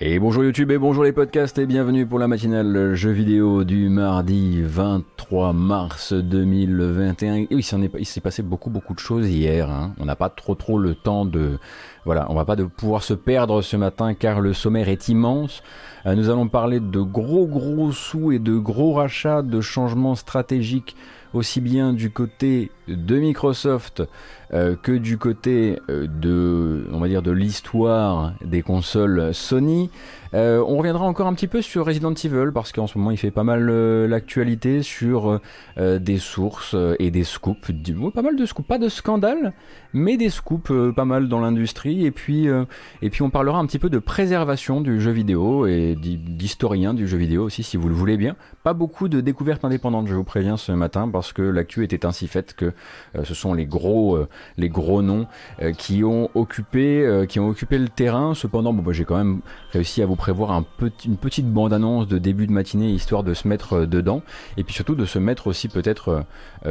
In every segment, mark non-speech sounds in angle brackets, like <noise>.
Et bonjour YouTube et bonjour les podcasts et bienvenue pour la matinale jeu vidéo du mardi 23 mars 2021. Et oui, il s'est passé beaucoup beaucoup de choses hier. Hein. On n'a pas trop trop le temps de... Voilà, on va pas de pouvoir se perdre ce matin car le sommaire est immense. Euh, nous allons parler de gros gros sous et de gros rachats, de changements stratégiques aussi bien du côté de Microsoft euh, que du côté euh, de, on va dire, de l'histoire des consoles Sony. Euh, on reviendra encore un petit peu sur Resident Evil parce qu'en ce moment il fait pas mal l'actualité sur des sources et des scoops, pas mal de scoops, pas de scandales, mais des scoops pas mal dans l'industrie. Et puis, et puis on parlera un petit peu de préservation du jeu vidéo et d'historien du jeu vidéo aussi si vous le voulez bien. Pas beaucoup de découvertes indépendantes, je vous préviens ce matin parce que l'actu était ainsi faite que ce sont les gros les gros noms euh, qui ont occupé euh, qui ont occupé le terrain. Cependant, bon, j'ai quand même réussi à vous prévoir un une petite bande annonce de début de matinée histoire de se mettre euh, dedans et puis surtout de se mettre aussi peut-être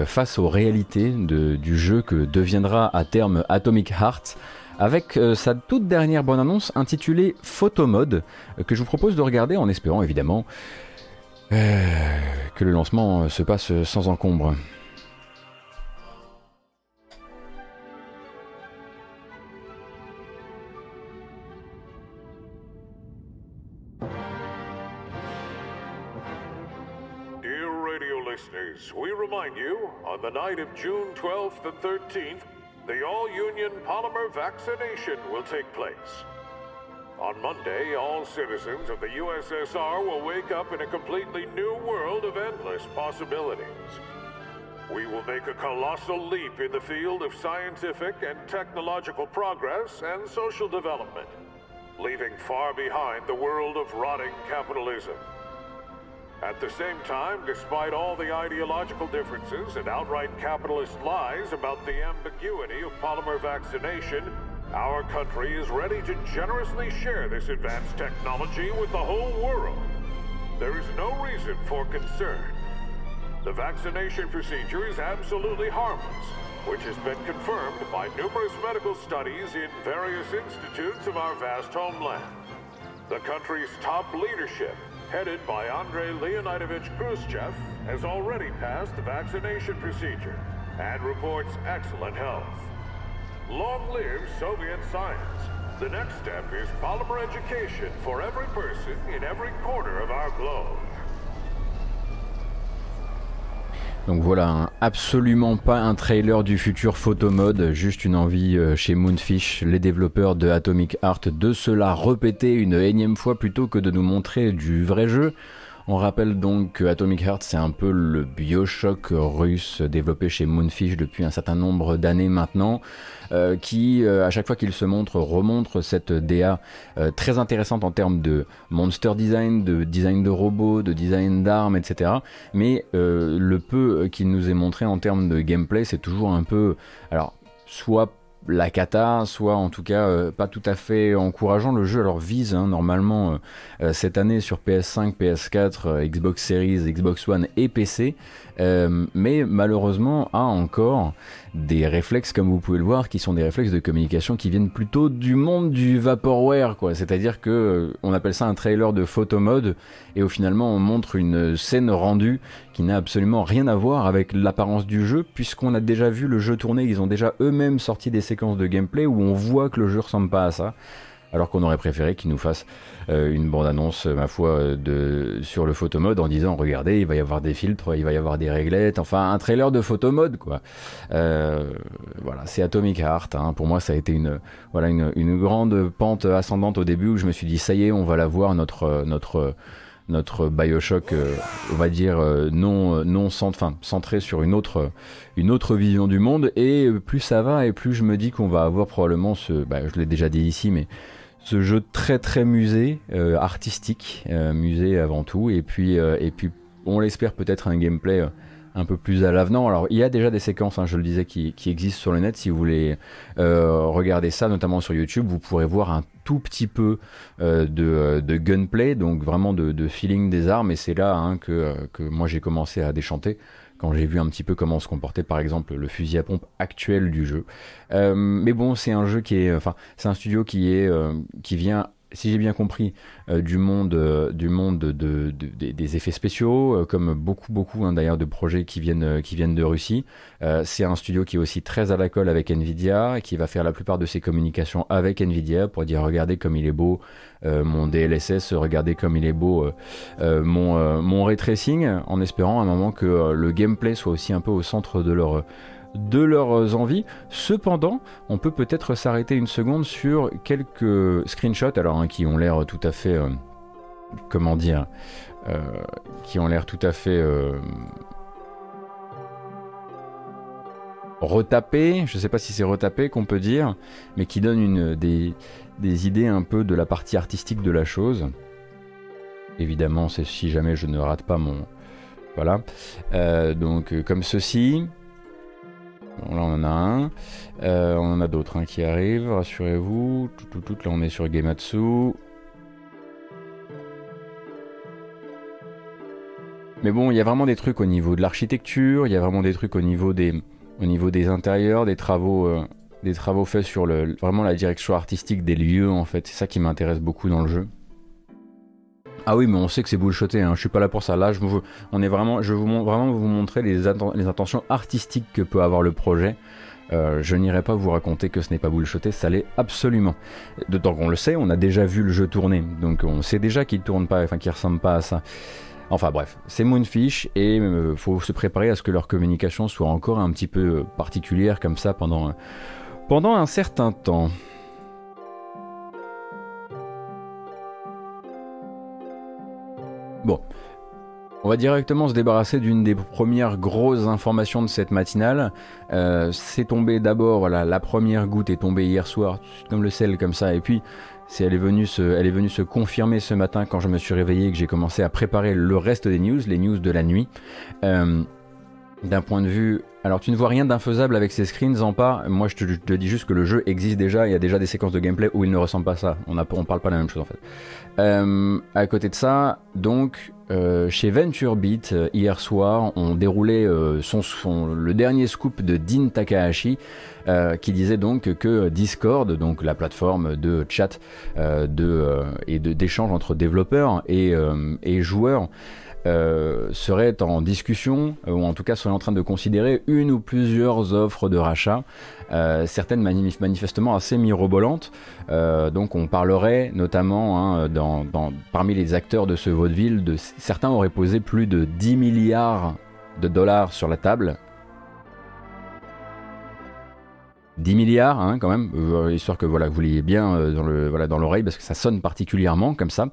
face aux réalités du jeu que deviendra à terme Atomic Heart avec sa toute dernière bande annonce intitulée Photomode que je vous propose de regarder en espérant évidemment que le lancement se passe sans encombre. we remind you, on the night of June 12th and 13th, the all-union polymer vaccination will take place. On Monday, all citizens of the USSR will wake up in a completely new world of endless possibilities. We will make a colossal leap in the field of scientific and technological progress and social development, leaving far behind the world of rotting capitalism. At the same time, despite all the ideological differences and outright capitalist lies about the ambiguity of polymer vaccination, our country is ready to generously share this advanced technology with the whole world. There is no reason for concern. The vaccination procedure is absolutely harmless, which has been confirmed by numerous medical studies in various institutes of our vast homeland. The country's top leadership headed by Andrei Leonidovich Khrushchev, has already passed the vaccination procedure and reports excellent health. Long live Soviet science. The next step is polymer education for every person in every corner of our globe. Donc voilà, absolument pas un trailer du futur photomode, juste une envie euh, chez Moonfish, les développeurs de Atomic Heart, de se la répéter une énième fois plutôt que de nous montrer du vrai jeu. On rappelle donc que Atomic Heart, c'est un peu le Bioshock russe développé chez Moonfish depuis un certain nombre d'années maintenant, qui, euh, à chaque fois qu'il se montre, remontre cette DA euh, très intéressante en termes de monster design, de design de robots, de design d'armes, etc. Mais le peu qu'il nous est montré en termes de gameplay, c'est toujours un peu, alors, soit la cata, soit en tout cas euh, pas tout à fait encourageant. Le jeu alors vise hein, normalement euh, euh, cette année sur PS5, PS4, Xbox Series, Xbox One et PC, mais malheureusement a encore des réflexes, comme vous pouvez le voir, qui sont des réflexes de communication qui viennent plutôt du monde du vaporware, quoi. C'est-à-dire que euh, on appelle ça un trailer de photo mode, et au finalement on montre une scène rendue qui n'a absolument rien à voir avec l'apparence du jeu, puisqu'on a déjà vu le jeu tourner, ils ont déjà eux-mêmes sorti des séquences de gameplay où on voit que le jeu ressemble pas à ça alors qu'on aurait préféré qu'ils nous fassent euh, une bande-annonce, ma foi, de, sur le photomode en disant regardez, il va y avoir des filtres, il va y avoir des réglettes, enfin un trailer de photomode quoi. Euh, voilà, c'est Atomic Heart. Hein. Pour moi, ça a été une voilà une, une, grande pente ascendante au début où je me suis dit ça y est, on va la voir notre notre notre Bioshock, euh, on va dire non non centré sur une autre une autre vision du monde et plus ça va et plus je me dis qu'on va avoir probablement ce bah, je l'ai déjà dit ici mais ce jeu très très musée, euh, artistique, euh, musée avant tout, et puis, euh, et puis on l'espère peut-être un gameplay un peu plus à l'avenant. Alors il y a déjà des séquences, hein, je le disais, qui, qui, existent sur le net. Si vous voulez regarder ça, notamment sur YouTube, vous pourrez voir un tout petit peu de, de, gunplay, donc vraiment de, de, feeling des armes. Et c'est là hein, que, que moi j'ai commencé à déchanter quand j'ai vu un petit peu comment se comportait par exemple le fusil à pompe actuel du jeu. Euh, mais bon, c'est un jeu qui est, enfin, c'est un studio qui est, euh, qui vient si j'ai bien compris, euh, du monde, euh, des effets spéciaux, euh, comme beaucoup, beaucoup hein, d'ailleurs de projets qui viennent, qui viennent de Russie. c'est un studio qui est aussi très à la colle avec Nvidia, qui va faire la plupart de ses communications avec Nvidia pour dire regardez comme il est beau mon DLSS, regardez comme il est beau mon, mon ray tracing, en espérant à un moment que le gameplay soit aussi un peu au centre de leur de leurs envies. Cependant, on peut peut-être s'arrêter une seconde sur quelques screenshots, alors hein, qui ont l'air tout à fait, euh, comment dire, euh, qui ont l'air tout à fait euh, retapés. Je ne sais pas si c'est retapé qu'on peut dire, mais qui donnent une, des, des idées un peu de la partie artistique de la chose. Évidemment, c'est si jamais je ne rate pas mon, voilà. donc comme ceci. Là, on en a un. Euh, on en a d'autres hein, qui arrivent, rassurez-vous. Là, on est sur Gematsu. Mais bon, il y a vraiment des trucs au niveau de l'architecture, il y a vraiment des trucs au niveau des, intérieurs, des travaux, euh, des travaux faits sur le, vraiment la direction artistique des lieux, en fait. C'est ça qui m'intéresse beaucoup dans le jeu. Ah oui, mais on sait que c'est bullshoté, hein. je suis pas là pour ça. Là, je, vous, on est vraiment, je veux vraiment vous montrer les, intentions artistiques que peut avoir le projet. Euh, je n'irai pas vous raconter que ce n'est pas bullshoté, ça l'est absolument. D'autant qu'on le sait, on a déjà vu le jeu tourner, donc on sait déjà qu'il tourne pas, enfin qu'il ressemble pas à ça. Enfin bref, c'est Moonfish et il euh, faut se préparer à ce que leur communication soit encore un petit peu particulière comme ça pendant un certain temps. Bon, on va directement se débarrasser d'une des premières grosses informations de cette matinale. Euh, c'est tombé d'abord, la première goutte est tombée hier soir, comme le sel comme ça, et puis elle, est venue se, elle est venue se confirmer ce matin quand je me suis réveillé et que j'ai commencé à préparer le reste des news, les news de la nuit. Euh, d'un point de vue alors tu ne vois rien d'infaisable avec ces screens en pas. Moi je te, dis juste que le jeu existe déjà. Il y a déjà des séquences de gameplay où il ne ressemble pas à ça. On ne on parle pas la même chose en fait. Euh, à côté de ça, donc euh, chez VentureBeat euh, hier soir, on déroulait son, le dernier scoop de Dean Takahashi qui disait donc que Discord, donc la plateforme de chat de, et d'échange entre développeurs et, et joueurs. Euh, serait en discussion, euh, ou en tout cas serait en train de considérer une ou plusieurs offres de rachat, euh, certaines manifestement assez mirobolantes. donc on parlerait notamment hein, parmi les acteurs de ce vaudeville, de, certains auraient posé plus de 10 milliards de dollars sur la table. 10 milliards hein, quand même, histoire que voilà, vous l'ayez bien dans l'oreille parce que ça sonne particulièrement comme ça.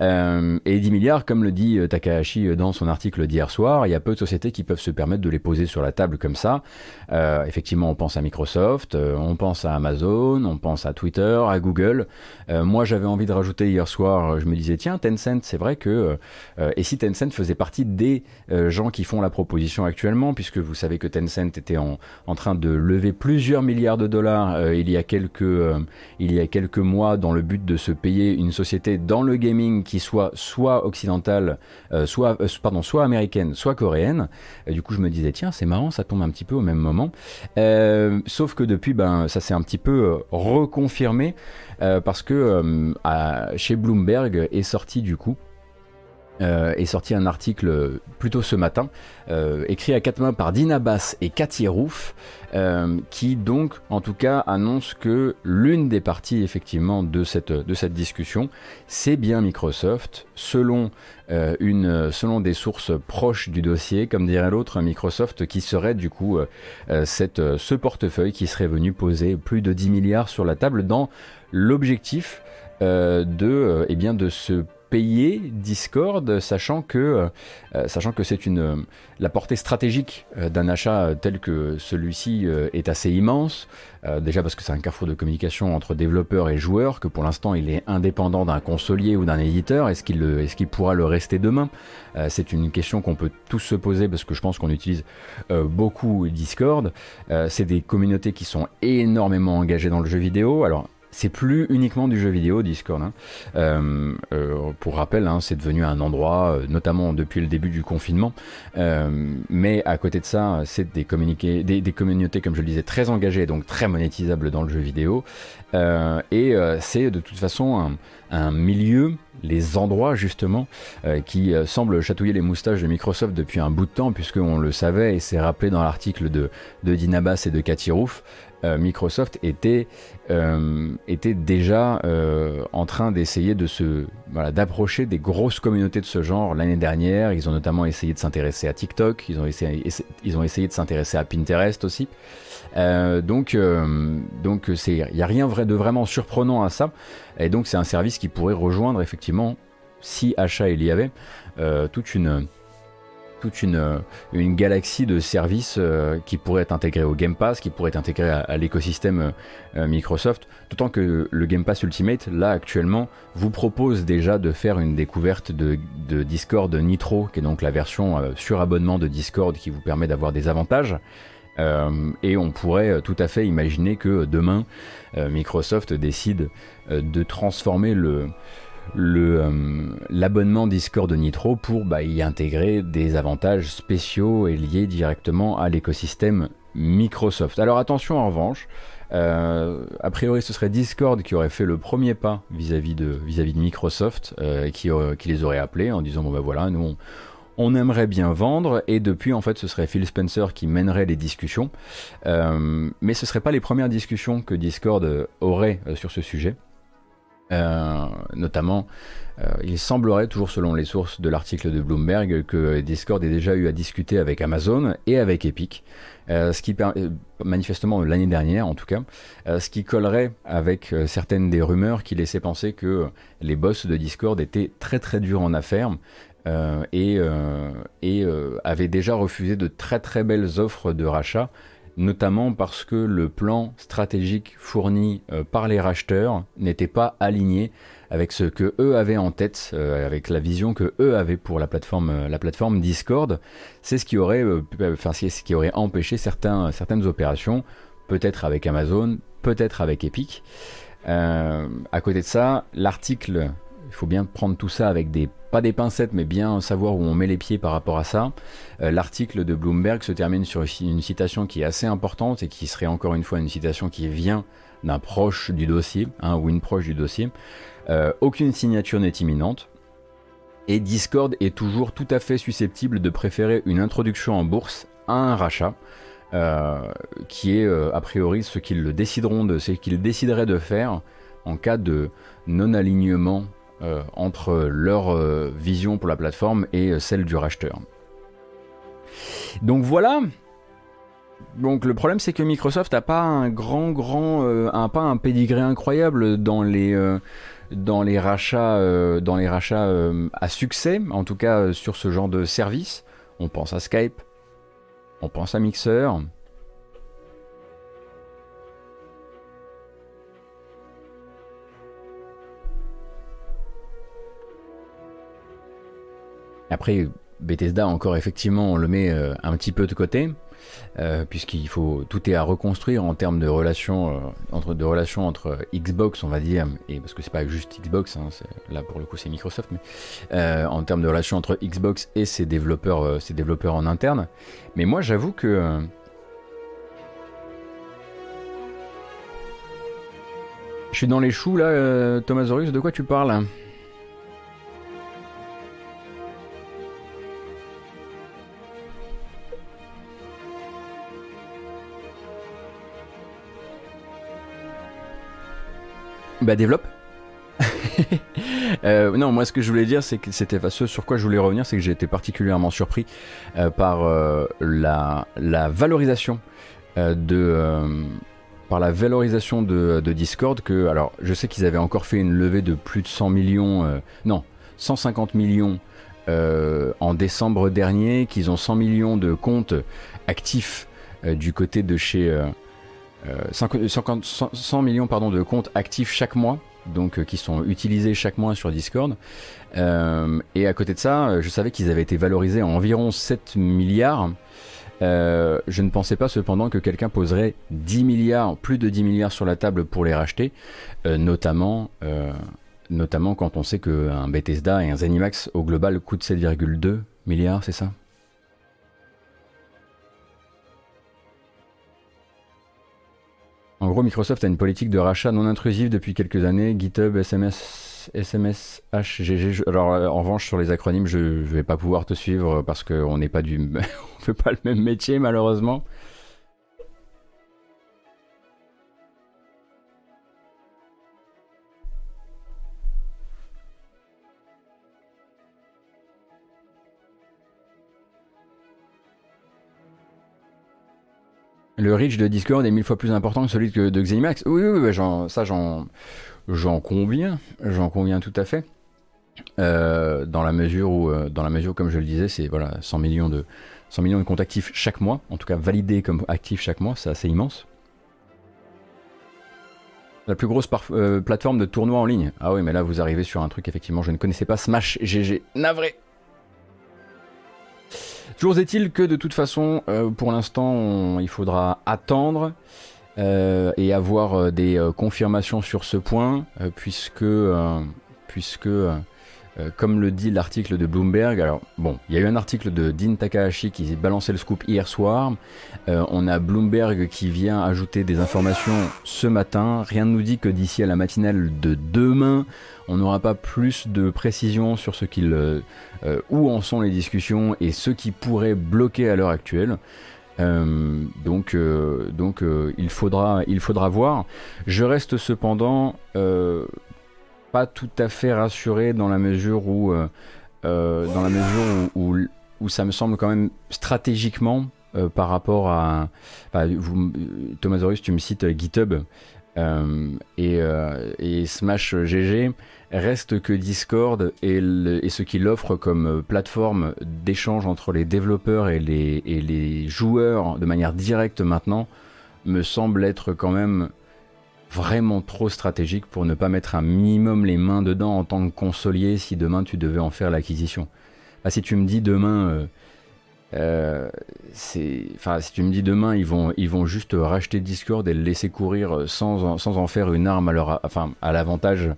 Euh, et 10 milliards, comme le dit euh, Takahashi euh, dans son article d'hier soir, il y a peu de sociétés qui peuvent se permettre de les poser sur la table comme ça. effectivement, on pense à Microsoft, on pense à Amazon, on pense à Twitter, à Google. moi, j'avais envie de rajouter hier soir, je me disais, tiens, Tencent, c'est vrai que... et si Tencent faisait partie des gens qui font la proposition actuellement, puisque vous savez que Tencent était en, en train de lever plusieurs milliards de dollars il, y a quelques, il y a quelques mois dans le but de se payer une société dans le gaming qui soit soit occidentale, euh, soit, euh, pardon, soit américaine, soit coréenne. Du coup, je me disais, tiens, c'est marrant, ça tombe un petit peu au même moment. Euh, sauf que depuis, ben, ça s'est un petit peu reconfirmé parce que chez Bloomberg est sorti du coup euh, est sorti un article plutôt ce matin, euh, écrit à quatre mains par Dina Bass et Cathy Rouf, euh, qui donc en tout cas annonce que l'une des parties effectivement de cette, de cette discussion, c'est bien Microsoft, selon, une, selon des sources proches du dossier, comme dirait l'autre, Microsoft qui serait du coup cette, ce portefeuille qui serait venu poser plus de 10 milliards sur la table dans l'objectif de, eh bien, de se payer Discord, sachant que, euh, sachant que c'est une euh, la portée stratégique euh, d'un achat tel que celui-ci est assez immense. déjà parce que c'est un carrefour de communication entre développeurs et joueurs, que pour l'instant il est indépendant d'un consolier ou d'un éditeur. Est-ce qu'il est qu'il pourra le rester demain? C'est une question qu'on peut tous se poser parce que je pense qu'on utilise beaucoup Discord. c'est des communautés qui sont énormément engagées dans le jeu vidéo. Alors c'est plus uniquement du jeu vidéo Discord. Hein. Euh, euh, pour rappel, hein, c'est devenu un endroit, euh, notamment depuis le début du confinement. mais à côté de ça, c'est des, des, des, communautés, comme je le disais, très engagées, donc très monétisables dans le jeu vidéo. et c'est de toute façon un, un, milieu, les endroits justement, qui semblent chatouiller les moustaches de Microsoft depuis un bout de temps, puisqu'on le savait et c'est rappelé dans l'article de, de Dinabas et de Cathy Roof. Euh, Microsoft était, euh, était déjà euh, en train d'essayer de se d'approcher des grosses communautés de ce genre l'année dernière. Ils ont notamment essayé de s'intéresser à TikTok, ils ont essayé, ils ont essayé de s'intéresser à Pinterest aussi. donc, donc c'est, il n'y a rien de vraiment surprenant à ça. Et donc, c'est un service qui pourrait rejoindre effectivement, si achat il y avait, toute une toute une, euh, une galaxie de services euh, qui pourraient être intégrés au Game Pass, qui pourraient être intégrés à, l'écosystème euh, Microsoft. D'autant que le Game Pass Ultimate, là actuellement, vous propose déjà de faire une découverte de, Discord Nitro, qui est donc la version sur abonnement de Discord qui vous permet d'avoir des avantages. et on pourrait tout à fait imaginer que demain, Microsoft décide de transformer le, euh, l'abonnement Discord Nitro pour bah, y intégrer des avantages spéciaux et liés directement à l'écosystème Microsoft. Alors attention en revanche, euh, a priori ce serait Discord qui aurait fait le premier pas vis-à-vis de, Microsoft, euh, qui, les aurait appelés en disant bon bah voilà, nous on, on aimerait bien vendre. Et depuis en fait ce serait Phil Spencer qui mènerait les discussions. Mais ce ne seraient pas les premières discussions que Discord aurait sur ce sujet euh, notamment, euh, il semblerait, toujours selon les sources de l'article de Bloomberg, que Discord ait déjà eu à discuter avec Amazon et avec Epic, euh, ce qui manifestement l'année dernière en tout cas, ce qui collerait avec certaines des rumeurs qui laissaient penser que les boss de Discord étaient très très durs en affaires et, et avaient déjà refusé de très très belles offres de rachat notamment parce que le plan stratégique fourni euh, par les racheteurs n'était pas aligné avec ce que eux avaient en tête, euh, avec la vision que eux avaient pour la plateforme, euh, Discord. C'est ce qui aurait, ce qui aurait empêché certaines opérations, peut-être avec Amazon, peut-être avec Epic. à côté de ça, l'article il faut bien prendre tout ça avec des pas des pincettes, mais bien savoir où on met les pieds par rapport à ça. Euh, l'article de Bloomberg se termine sur une citation qui est assez importante et qui serait encore une fois une citation qui vient d'un proche du dossier, hein, ou une proche du dossier. Euh, aucune signature n'est imminente. Et Discord est toujours tout à fait susceptible de préférer une introduction en bourse à un rachat. Euh, qui est a priori ce qu'ils décideront de, ce qu'ils décideraient de faire en cas de non-alignement euh, entre leur euh, vision pour la plateforme et euh, celle du racheteur. Donc voilà. Donc le problème c'est que Microsoft n'a pas un grand grand, un, pas un pédigré incroyable dans les dans les rachats, dans les rachats à succès, en tout cas sur ce genre de service. On pense à Skype, on pense à Mixer, Après, Bethesda encore effectivement on le met euh, un petit peu de côté euh, puisqu'il faut tout est à reconstruire en termes de relations euh, entre de relations entre Xbox on va dire et parce que c'est pas juste Xbox hein, là pour le coup c'est Microsoft mais en termes de relations entre Xbox et ses développeurs ses développeurs en interne. Mais moi j'avoue que je suis dans les choux là Thomas Zorus de quoi tu parles? Bah développe. <laughs> Euh, non, moi ce que je voulais dire, c'est que c'était ce sur quoi je voulais revenir, c'est que j'ai été particulièrement surpris euh, par euh, la, la, valorisation de par la valorisation de, Discord. Que alors, je sais qu'ils avaient encore fait une levée de plus de 100 millions, non, 150 millions en décembre dernier, qu'ils ont 100 millions de comptes actifs du côté de chez 100, euh, millions de comptes actifs chaque mois, donc euh, qui sont utilisés chaque mois sur Discord. Euh, et à côté de ça, je savais qu'ils avaient été valorisés à environ 7 milliards. je ne pensais pas cependant que quelqu'un poserait 10 milliards, plus de 10 milliards sur la table pour les racheter, notamment, notamment quand on sait qu'un Bethesda et un Zenimax au global coûtent 7,2 milliards, c'est ça? En gros, Microsoft a une politique de rachat non intrusive depuis quelques années. GitHub, SMS, SMS, HGG. Alors, euh, en revanche, sur les acronymes, je ne vais pas pouvoir te suivre parce qu'on n'est pas du, <laughs> on fait pas le même métier malheureusement. Le reach de Discord est mille fois plus important que celui de, de Xenimax. Oui, oui, oui ça j'en, j'en conviens, j'en conviens tout à fait. Euh, dans la mesure où, euh, dans la mesure comme je le disais, c'est voilà 100 millions de 100 millions de comptes actifs chaque mois, en tout cas validés comme actifs chaque mois, c'est assez immense. La plus grosse euh, plateforme de tournoi en ligne. Ah oui, mais là vous arrivez sur un truc effectivement, je ne connaissais pas Smash GG. Navré. Toujours est-il que de toute façon, euh, pour l'instant, il faudra attendre euh, et avoir euh, des confirmations sur ce point, puisque, puisque euh, comme le dit l'article de Bloomberg, alors bon, il y a eu un article de Dean Takahashi qui balançait le scoop hier soir. Euh, on a Bloomberg qui vient ajouter des informations ce matin. Rien ne nous dit que d'ici à la matinale de demain, on n'aura pas plus de précisions sur ce qu'il, euh, où en sont les discussions et ce qui pourrait bloquer à l'heure actuelle. donc, donc il faudra, il faudra voir. Je reste cependant pas tout à fait rassuré dans la mesure où, euh, euh, dans la mesure où, où, ça me semble quand même stratégiquement euh, par rapport à. Bah, vous, Thomas Horus, tu me cites GitHub et, et, Smash GG. Reste que Discord et, et ce qu'il offre comme plateforme d'échange entre les développeurs et les, et les joueurs de manière directe maintenant me semble être quand même vraiment trop stratégique pour ne pas mettre un minimum les mains dedans en tant que consolier si demain tu devais en faire l'acquisition. si tu me dis demain, euh, euh, enfin si tu me dis demain ils vont ils vont juste racheter Discord et le laisser courir sans, sans en faire une arme à leur, enfin à l'avantage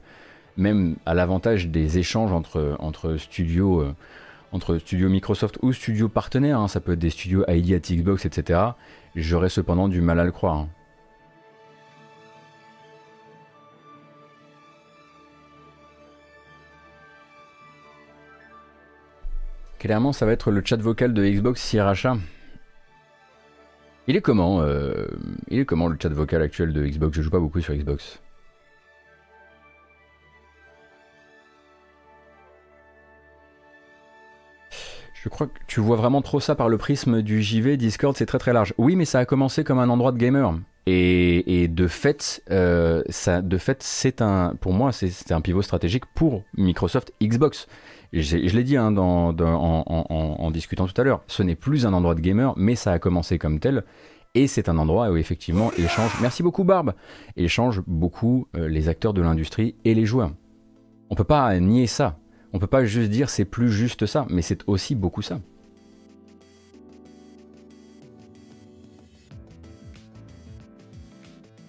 même à l'avantage des échanges entre entre studios euh, entre studios Microsoft ou studios partenaires, hein. ça peut être des studios ID Xbox, etc. J'aurais cependant du mal à le croire. Hein. Clairement, ça va être le chat vocal de Xbox Sriracha. Il est comment euh, Il est comment le chat vocal actuel de Xbox? Je joue pas beaucoup sur Xbox. Je crois que tu vois vraiment trop ça par le prisme du JV. Discord, c'est très très large. Oui, mais ça a commencé comme un endroit de gamer. Et, de fait, euh, de fait, c'est un, pour moi, c'est un pivot stratégique pour Microsoft Xbox. Je, l'ai dit hein, en, discutant tout à l'heure, ce n'est plus un endroit de gamer, mais ça a commencé comme tel. Et c'est un endroit où effectivement échange, merci beaucoup Barbe, échange beaucoup euh, les acteurs de l'industrie et les joueurs. On peut pas nier ça. On peut pas juste dire c'est plus juste ça, mais c'est aussi beaucoup ça.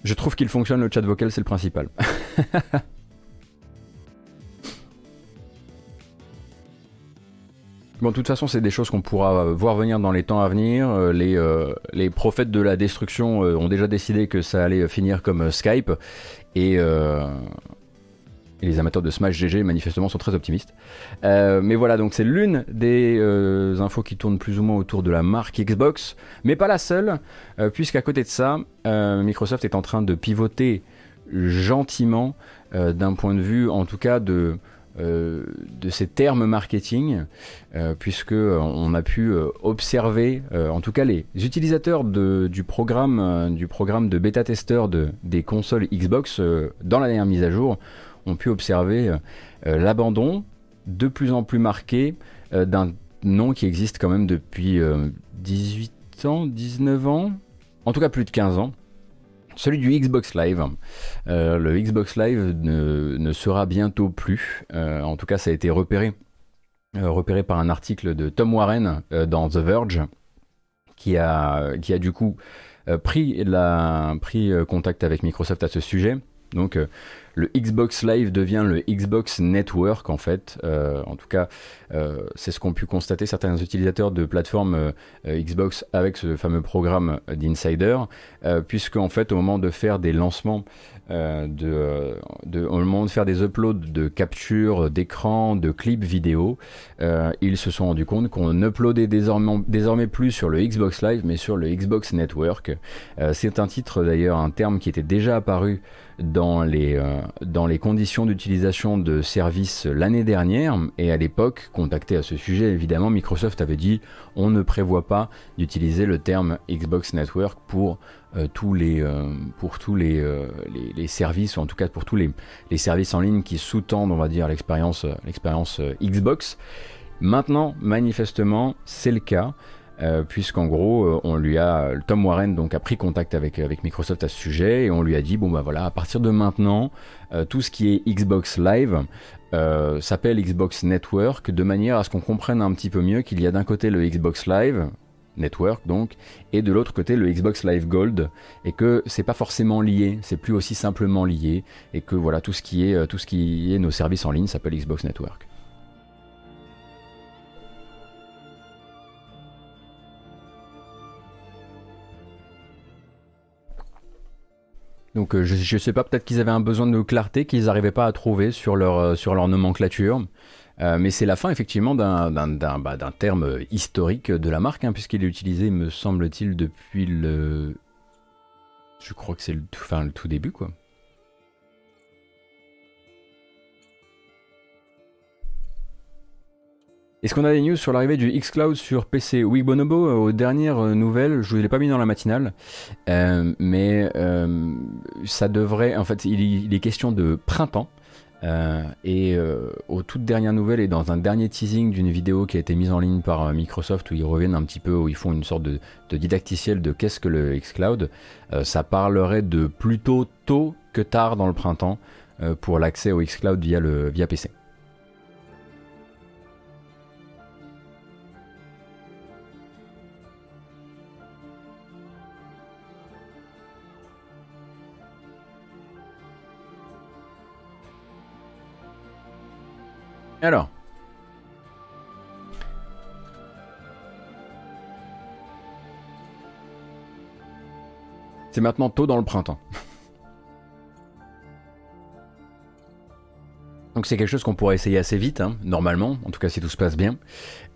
Je trouve qu'il fonctionne le chat vocal, c'est le principal. <laughs> Bon, de toute façon, c'est des choses qu'on pourra euh, voir venir dans les temps à venir. Euh, les, euh, les prophètes de la destruction ont déjà décidé que ça allait finir comme Skype. Et, les amateurs de Smash GG, manifestement, sont très optimistes. mais voilà, donc c'est l'une des infos qui tournent plus ou moins autour de la marque Xbox. Mais pas la seule, puisqu'à côté de ça, Microsoft est en train de pivoter gentiment d'un point de vue, en tout cas, de euh, de ces termes marketing, euh, puisque euh, on a pu observer, en tout cas les utilisateurs du programme de bêta testeur de, des consoles Xbox dans la dernière mise à jour, ont pu observer l'abandon de plus en plus marqué d'un nom qui existe quand même depuis 18 ans, 19 ans, en tout cas plus de 15 ans, celui du Xbox Live. Euh, le Xbox Live ne, sera bientôt plus. Euh, en tout cas, ça a été repéré, euh, repéré par un article de Tom Warren dans The Verge, qui a, qui a du coup pris, la, pris contact avec Microsoft à ce sujet. Donc le Xbox Live devient le Xbox Network en fait. Euh, en tout cas, euh, c'est ce qu'ont pu constater certains utilisateurs de plateformes euh, Xbox avec ce fameux programme d'Insider, puisque en fait au moment de faire des lancements, de, au moment de faire des uploads de captures d'écran, de clips vidéo, ils se sont rendus compte qu'on uploadait désormais, désormais plus sur le Xbox Live, mais sur le Xbox Network. c'est un titre d'ailleurs, un terme qui était déjà apparu dans les, euh, dans les conditions d'utilisation de services l'année dernière. Et à l'époque, contacté à ce sujet, évidemment, Microsoft avait dit on ne prévoit pas d'utiliser le terme Xbox Network pour euh, tous, les, euh, pour tous les, les, services, ou en tout cas pour tous les, les services en ligne qui sous-tendent, on va dire, l'expérience, Xbox. Maintenant, manifestement, c'est le cas. Euh, puisqu'en gros, euh, on lui a, Tom Warren donc a pris contact avec, avec Microsoft à ce sujet et on lui a dit bon bah voilà, à partir de maintenant, euh, tout ce qui est Xbox Live s'appelle Xbox Network de manière à ce qu'on comprenne un petit peu mieux qu'il y a d'un côté le Xbox Live Network donc et de l'autre côté le Xbox Live Gold et que c'est pas forcément lié, c'est plus aussi simplement lié et que voilà tout ce qui est tout ce qui est nos services en ligne s'appelle Xbox Network. Donc euh, je, ne sais pas, peut-être qu'ils avaient un besoin de clarté qu'ils n'arrivaient pas à trouver sur leur, euh, sur leur nomenclature. Euh, mais c'est la fin effectivement d'un bah, terme historique de la marque, hein, puisqu'il est utilisé, me semble-t-il, depuis le... Je crois que c'est le, tout début, quoi. Est-ce qu'on a des news sur l'arrivée du xCloud sur PC Oui, Bonobo, euh, aux dernières euh, nouvelles, je ne l'ai pas mis dans la matinale, mais ça devrait, en fait, il, est question de printemps. Et aux toutes dernières nouvelles et dans un dernier teasing d'une vidéo qui a été mise en ligne par Microsoft où ils reviennent un petit peu, où ils font une sorte de, didacticiel de qu'est-ce que le xCloud, ça parlerait de plutôt tôt que tard dans le printemps pour l'accès au xCloud via, le, via PC. Alors. C'est maintenant tôt dans le printemps. <laughs> Donc c'est quelque chose qu'on pourrait essayer assez vite, hein, normalement, en tout cas si tout se passe bien.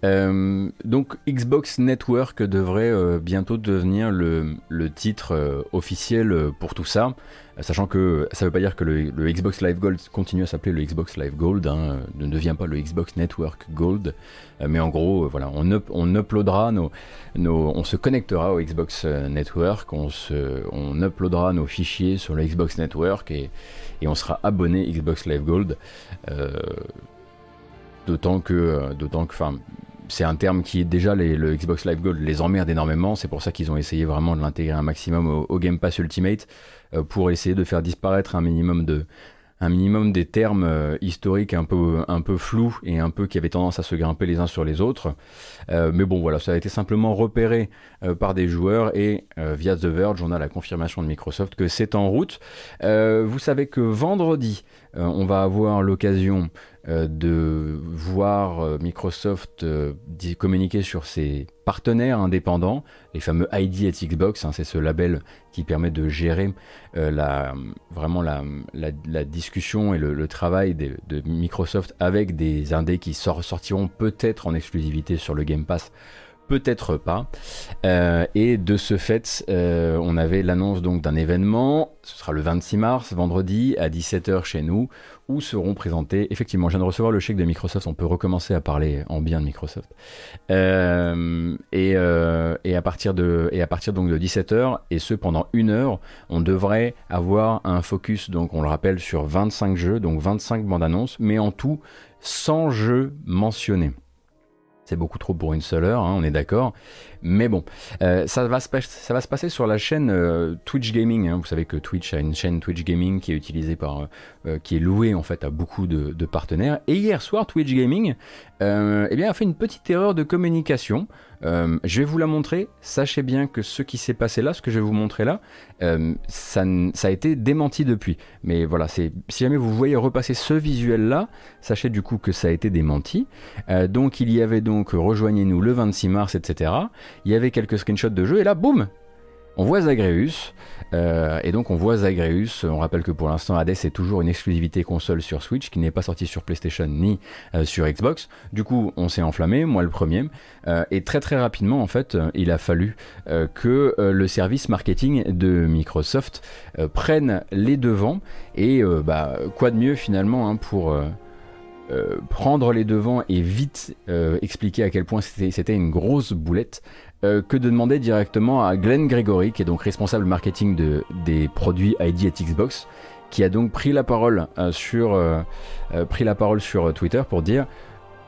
Euh, donc Xbox Network devrait euh, bientôt devenir le, titre euh, officiel pour tout ça. Sachant que ça ne veut pas dire que le, Xbox Live Gold continue à s'appeler le Xbox Live Gold, hein, ne devient pas le Xbox Network Gold, mais en gros, voilà, on, nos, on se connectera au Xbox Network, on uploadera nos fichiers sur le Xbox Network et, et on sera abonné Xbox Live Gold. d'autant que, d'autant que, enfin, c'est un terme qui déjà le Xbox Live Gold les emmerde énormément. C'est pour ça qu'ils ont essayé vraiment de l'intégrer un maximum au, Game Pass Ultimate. Euh, pour essayer de faire disparaître un minimum des termes euh, historiques un peu, un peu flous et un peu qui avaient tendance à se grimper les uns sur les autres. Euh, mais bon, voilà, ça a été simplement repéré par des joueurs et via The Verge, on a la confirmation de Microsoft que c'est en route. vous savez que vendredi, on va avoir l'occasion euh, de voir euh, Microsoft euh, communiquer sur ses partenaires indépendants, les fameux ID at Xbox, hein, c'est ce label qui permet de gérer la, vraiment la, discussion et le, travail de, de, Microsoft avec des indés qui sortiront peut-être en exclusivité sur le Game Pass peut-être pas. et de ce fait, on avait l'annonce donc d'un événement. Ce sera le 26 mars, vendredi, à 17h chez nous, où seront présentés, effectivement, je viens de recevoir le chèque de Microsoft, on peut recommencer à parler en bien de Microsoft. Euh, et, euh, et, à partir de, et à partir donc de 17h, et ce pendant une heure, on devrait avoir un focus, donc on le rappelle, sur 25 jeux, donc 25 bandes annonces, mais en tout 100 jeux mentionnés. C'est beaucoup trop pour une seule heure, hein, on est d'accord. Mais bon, euh, ça, va se, passer sur la chaîne euh, Twitch Gaming. Hein. Vous savez que Twitch a une chaîne Twitch Gaming qui est utilisée par, euh, qui est louée en fait à beaucoup de, partenaires. Et hier soir, Twitch Gaming, eh bien, a fait une petite erreur de communication. Euh, je vais vous la montrer. Sachez bien que ce qui s'est passé là, ce que je vais vous montrer là, euh, ça, a été démenti depuis. Mais voilà, si jamais vous voyez repasser ce visuel là, sachez du coup que ça a été démenti. donc il y avait donc rejoignez-nous le 26 mars, etc. Il y avait quelques screenshots de jeu et là, boum, on voit Zagreus, euh, et donc on voit Zagreus, on rappelle que pour l'instant Hades est toujours une exclusivité console sur Switch qui n'est pas sortie sur PlayStation ni euh, sur Xbox. Du coup on s'est enflammé, moi le premier, euh, et très très rapidement en fait il a fallu que le service marketing de Microsoft prenne les devants, et bah, quoi de mieux finalement hein, pour... prendre les devants et vite expliquer à quel point c'était une grosse boulette, euh, que de demander directement à Glenn Gregory, qui est donc responsable marketing de, des produits ID at Xbox, qui a donc pris la parole, euh, sur, euh, Twitter pour dire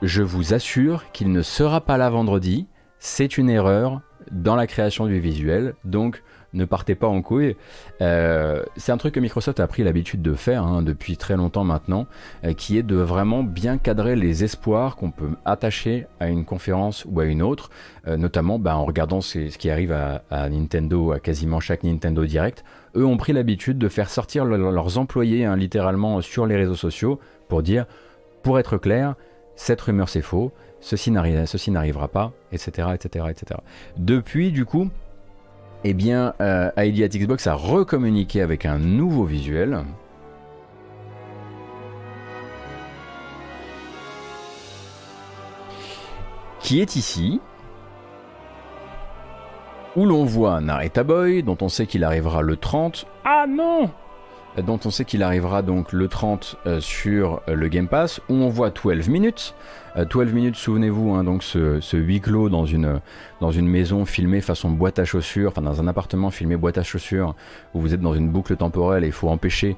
Je vous assure qu'il ne sera pas là vendredi, c'est une erreur dans la création du visuel, donc ne partez pas en couille. Euh, c'est un truc que Microsoft a pris l'habitude de faire hein, depuis très longtemps maintenant, euh, qui est de vraiment bien cadrer les espoirs qu'on peut attacher à une conférence ou à une autre, euh, notamment bah, en regardant ce qui arrive à, Nintendo, à quasiment chaque Nintendo Direct. Eux ont pris l'habitude de faire sortir leurs employés hein, littéralement sur les réseaux sociaux pour dire, pour être clair, cette rumeur c'est faux, ceci n'arrivera pas, etc., etc., etc. Depuis, du coup, eh bien, euh, ID Xbox a recommuniqué avec un nouveau visuel. Qui est ici. Où l'on voit Narita Boy, dont on sait qu'il arrivera le 30. Ah non dont on sait qu'il arrivera donc le 30 euh, sur euh, le Game Pass, où on voit 12 minutes. 12 euh, minutes, souvenez-vous, hein, donc ce, huis clos dans une, dans une maison filmée façon boîte à chaussures, enfin dans un appartement filmé boîte à chaussures, où vous êtes dans une boucle temporelle et il faut empêcher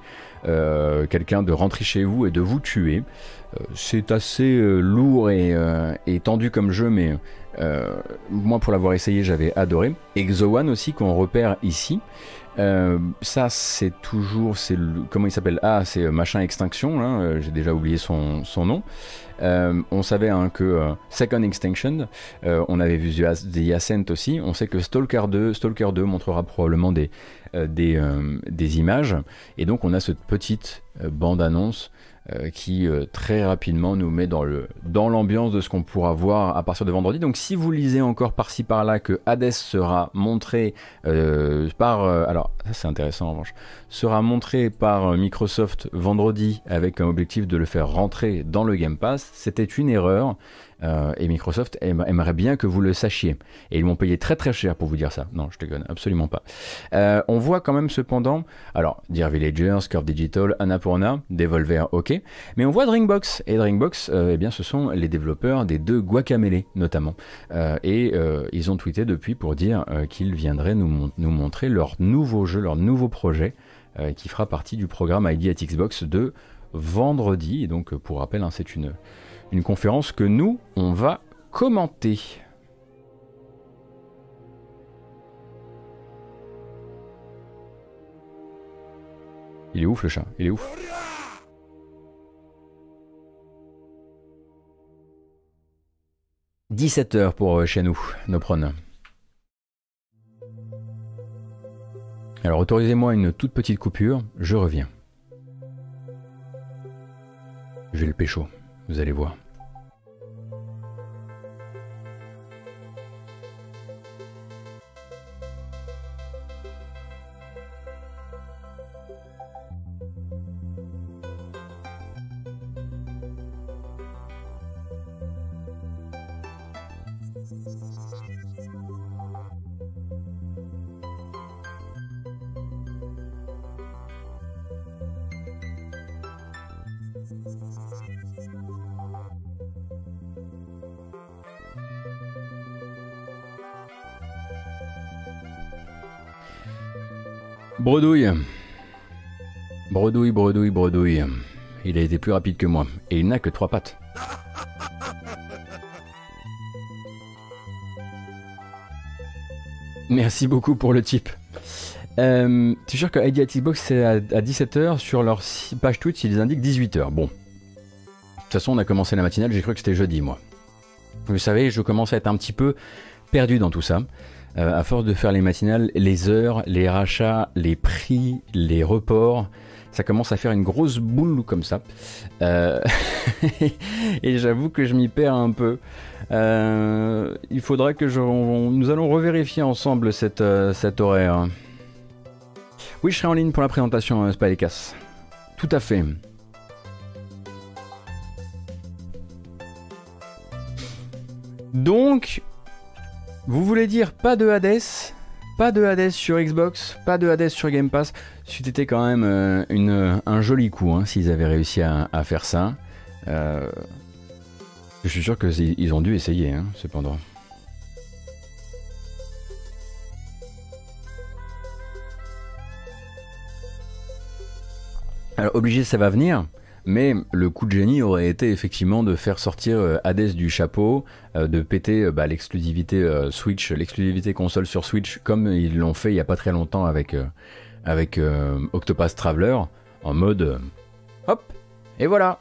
quelqu'un de rentrer chez vous et de vous tuer. c'est assez lourd et, et, tendu comme jeu, mais moi pour l'avoir essayé j'avais adoré. Exo One aussi qu'on repère ici. Euh, ça, c'est toujours, c'est comment il s'appelle? Ah, c'est euh, machin extinction. Euh, j'ai déjà oublié son, son nom. on savait hein, que Second Extinction, on avait vu The Ascent aussi. On sait que Stalker 2, Stalker 2 montrera probablement des, des, des images. Et donc, on a cette petite bande annonce euh, qui euh, très rapidement nous met dans le dans l'ambiance de ce qu'on pourra voir à partir de vendredi. Donc si vous lisez encore par-ci par-là que Hades sera montré euh, par alors c'est intéressant en revanche sera montré par Microsoft vendredi avec un objectif de le faire rentrer dans le Game Pass, c'était une erreur. Euh, et Microsoft aimerait bien que vous le sachiez. Et ils m'ont payé très très cher pour vous dire ça. Non, je te déconne, absolument pas. Euh, on voit quand même cependant, alors, Dear Villagers, Curve Digital, Annapurna, Devolver, ok, mais on voit Drinkbox. Et Drinkbox, euh, eh bien, ce sont les développeurs des deux Guacamele notamment. et ils ont tweeté depuis pour dire qu'ils viendraient nous, nous, montrer leur nouveau jeu, leur nouveau projet, qui fera partie du programme ID at Xbox de vendredi. Et donc, pour rappel, hein, c'est une une conférence que nous, on va commenter. Il est ouf le chat, il est ouf. « 17h pour euh, chez nous, Nopron. Alors autorisez-moi une toute petite coupure, je reviens. Je vais le pécho. Vous allez voir. Bredouille. Bredouille, bredouille, bredouille. Il a été plus rapide que moi. Et il n'a que trois pattes. Merci beaucoup pour le tip. Euh, tu es sûr que ID Xbox c'est à, 17h sur leur page Twitch ils indiquent 18h. Bon. De toute façon on a commencé la matinale, j'ai cru que c'était jeudi moi. Vous savez, je commence à être un petit peu perdu dans tout ça. À force de faire les matinales, les heures, les rachats, les prix, les reports, ça commence à faire une grosse boule comme ça. <laughs> et j'avoue que je m'y perds un peu. il faudra que je, nous allons revérifier ensemble cet horaire. Oui, je serai en ligne pour la présentation, euh, Spycas. Tout à fait. Donc, vous voulez dire pas de Hades Pas de Hades sur Xbox Pas de Hades sur Game Pass C'était quand même euh, une, un joli coup hein, s'ils avaient réussi à, faire ça. Euh, je suis sûr qu'ils ont dû essayer, hein, cependant. Alors obligé ça va venir, mais le coup de génie aurait été effectivement de faire sortir euh, Hades du chapeau, euh, de péter euh, bah, l'exclusivité Switch, l'exclusivité console sur Switch, comme ils l'ont fait il n'y a pas très longtemps avec, avec Octopath Traveler, en mode hop, et voilà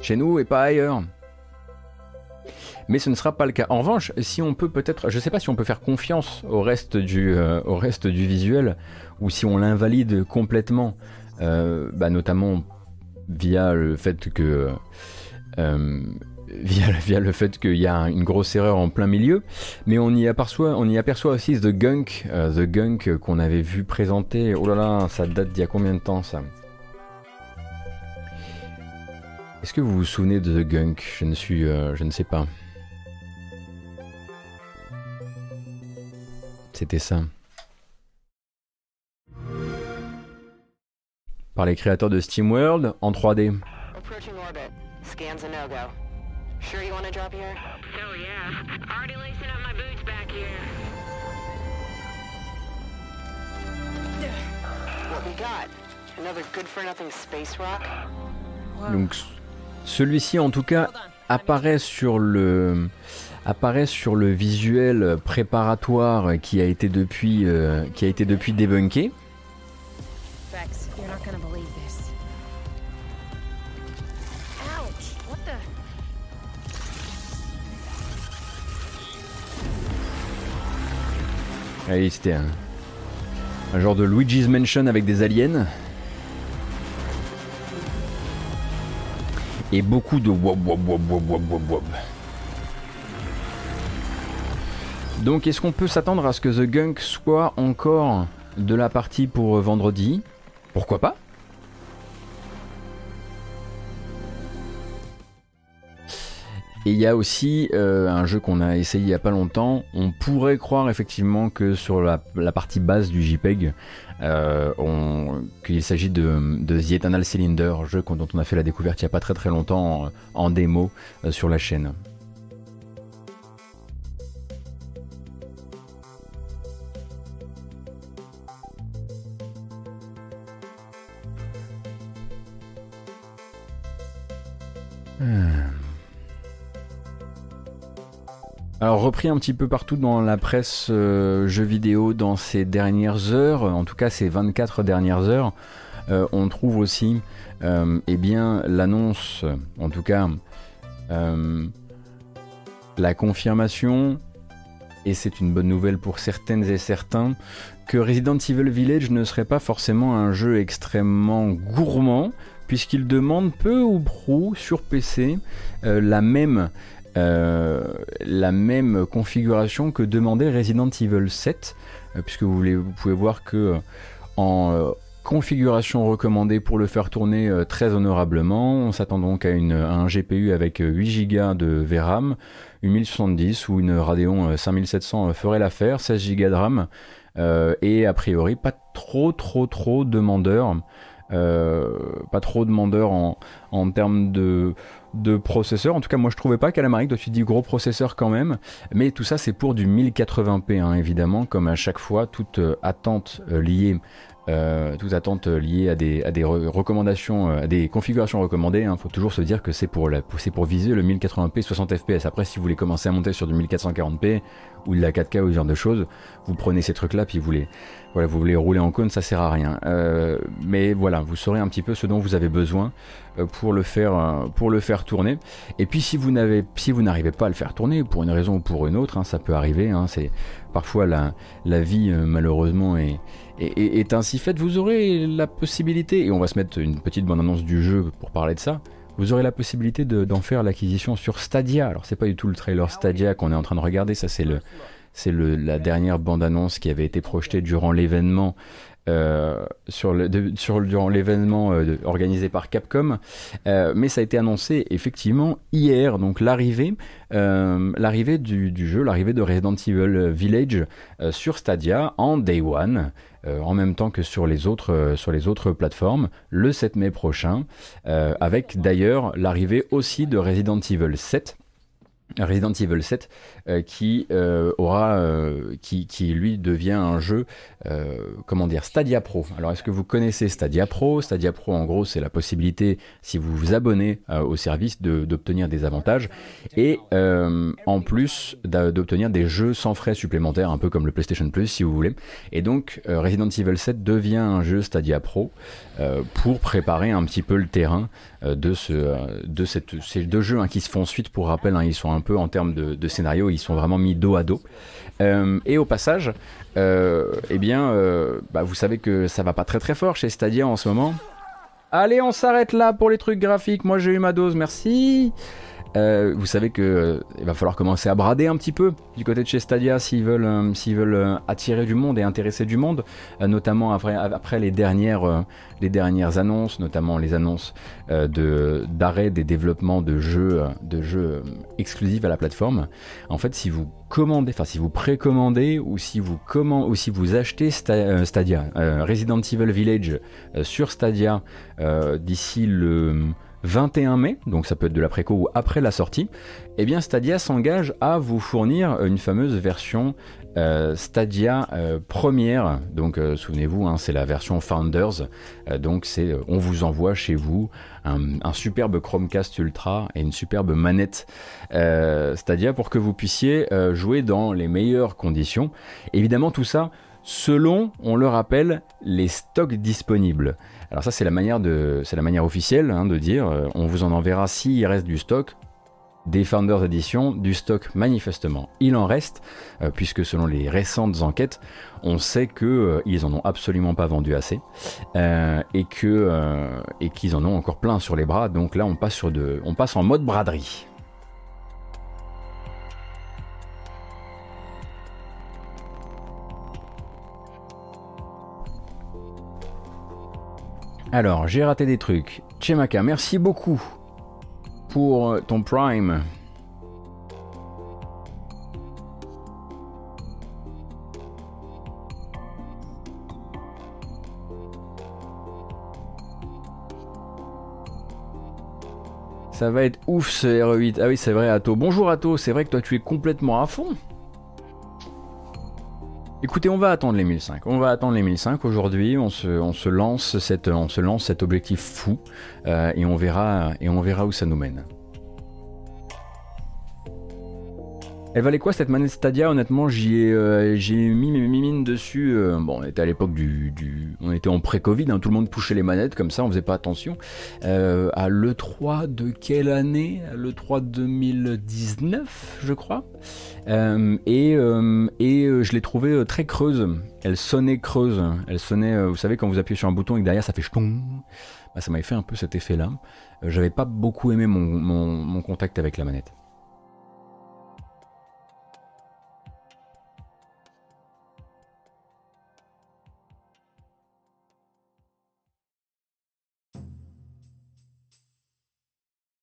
Chez nous et pas ailleurs mais ce ne sera pas le cas. En revanche, si on peut peut-être, je ne sais pas si on peut faire confiance au reste du, au reste du visuel, ou si on l'invalide complètement, bah, notamment via le fait que euh, <laughs> via, via, le fait qu'il y a une grosse erreur en plein milieu, mais on y aperçoit, on y aperçoit aussi The Gunk, euh, The Gunk qu'on avait vu présenter. Oh là là, ça date d'il y a combien de temps ça? Est-ce que vous vous souvenez de The Gunk? Je ne suis, je ne sais pas. C'était ça. Par les créateurs de SteamWorld en 3D. Donc celui-ci en tout cas apparaît sur le apparaît sur le visuel préparatoire qui a été depuis euh, qui a été depuis débunké. Allez, c'était un, genre de Luigi's Mansion avec des aliens. Et beaucoup de wob wob wob wob wob wob wob. Donc est-ce qu'on peut s'attendre à ce que The Gunk soit encore de la partie pour vendredi? Pourquoi pas? Et il y a aussi euh, un jeu qu'on a essayé il y a pas longtemps. On pourrait croire effectivement que sur la, partie base du JPEG, euh, qu'il s'agit de, The Eternal Cylinder, jeu dont on a fait la découverte il y a pas très très longtemps en, démo euh, sur la chaîne. Un petit peu partout dans la presse euh, jeux vidéo dans ces dernières heures, en tout cas ces 24 dernières heures, euh, on trouve aussi euh, eh bien l'annonce, en tout cas la confirmation, et c'est une bonne nouvelle pour certaines et certains, que Resident Evil Village ne serait pas forcément un jeu extrêmement gourmand, puisqu'il demande peu ou prou sur PC la même euh, la même configuration que demandait Resident Evil 7, euh, puisque vous, pouvez voir que euh, en configuration recommandée pour le faire tourner très honorablement. On s'attend donc à, un GPU avec 8 Go de VRAM, une 1070 ou une Radeon 5700 ferait l'affaire, 16 Go de RAM, et a priori pas trop trop trop demandeur. pas trop demandeur en, en termes de, de processeurs. En tout cas, moi je trouvais pas qu'Alamaric doit dit gros processeur quand même. Mais tout ça, c'est pour du 1080p, hein, évidemment, comme à chaque fois, toute euh, attente euh, liée toute attente liée à des, recommandations, à des configurations recommandées. Il hein. faut toujours se dire que c'est pour, viser le 1080p 60 fps. Après, si vous voulez commencer à monter sur du 1440p ou de la 4K ou ce genre de choses, vous prenez ces trucs-là puis vous les, voilà, vous voulez rouler en cône, ça sert à rien. Euh, mais voilà, vous saurez un petit peu ce dont vous avez besoin euh, pour le faire, euh, pour le faire tourner. Et puis si vous n'avez, si vous n'arrivez pas à le faire tourner pour une raison ou pour une autre, hein, ça peut arriver. Hein, c'est parfois la, la vie malheureusement est, est, ainsi faite. Vous aurez la possibilité, et on va se mettre une petite bande annonce du jeu pour parler de ça. Vous aurez la possibilité d'en faire l'acquisition sur Stadia. Alors c'est pas du tout le trailer Stadia qu'on est en train de regarder, ça c'est le c'est la dernière bande-annonce qui avait été projetée durant l'événement. Euh, sur le, durant l'événement euh, organisé par Capcom, euh, mais ça a été annoncé effectivement hier, donc l'arrivée, l'arrivée du, du, jeu, l'arrivée de Resident Evil Village sur Stadia en Day One. En même temps que sur les autres, sur les autres plateformes, le 7 mai prochain, avec d'ailleurs l'arrivée aussi de Resident Evil 7, Resident Evil 7 euh, qui euh, aura euh, qui, qui, lui devient un jeu comment dire Stadia Pro. Alors est-ce que vous connaissez Stadia Pro? Stadia Pro en gros c'est la possibilité si vous vous abonnez au service d'obtenir des avantages et en plus d'obtenir des jeux sans frais supplémentaires un peu comme le PlayStation Plus si vous voulez. Et donc Resident Evil 7 devient un jeu Stadia Pro pour préparer un petit peu le terrain de ce cette, ces deux jeux hein, qui se font suite pour rappel hein, ils sont un peu en termes de, scénario, ils sont vraiment mis dos à dos. Euh, et au passage, euh, eh bien, euh, bah, vous savez que ça va pas très très fort chez Stadia en ce moment. Allez, on s'arrête là pour les trucs graphiques. Moi, j'ai eu ma dose, merci. Euh, vous savez que euh, il va falloir commencer à brader un petit peu du côté de chez Stadia s'ils veulent, euh, s'ils veulent attirer du monde et intéresser du monde, notamment après, les, dernières, les dernières annonces, notamment les annonces de, d'arrêt des développements de jeux, de jeux exclusifs à la plateforme. En fait, si vous commandez, enfin si vous précommandez ou si vous, comment, ou si vous achetez Stadia, Resident Evil Village sur Stadia d'ici le 21 mai, donc ça peut être de l'après-co ou après la sortie, eh bien Stadia s'engage à vous fournir une fameuse version euh, Stadia euh, première. Donc euh, souvenez-vous, hein, c'est la version Founders. donc c'est, on vous envoie chez vous un, superbe Chromecast Ultra et une superbe manette Stadia pour que vous puissiez jouer dans les meilleures conditions. Évidemment tout ça selon, on le rappelle, les stocks disponibles. Alors ça c'est la manière officielle hein, de dire, euh, on vous en enverra s'il reste du stock. Des Founders Edition, du stock manifestement, il en reste, euh, puisque selon les récentes enquêtes, on sait qu'ils euh, ils ont absolument pas vendu assez et que et qu'ils en ont encore plein sur les bras. Donc là, on passe sur de, on passe en mode braderie. Alors, j'ai raté des trucs. Chemaka, merci beaucoup pour ton Prime. Ça va être ouf ce RE8. Ah oui, c'est vrai, Atto. Bonjour Atto, c'est vrai que toi tu es complètement à fond. Écoutez, on va attendre les 1005. On va attendre les 1005 aujourd'hui. On se, lance cette, on se lance cet objectif fou euh, et on verra et on verra où ça nous mène. Elle valait quoi cette manette Stadia? Honnêtement, j'y ai, euh, j'ai mis mes mimines dessus. Euh, bon, on était à l'époque du, on était en pré-Covid, hein, tout le monde poussait les manettes comme ça, on faisait pas attention. Euh, à le 3 de quelle année? Le 3 2019, je crois. et et je l'ai trouvée très creuse. Elle sonnait creuse. Elle sonnait, vous savez, quand vous appuyez sur un bouton et que derrière ça fait ch'ton. Bah, ça m'avait fait un peu cet effet-là. J'avais pas beaucoup aimé mon contact avec la manette.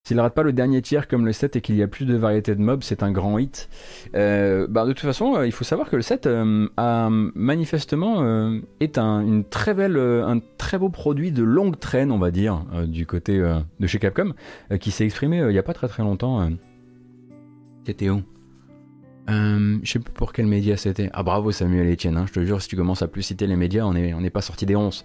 S'il rate pas le dernier tiers comme le 7 et qu'il y a plus de variété de mobs, c'est un grand hit. Euh, bah de toute façon, euh, il faut savoir que le 7 euh, a manifestement est un, une très belle, un très beau produit de longue traîne, on va dire, du côté de chez Capcom, qui s'est exprimé il y a pas très très longtemps. C'était où? Je sais plus pour quel média c'était. Ah bravo Samuel Etienne, hein, je te jure, si tu commences à plus citer les médias, on n'est on pas sorti des 11.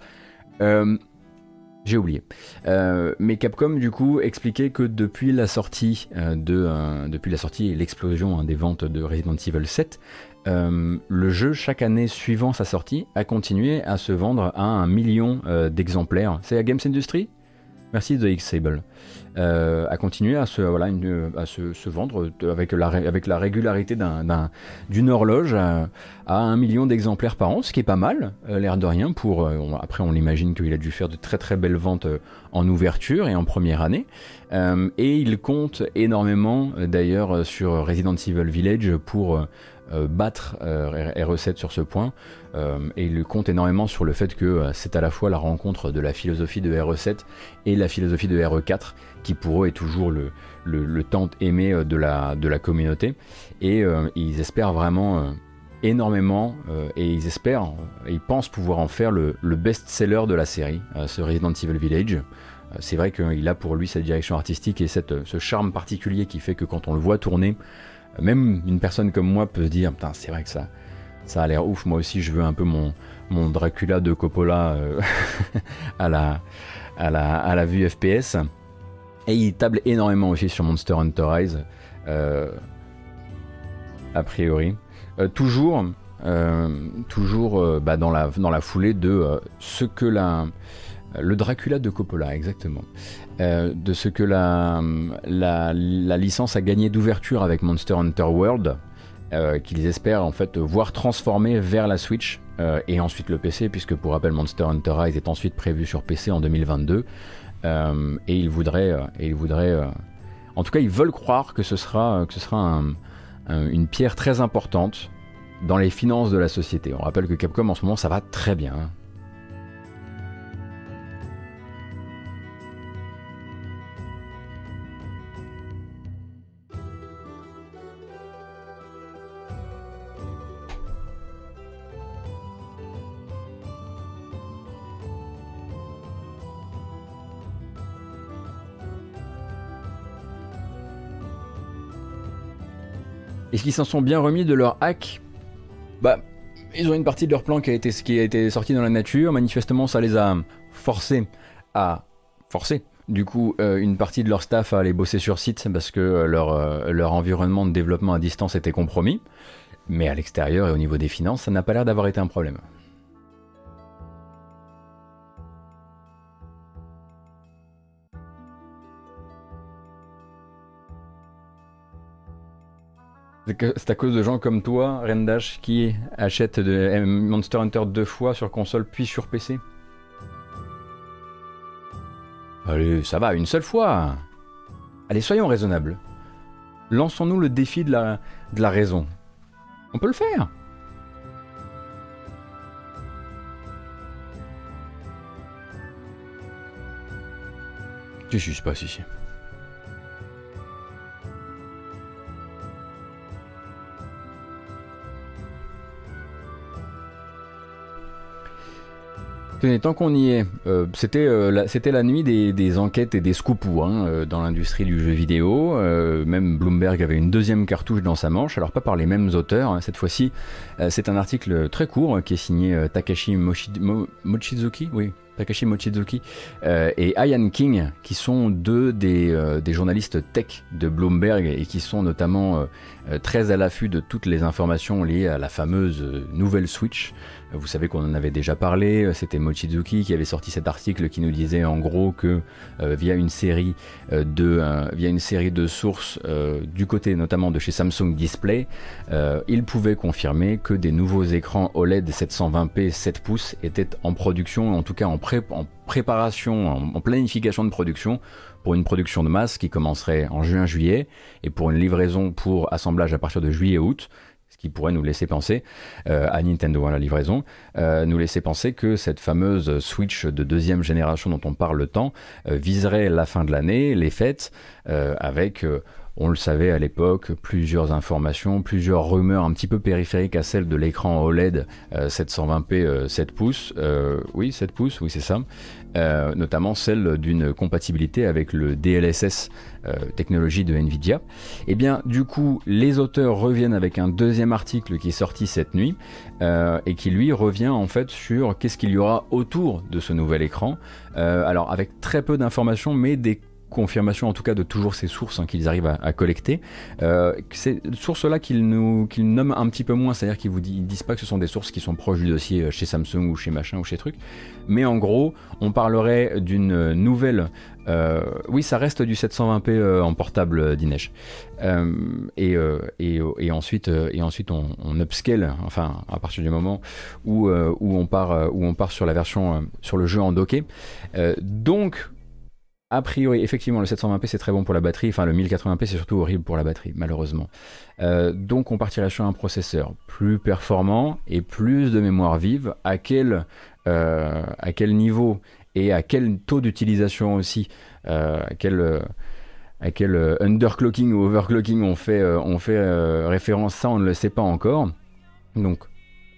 Euh, j'ai oublié. Euh, mais Capcom du coup expliquait que depuis la sortie de depuis la sortie et l'explosion hein, des ventes de Resident Evil 7, le jeu chaque année suivant sa sortie a continué à se vendre à un million d'exemplaires. C'est la Games Industry? Merci The X-Sable. Euh, à continuer à se, voilà, à se, vendre avec la, avec la régularité d'une horloge à, un million d'exemplaires par an, ce qui est pas mal, euh, l'air de rien. Pour, euh, après, on l'imagine qu'il a dû faire de très très belles ventes en ouverture et en première année. et il compte énormément d'ailleurs sur Resident Evil Village pour battre RE7 sur ce point. et il compte énormément sur le fait que c'est à la fois la rencontre de la philosophie de RE7 et la philosophie de RE4 qui pour eux est toujours le, le, temps aimé euh, de la, de la communauté. Et euh, ils espèrent vraiment euh, énormément, et ils espèrent, et ils pensent pouvoir en faire le, le best-seller de la série, ce Resident Evil Village. C'est vrai qu'il a pour lui cette direction artistique et cette, ce charme particulier qui fait que quand on le voit tourner, même une personne comme moi peut se dire Putain, c'est vrai que ça, ça a l'air ouf. Moi aussi, je veux un peu mon, mon Dracula de Coppola <laughs> à, la, à, la, à la vue FPS. Et il table énormément aussi sur Monster Hunter Rise, euh, a priori. Euh, toujours, euh, toujours bah, dans, la, dans la foulée de ce que la. Le Dracula de Coppola, exactement. de ce que la, licence a gagné d'ouverture avec Monster Hunter World, qu'ils espèrent en fait voir transformer vers la Switch et ensuite le PC, puisque pour rappel Monster Hunter Rise est ensuite prévu sur PC en 2022. Euh, et ils voudraient, euh, euh, en tout cas, ils veulent croire que ce sera, que ce sera une pierre très importante dans les finances de la société. On rappelle que Capcom en ce moment ça va très bien. Est-ce qu'ils s'en sont bien remis de leur hack Bah, ils ont une partie de leur plan qui a été, qui a été sorti dans la nature. Manifestement, ça les a forcés à forcer. Du coup, euh, une partie de leur staff à aller bosser sur site parce que euh, euh, leur environnement de développement à distance était compromis. Mais à l'extérieur et au niveau des finances, ça n'a pas l'air d'avoir été un problème. C'est à cause de gens comme toi, Rendash, qui achètent Monster Hunter deux fois sur console puis sur PC. Allez, ça va, une seule fois. Allez, soyons raisonnables. Lançons-nous le défi de la, raison. On peut le faire. Je suis pas ici. Tant qu'on y est, euh, c'était euh, la, c'était la nuit des, enquêtes et des scoops hein, euh, dans l'industrie du jeu vidéo. même Bloomberg avait une deuxième cartouche dans sa manche, alors pas par les mêmes auteurs. Hein. Cette fois-ci, c'est un article très court qui est signé Takashi Mochizuki, oui, Takashi Mochizuki et Ian King, qui sont deux des, journalistes tech de Bloomberg et qui sont notamment très à l'affût de toutes les informations liées à la fameuse nouvelle Switch. Vous savez qu'on en avait déjà parlé, euh, c'était Mochizuki qui avait sorti cet article qui nous disait en gros que euh, via une série euh, de via une série de sources du côté notamment de chez Samsung Display, il pouvait confirmer que des nouveaux écrans OLED 720p 7 pouces étaient en production, en tout cas en, en préparation, en planification de production pour une production de masse qui commencerait en juin-juillet et pour une livraison pour assemblage à partir de juillet-août qui pourrait nous laisser penser, euh, à Nintendo à la livraison, euh, nous laisser penser que cette fameuse Switch de deuxième génération dont on parle le temps euh, viserait la fin de l'année, les fêtes, avec on le savait à l'époque, plusieurs informations, plusieurs rumeurs un petit peu périphériques à celles de l'écran OLED 720p 7 pouces. oui, 7 pouces, oui c'est ça. Euh, notamment celle d'une compatibilité avec le DLSS euh, technologie de Nvidia. Et eh bien du coup, les auteurs reviennent avec un deuxième article qui est sorti cette nuit euh, et qui lui revient en fait sur qu'est-ce qu'il y aura autour de ce nouvel écran. alors avec très peu d'informations, mais des confirmation en tout cas de toujours ces sources hein, qu'ils arrivent à, collecter. Euh, ces sources-là qu'ils nous nomment un petit peu moins, c'est-à-dire qu'ils vous disent pas que ce sont des sources qui sont proches du dossier euh, chez Samsung ou chez machin ou chez truc, mais en gros, on parlerait d'une nouvelle. Euh, oui, ça reste du 720p en portable d'Inesh. Et, et, ensuite, et ensuite on, on, upscale, enfin à partir du moment où, où, on, part, où on part sur la version, sur le jeu en docké. donc, a priori, effectivement, le 720p c'est très bon pour la batterie, enfin le 1080p c'est surtout horrible pour la batterie, malheureusement. Euh, donc on partirait sur un processeur plus performant et plus de mémoire vive. À quel, euh, à quel niveau et à quel taux d'utilisation aussi, euh, à quel, à quel underclocking ou overclocking on fait, on fait référence, ça on ne le sait pas encore. Donc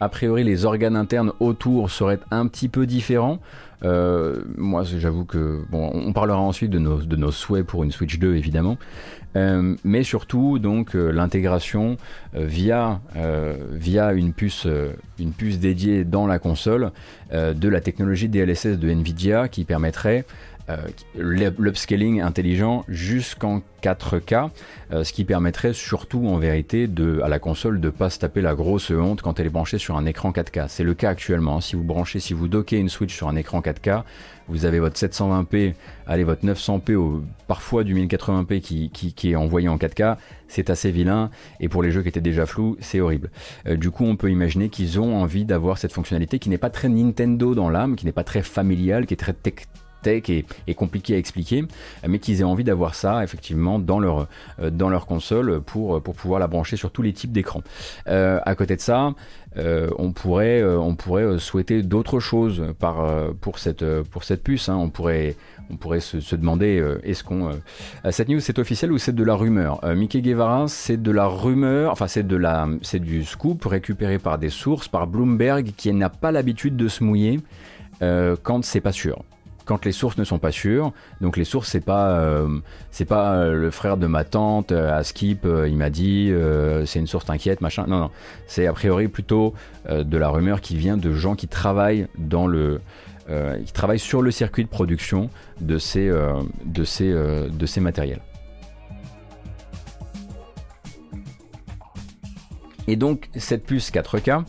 a priori les organes internes autour seraient un petit peu différents. Euh, moi, j'avoue que bon, on parlera ensuite de nos, de nos souhaits pour une Switch 2, évidemment, euh, mais surtout donc euh, l'intégration via via une puce une puce dédiée dans la console de la technologie DLSS de Nvidia qui permettrait l'upscaling intelligent jusqu'en 4K, euh, ce qui permettrait surtout en vérité à la console de pas se taper la grosse honte quand elle est branchée sur un écran 4K. C'est le cas actuellement. Hein. Si vous branchez, si vous dockez une Switch sur un écran 4K, vous avez votre 720p, allez votre 900p, ou parfois du 1080p qui, qui, est envoyé en 4K, c'est assez vilain, et pour les jeux qui étaient déjà flous, c'est horrible. Euh, du coup, on peut imaginer qu'ils ont envie d'avoir cette fonctionnalité qui n'est pas très Nintendo dans l'âme, qui n'est pas très familiale, qui est très tech tech et, compliqué à expliquer, mais qu'ils aient envie d'avoir ça effectivement dans leur, euh, dans leur console pour, pour pouvoir la brancher sur tous les types d'écrans. Euh, à côté de ça, euh, on pourrait, on pourrait souhaiter d'autres choses par, pour, cette, pour cette puce. Hein. On pourrait, on pourrait se, demander est-ce qu'on. cette news c'est officiel ou c'est de la rumeur? Mickey Guevara, c'est de la rumeur, enfin c'est de la, c'est du scoop récupéré par des sources, par Bloomberg qui n'a pas l'habitude de se mouiller quand c'est pas sûr quand les sources ne sont pas sûres. Donc les sources, c'est pas euh, pas euh, le frère de ma tante euh, à Skip, il m'a dit c'est une source t'inquiète, machin. Non non, c'est a priori plutôt de la rumeur qui vient de gens qui travaillent dans le qui travaillent sur le circuit de production de ces de ces de ces matériels. Et donc cette puce 4K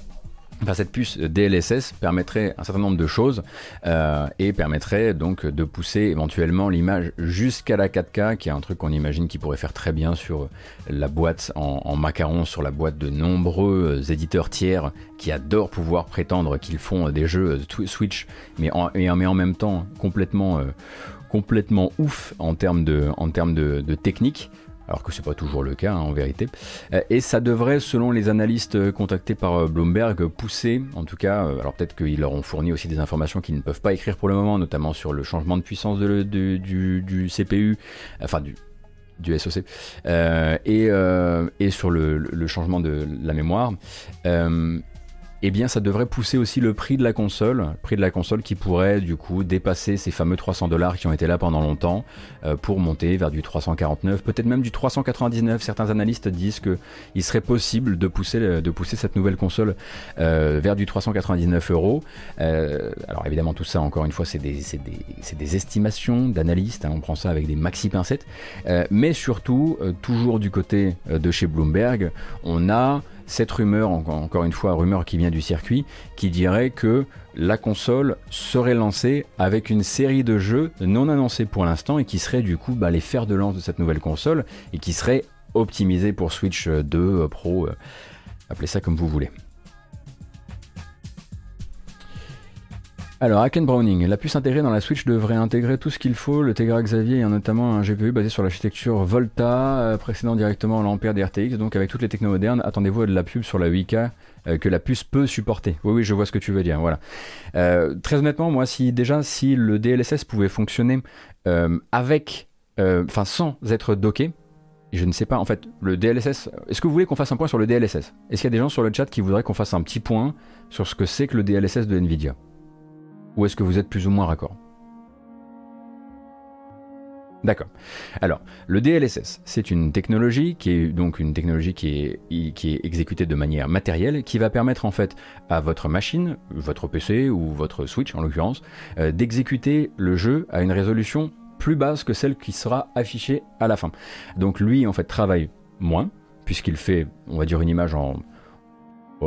Enfin, cette puce DLSS permettrait un certain nombre de choses euh, et permettrait donc de pousser éventuellement l'image jusqu'à la 4K, qui est un truc qu'on imagine qui pourrait faire très bien sur la boîte en, macaron, sur la boîte de nombreux éditeurs tiers qui adorent pouvoir prétendre qu'ils font des jeux Switch, mais en, en même temps complètement, euh, complètement ouf en termes de, en de technique alors que c'est pas toujours le cas hein, en vérité. Euh, et ça devrait, selon les analystes euh, contactés par euh, Bloomberg, pousser, en tout cas, alors peut-être qu'ils leur ont fourni aussi des informations qu'ils ne peuvent pas écrire pour le moment, notamment sur le changement de puissance du, CPU, enfin du, SOC, et, sur le, changement de la mémoire eh bien ça devrait pousser aussi le prix de la console, le prix de la console qui pourrait du coup dépasser ces fameux 300 dollars qui ont été là pendant longtemps euh, pour monter vers du 349, peut-être même du 399. Certains analystes disent que il serait possible de pousser, de pousser cette nouvelle console euh, vers du 399 euros. Euh, alors évidemment tout ça encore une fois c'est des, estimations d'analystes, hein, on prend ça avec des maxi pincettes, mais surtout toujours du côté de chez Bloomberg, on a cette rumeur, encore une fois, rumeur qui vient du circuit, qui dirait que la console serait lancée avec une série de jeux non annoncés pour l'instant et qui seraient du coup bah, les fers de lance de cette nouvelle console et qui seraient optimisés pour Switch 2 Pro, euh, appelez ça comme vous voulez. Alors, Haken Browning, la puce intégrée dans la Switch devrait intégrer tout ce qu'il faut, le Tegra Xavier et notamment un GPU basé sur l'architecture Volta, euh, précédant directement l'Ampère des RTX, donc avec toutes les technos modernes, attendez-vous à de la pub sur la 8K euh, que la puce peut supporter. Oui, oui, je vois ce que tu veux dire, voilà. Euh, très honnêtement, moi, si déjà, si le DLSS pouvait fonctionner avec, enfin, sans être docké, je ne sais pas, en fait, le DLSS. Est-ce que vous voulez qu'on fasse un point sur le DLSS Est-ce qu'il y a des gens sur le chat qui voudraient qu'on fasse un petit point sur ce que c'est que le DLSS de Nvidia? Ou est-ce que vous êtes plus ou moins raccord D'accord. Alors, le DLSS, c'est une technologie qui est donc une technologie qui est, qui est exécutée de manière matérielle, qui va permettre en fait à votre machine, votre PC ou votre Switch en l'occurrence, euh, d'exécuter le jeu à une résolution plus basse que celle qui sera affichée à la fin. Donc lui en fait travaille moins puisqu'il fait, on va dire, une image en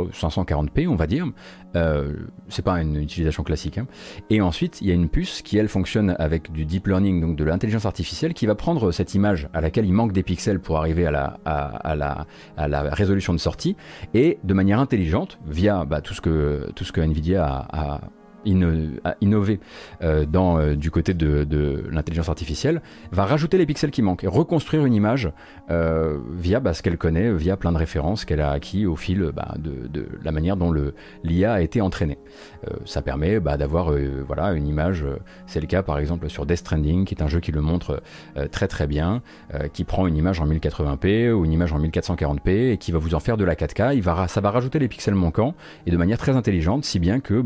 540p, on va dire. Euh, c'est pas une utilisation classique. Hein. Et ensuite, il y a une puce qui, elle, fonctionne avec du deep learning, donc de l'intelligence artificielle, qui va prendre cette image à laquelle il manque des pixels pour arriver à la, résolution de sortie, et de manière intelligente, via bah, tout, ce que, tout ce que Nvidia a innover euh, euh, du côté de, l'intelligence artificielle, va rajouter les pixels qui manquent et reconstruire une image euh, via bah, ce qu'elle connaît, via plein de références qu'elle a acquis au fil bah, de, la manière dont l'IA a été entraînée. ça permet bah, d'avoir voilà, une image, c'est le cas par exemple sur Death Stranding, qui est un jeu qui le montre très très bien, qui prend une image en 1080p ou une image en 1440p et qui va vous en faire de la 4K. Il va, ça va rajouter les pixels manquants et de manière très intelligente, si bien que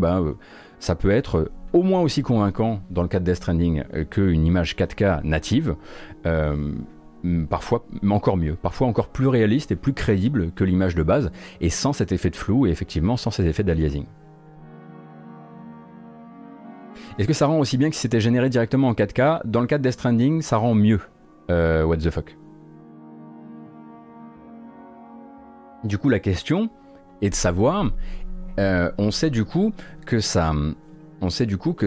ça peut être au moins aussi convaincant dans le cas de Death Stranding euh, qu'une image 4K native. Euh, parfois encore mieux, parfois encore plus réaliste et plus crédible que l'image de base, et sans cet effet de flou et effectivement sans cet effet d'aliasing. Est-ce que ça rend aussi bien que si c'était généré directement en 4K Dans le cas de Death Stranding, ça rend mieux. Euh, what the fuck Du coup, la question est de savoir euh, on sait du coup que ça,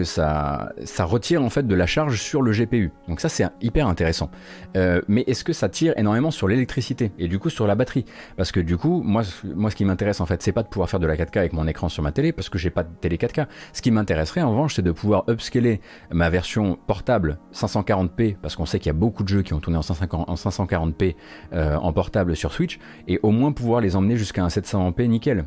ça, ça retire en fait de la charge sur le GPU. Donc ça c'est hyper intéressant. Euh, mais est-ce que ça tire énormément sur l'électricité et du coup sur la batterie? Parce que du coup, moi, moi ce qui m'intéresse en fait, c'est pas de pouvoir faire de la 4K avec mon écran sur ma télé parce que j'ai pas de télé 4K. Ce qui m'intéresserait en revanche, c'est de pouvoir upscaler ma version portable 540p parce qu'on sait qu'il y a beaucoup de jeux qui ont tourné en, 540p euh, en portable sur Switch et au moins pouvoir les emmener jusqu'à un 720p nickel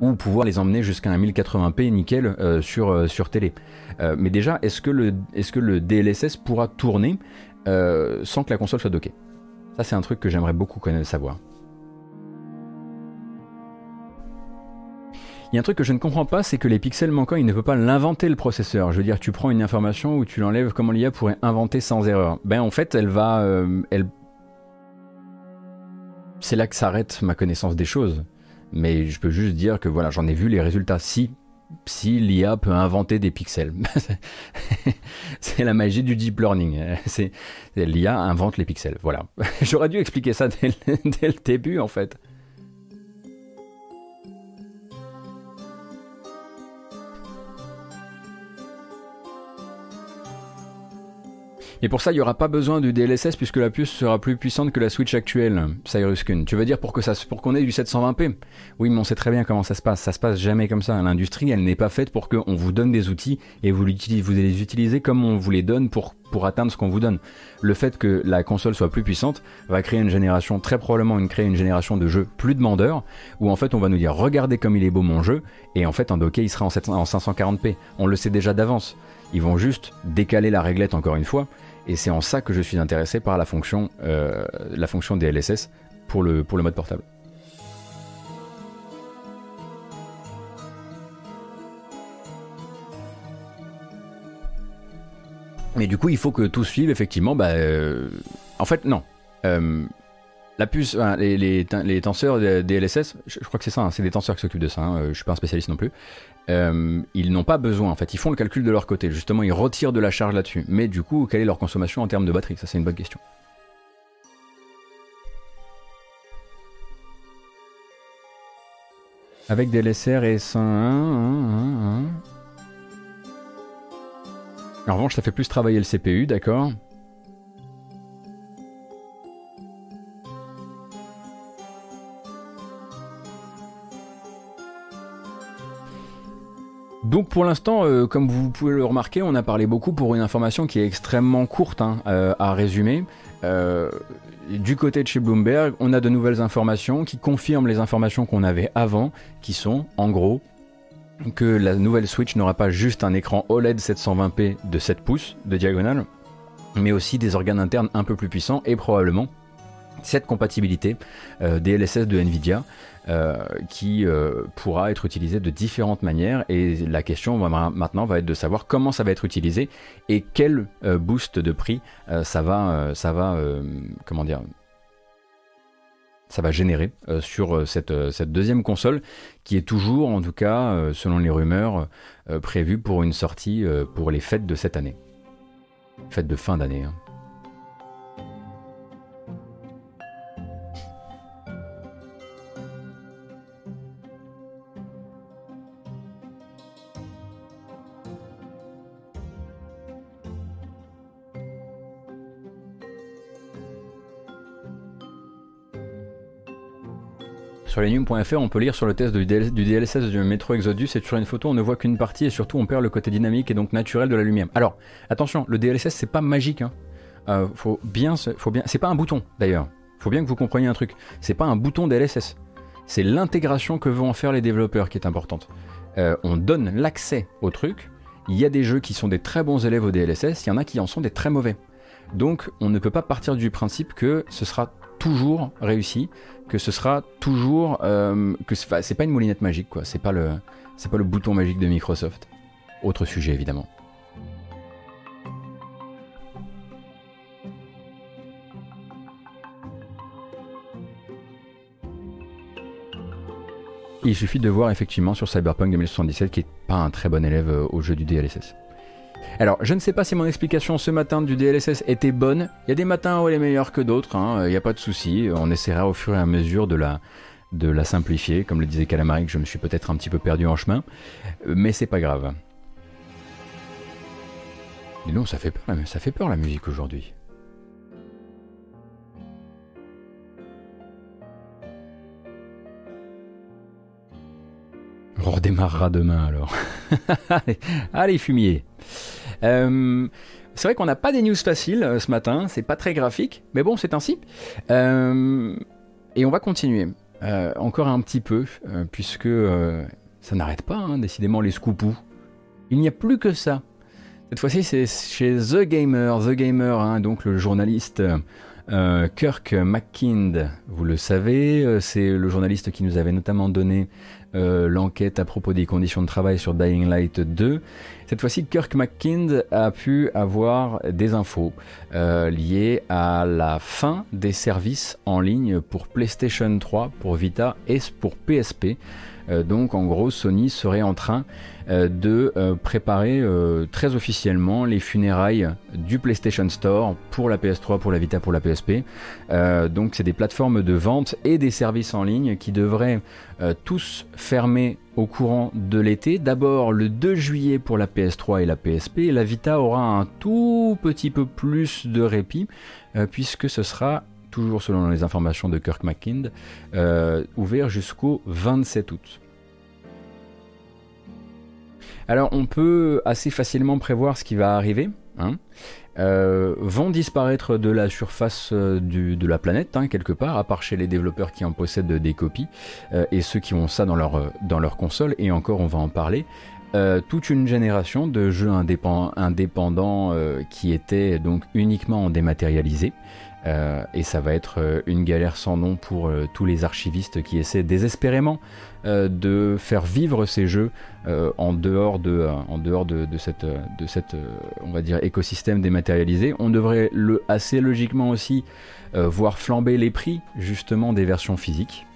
ou pouvoir les emmener jusqu'à un 1080p nickel euh, sur, euh, sur télé. Euh, mais déjà, est-ce que, le, est que le DLSS pourra tourner sans que la console soit dockée? Ça, c'est un truc que j'aimerais beaucoup connaître, savoir. Il y a un truc que je ne comprends pas, c'est que les pixels manquants, il ne peut pas l'inventer le processeur. Je veux dire, tu prends une information ou tu l'enlèves, comment l'IA pourrait inventer sans erreur? Ben en fait, elle va... elle... C'est là que s'arrête ma connaissance des choses. Mais je peux juste dire que voilà, j'en ai vu les résultats. Si, si l'IA peut inventer des pixels, <laughs> c'est la magie du deep learning. <laughs> L'IA invente les pixels. Voilà. <laughs> J'aurais dû expliquer ça dès le début en fait. Et pour ça, il n'y aura pas besoin du DLSS puisque la puce sera plus puissante que la Switch actuelle, Cyrus Kun. Tu veux dire pour que ça, pour qu'on ait du 720p Oui, mais on sait très bien comment ça se passe. Ça se passe jamais comme ça. L'industrie, elle n'est pas faite pour qu'on vous donne des outils et vous, vous les utilisez comme on vous les donne pour, pour atteindre ce qu'on vous donne. Le fait que la console soit plus puissante va créer une génération, très probablement une, créer une génération de jeux plus demandeurs, où en fait on va nous dire regardez comme il est beau mon jeu, et en fait en docké il sera en, en 540p. On le sait déjà d'avance. Ils vont juste décaler la réglette encore une fois, et c'est en ça que je suis intéressé par la fonction, euh, la fonction DLSS pour le, pour le mode portable. Mais du coup, il faut que tout suive effectivement. Bah, euh, en fait, non. Euh, la puce, les, les, tenseurs DLSS, je, crois que c'est ça, hein, c'est des tenseurs qui s'occupent de ça, hein, je suis pas un spécialiste non plus. Euh, ils n'ont pas besoin, en fait, ils font le calcul de leur côté, justement, ils retirent de la charge là-dessus. Mais du coup, quelle est leur consommation en termes de batterie? Ça, c'est une bonne question. Avec des LSR et 101, En revanche, ça fait plus travailler le CPU, d'accord? Donc pour l'instant, euh, comme vous pouvez le remarquer, on a parlé beaucoup pour une information qui est extrêmement courte hein, euh, à résumer. Euh, du côté de chez Bloomberg, on a de nouvelles informations qui confirment les informations qu'on avait avant, qui sont en gros que la nouvelle Switch n'aura pas juste un écran OLED 720p de 7 pouces de diagonale, mais aussi des organes internes un peu plus puissants et probablement cette compatibilité DLSS de NVIDIA qui pourra être utilisée de différentes manières et la question maintenant va être de savoir comment ça va être utilisé et quel boost de prix ça va, ça va comment dire, ça va générer euh, sur euh, euh, cette, deuxième console qui est toujours, en tout cas, selon les rumeurs, prévue pour une sortie pour les fêtes de cette année. Fêtes de fin d'année. Hein. Sur les on peut lire sur le test du, DLSS du Metro Exodus et sur une photo on ne voit qu'une partie et surtout on perd le côté dynamique et donc naturel de la lumière. Alors attention, le DLSS c'est pas magique. Hein. Euh, faut bien, faut bien, c'est pas un bouton d'ailleurs. Faut bien que vous compreniez un truc. C'est pas un bouton DLSS. C'est l'intégration que vont en faire les développeurs qui est importante. Euh, on donne l'accès au truc. Il y a des jeux qui sont des très bons élèves au DLSS, il y en a qui en sont des très mauvais. Donc on ne peut pas partir du principe que ce sera toujours réussi, que ce sera toujours euh, que c'est pas une moulinette magique quoi, c'est pas le c'est pas le bouton magique de Microsoft. Autre sujet évidemment. Il suffit de voir effectivement sur Cyberpunk 2077 qui est pas un très bon élève euh, au jeu du DLSS. Alors, je ne sais pas si mon explication ce matin du DLSS était bonne. Il y a des matins où elle est meilleure que d'autres, hein. il n'y a pas de souci. On essaiera au fur et à mesure de la, de la simplifier. Comme le disait Calamaric, je me suis peut-être un petit peu perdu en chemin, mais c'est pas grave. Mais non, ça fait peur la musique aujourd'hui. Redémarrera demain alors. <laughs> allez, fumier. Euh, c'est vrai qu'on n'a pas des news faciles euh, ce matin, c'est pas très graphique, mais bon, c'est ainsi. Euh, et on va continuer encore un petit peu, puisque ça n'arrête pas, hein, décidément, les scoopous. Il n'y a plus que ça. Cette fois-ci, c'est chez The Gamer, The Gamer, hein, donc le journaliste Kirk McKind. Vous le savez, c'est le journaliste qui nous avait notamment donné l'enquête à propos des conditions de travail sur Dying Light 2 cette fois-ci, Kirk McKind a pu avoir des infos euh, liées à la fin des services en ligne pour PlayStation 3, pour Vita et pour PSP. Euh, donc en gros, Sony serait en train euh, de préparer très officiellement les funérailles du PlayStation Store pour la PS3, pour la Vita, pour la PSP. donc c'est des plateformes de vente et des services en ligne qui devraient tous fermer au courant de l'été. D'abord le 2 juillet pour la PS3 et la PSP. La Vita aura un tout petit peu plus de répit euh, puisque ce sera, toujours selon les informations de Kirk McKind, euh, ouvert jusqu'au 27 août. Alors on peut assez facilement prévoir ce qui va arriver. Hein. Euh, vont disparaître de la surface euh, de la planète, hein, quelque part, à part chez les développeurs qui en possèdent des copies, euh, et ceux qui ont ça dans leur, dans leur console, et encore on va en parler. toute une génération de jeux indépendants qui étaient donc uniquement dématérialisés. Et ça va être une galère sans nom pour tous les archivistes qui essaient désespérément euh, de faire vivre ces jeux euh, en dehors de, euh, en dehors de, cette, de cette on va dire, écosystème dématérialisé. On devrait le, assez logiquement aussi voir flamber les prix justement des versions physiques.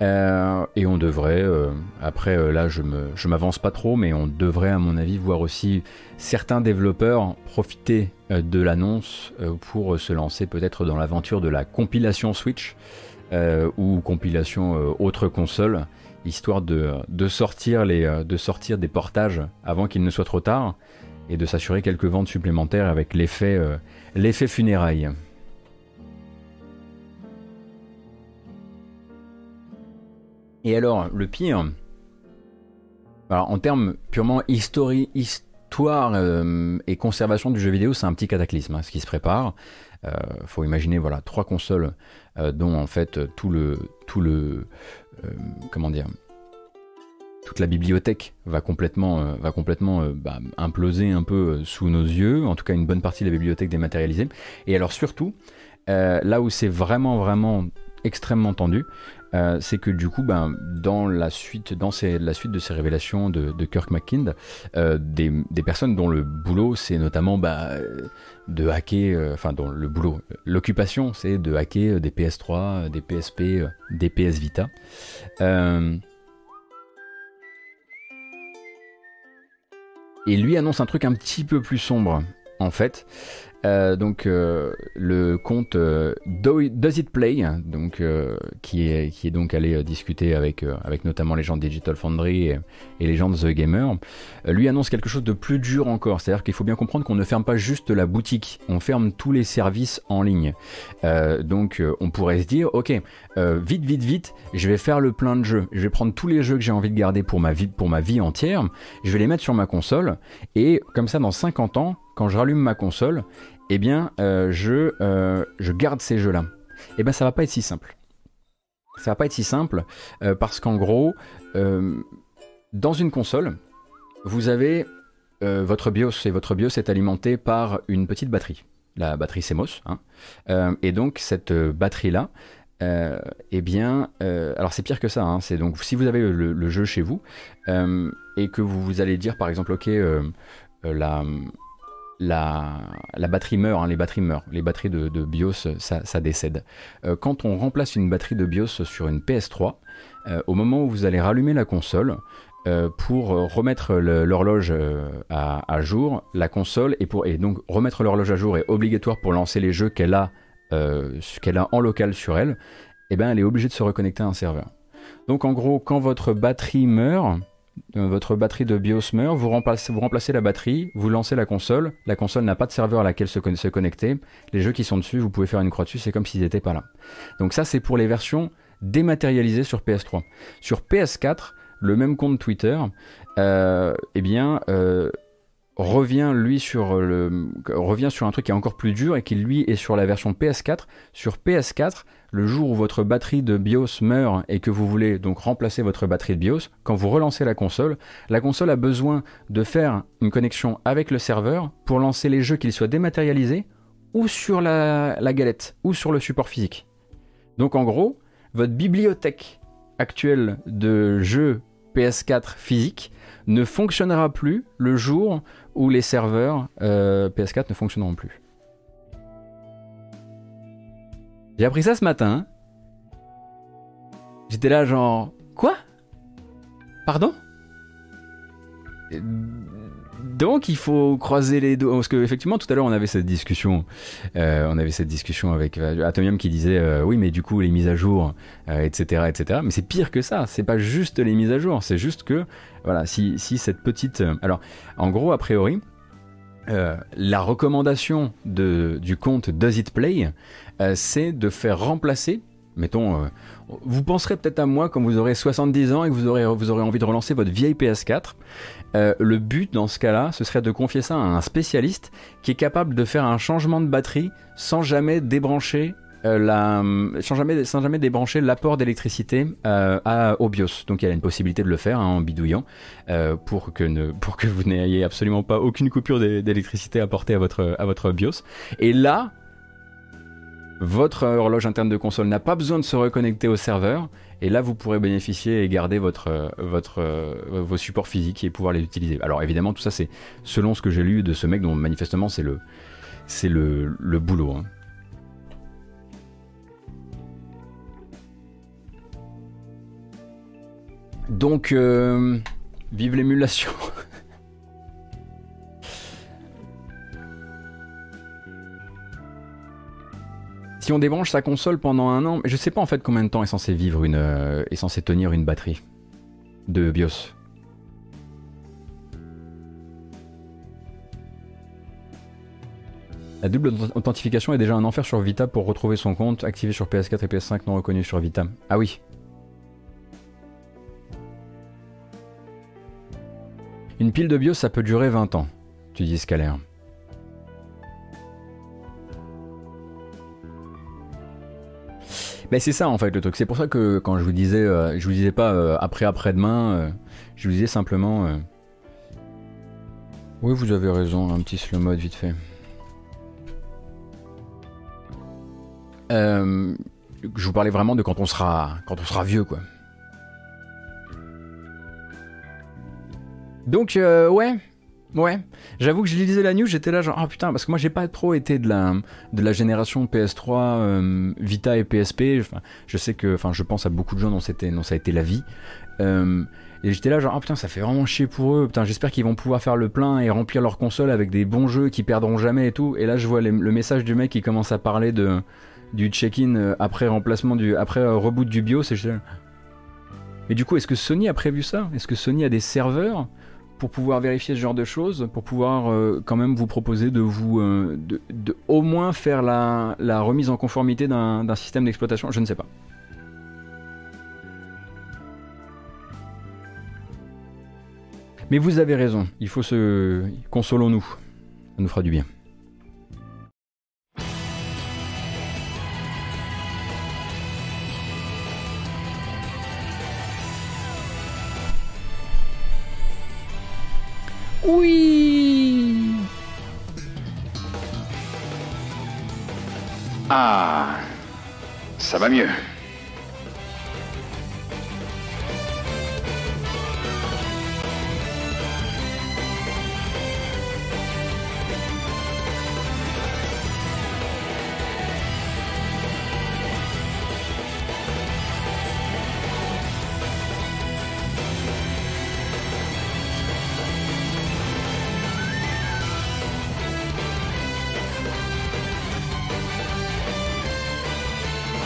et on devrait, après là je je m'avance pas trop, mais on devrait à mon avis voir aussi certains développeurs profiter de l'annonce pour se lancer peut-être dans l'aventure de la compilation Switch. Euh, ou compilation euh, autre console, histoire de, sortir euh, des portages avant qu'il ne soit trop tard et de s'assurer quelques ventes supplémentaires avec l'effet funérailles. Et alors, le pire, alors, en termes purement histoire et conservation du jeu vidéo, c'est un petit cataclysme hein, ce qui se prépare. Il faut imaginer voilà trois consoles euh, dont en fait tout le, tout le, euh, comment dire, toute la bibliothèque va complètement, va complètement bah, imploser un peu sous nos yeux, en tout cas une bonne partie de la bibliothèque dématérialisée. Et alors surtout, là où c'est vraiment vraiment extrêmement tendu, euh, c'est que du coup, ben, dans, la suite, dans la suite de ces révélations de, Kirk McKind, euh, des, personnes dont le boulot c'est notamment bah, de hacker, euh, enfin, dont le boulot, l'occupation c'est de hacker des PS3, des PSP, des PS Vita. et lui annonce un truc un petit peu plus sombre, en fait. Euh, donc euh, le compte euh, Does It Play, donc qui est qui est donc allé discuter avec avec notamment les gens de Digital Foundry et, les gens de The Gamer, lui annonce quelque chose de plus dur encore. C'est-à-dire qu'il faut bien comprendre qu'on ne ferme pas juste la boutique, on ferme tous les services en ligne. donc on pourrait se dire, ok, vite vite vite, je vais faire le plein de jeux. Je vais prendre tous les jeux que j'ai envie de garder pour ma vie pour ma vie entière. Je vais les mettre sur ma console et comme ça dans 50 ans quand je rallume ma console, eh bien, euh, je, euh, je garde ces jeux-là. Eh bien, ça va pas être si simple. Ça va pas être si simple euh, parce qu'en gros, dans une console, vous avez votre BIOS et votre BIOS est alimenté par une petite batterie, la batterie CMOS. Hein. et donc, cette batterie-là, eh bien, alors c'est pire que ça. Hein. c'est donc si vous avez le, le jeu chez vous et que vous, vous allez dire par exemple, ok, la la, batterie meurt, hein, les batteries meurent, les batteries de, BIOS, ça, décède. Euh, quand on remplace une batterie de BIOS sur une PS3, euh, au moment où vous allez rallumer la console, euh, pour remettre l'horloge à, jour, la console, et, pour, donc remettre l'horloge à jour est obligatoire pour lancer les jeux qu'elle a, a en local sur elle, et eh ben elle est obligée de se reconnecter à un serveur. Donc en gros, quand votre batterie meurt, votre batterie de BIOS vous remplacez, la batterie, vous lancez la console, la console n'a pas de serveur à laquelle se, se, connecter, les jeux qui sont dessus, vous pouvez faire une croix dessus, c'est comme s'ils n'étaient pas là. Donc ça c'est pour les versions dématérialisées sur PS3. Sur PS4, le même compte Twitter, euh, eh bien, euh, revient lui sur le revient sur un truc qui est encore plus dur et qui lui est sur la version PS4. Sur PS4, le jour où votre batterie de BIOS meurt et que vous voulez donc remplacer votre batterie de BIOS, quand vous relancez la console, la console a besoin de faire une connexion avec le serveur pour lancer les jeux qu'ils soient dématérialisés ou sur la, galette ou sur le support physique. Donc en gros, votre bibliothèque actuelle de jeux PS4 physiques ne fonctionnera plus le jour où les serveurs euh, PS4 ne fonctionneront plus. J'ai appris ça ce matin. J'étais là genre quoi? Pardon? Donc il faut croiser les doigts parce que effectivement tout à l'heure on avait cette discussion, euh, on avait cette discussion avec euh, Atomium qui disait euh, oui mais du coup les mises à jour, etc etc. Mais c'est pire que ça, c'est pas juste les mises à jour, c'est juste que voilà si, si cette petite, alors en gros a priori la recommandation du compte Does It Play, c'est de faire remplacer, mettons, vous penserez peut-être à moi quand vous aurez 70 ans et que vous aurez, vous aurez envie de relancer votre vieille PS4. Euh, le but dans ce cas-là, ce serait de confier ça à un spécialiste qui est capable de faire un changement de batterie sans jamais débrancher euh, débrancher l'apport d'électricité euh, au BIOS. Donc il y a une possibilité de le faire hein, en bidouillant pour, que vous n'ayez absolument pas aucune coupure d'électricité apportée à votre BIOS. Et là, votre horloge interne de console n'a pas besoin de se reconnecter au serveur et là, vous pourrez bénéficier et garder votre, votre, vos supports physiques et pouvoir les utiliser. Alors évidemment, tout ça, c'est selon ce que j'ai lu de ce mec dont manifestement c'est le, c'est le, le boulot. Hein. Donc, euh, vive l'émulation <laughs> si on débranche sa console pendant un an, je sais pas en fait combien de temps est censé vivre une, euh, est censé tenir une batterie de BIOS. La double authentification est déjà un enfer sur Vita pour retrouver son compte activé sur PS4 et PS5 non reconnu sur Vita. Ah oui. Une pile de BIOS ça peut durer 20 ans, tu dis Scalaire. Ben c'est ça en fait le truc. C'est pour ça que quand je vous disais, je vous disais pas après après-demain, je vous disais simplement. Oui, vous avez raison, un petit slow mode vite fait. je vous parlais vraiment de quand on sera, quand on sera vieux quoi. Donc ouais, Ouais, j'avoue que je lisais la news, j'étais là genre ah putain parce que moi j'ai pas trop été de la de la génération PS3 euh, Vita et PSP. Enfin, je sais que enfin je pense à beaucoup de gens dont c'était ça a été la vie. Euh, et j'étais là genre ah putain ça fait vraiment chier pour eux. Putain j'espère qu'ils vont pouvoir faire le plein et remplir leur console avec des bons jeux qui perdront jamais et tout. Et là je vois le message du mec qui commence à parler de du check-in euh, après remplacement du après reboot du BIOS. Et mais du coup est-ce que Sony a prévu ça? Est-ce que Sony a des serveurs? Pour pouvoir vérifier ce genre de choses, pour pouvoir euh, quand même vous proposer de vous, euh, de, au moins faire la, remise en conformité d'un système d'exploitation, je ne sais pas. Mais vous avez raison, il faut se consolons-nous, ça nous fera du bien. Oui Ah, ça va mieux.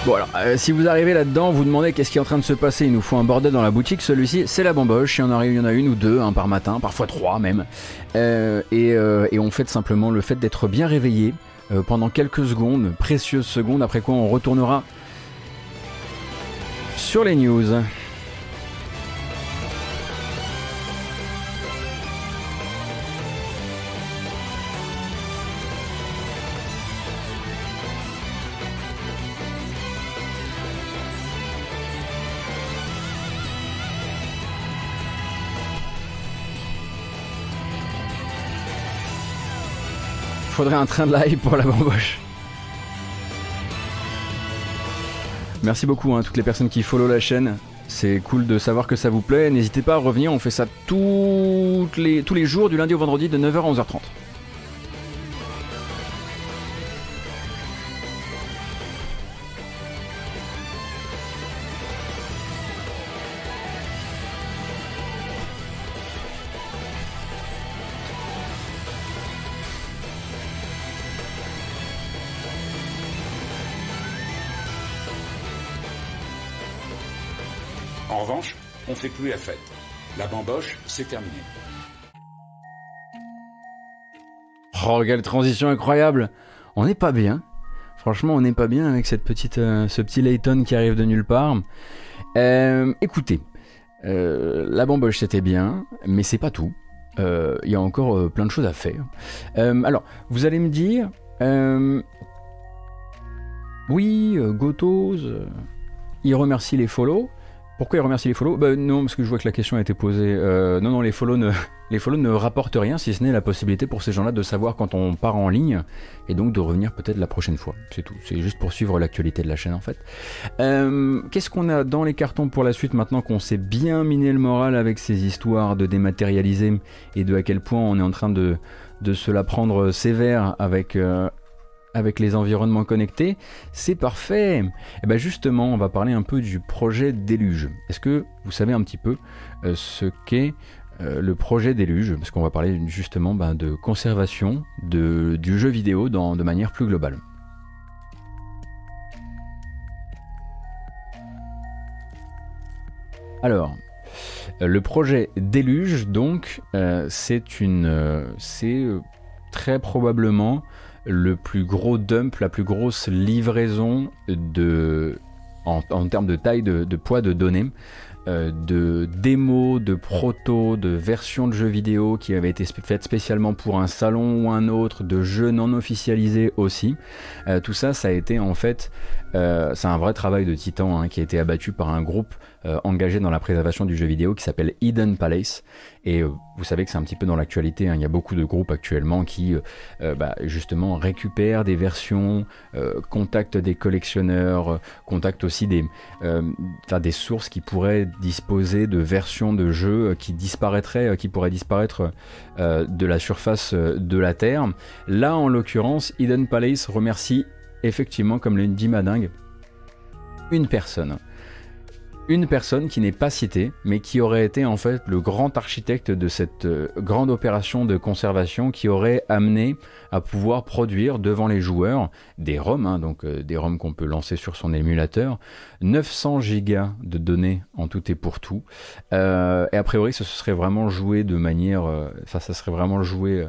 Bon alors, euh, si vous arrivez là-dedans, vous demandez qu'est-ce qui est en train de se passer, il nous faut un bordel dans la boutique, celui-ci c'est la bamboche, il y en arrive, il y en a une ou deux par matin, parfois trois même. Euh, euh, et, on fait simplement le fait d'être bien réveillé pendant quelques secondes, précieuses secondes, après quoi on retournera sur les news. Faudrait un train de live pour la bamboche. Merci beaucoup à hein, toutes les personnes qui follow la chaîne. C'est cool de savoir que ça vous plaît. N'hésitez pas à revenir, on fait ça les, tous les jours du lundi au vendredi de 9h à 11h30. La bamboche, c'est terminé. Oh, quelle transition incroyable On n'est pas bien. Franchement, on n'est pas bien avec cette petite, euh, ce petit Layton qui arrive de nulle part. Euh, écoutez, euh, la bamboche c'était bien, mais c'est pas tout. Il y a encore plein de choses à faire. alors, vous allez me dire, oui, Gotos, il remercie les follow. Pourquoi il remercie les follow? Bah, Non, parce que je vois que la question a été posée. Euh, non, non, les follow, ne, <laughs> les follow ne rapportent rien, si ce n'est la possibilité pour ces gens-là de savoir quand on part en ligne, et donc de revenir peut-être la prochaine fois. C'est tout. C'est juste pour suivre l'actualité de la chaîne, en fait. Euh, qu'est-ce qu'on a dans les cartons pour la suite, maintenant qu'on s'est bien miné le moral avec ces histoires de dématérialiser, et de à quel point on est en train de, de se la prendre sévère avec, euh, avec les environnements connectés, c'est parfait. Et eh bien justement, on va parler un peu du projet Déluge. Est-ce que vous savez un petit peu euh, ce qu'est euh, le projet Déluge? Parce qu'on va parler justement ben, de conservation de, du jeu vidéo dans, de manière plus globale. Alors, euh, le projet Déluge, donc, c'est une, c'est très probablement le plus gros dump, la plus grosse livraison de, en, termes de taille, de, poids de données de démos, de protos, de versions de jeux vidéo qui avaient été faites spécialement pour un salon ou un autre, de jeux non officialisés aussi. tout ça, ça a été en fait, c'est un vrai travail de titan hein, qui a été abattu par un groupe euh, engagé dans la préservation du jeu vidéo qui s'appelle Eden Palace. Et euh, vous savez que c'est un petit peu dans l'actualité, hein. il y a beaucoup de groupes actuellement qui euh, bah, justement récupèrent des versions, contactent des collectionneurs, contactent aussi des, sources qui pourraient disposer de versions de jeux qui disparaîtraient, qui pourraient disparaître de la surface de la Terre. Là en l'occurrence, Eden Palace remercie effectivement, comme l'a dit Madingue, une personne une personne qui n'est pas citée, mais qui aurait été en fait le grand architecte de cette euh, grande opération de conservation qui aurait amené à pouvoir produire devant les joueurs des ROM, hein, donc euh, des ROM qu'on peut lancer sur son émulateur, 900 gigas de données en tout et pour tout. Euh, et a priori, ce serait vraiment joué de manière, enfin, ça serait vraiment joué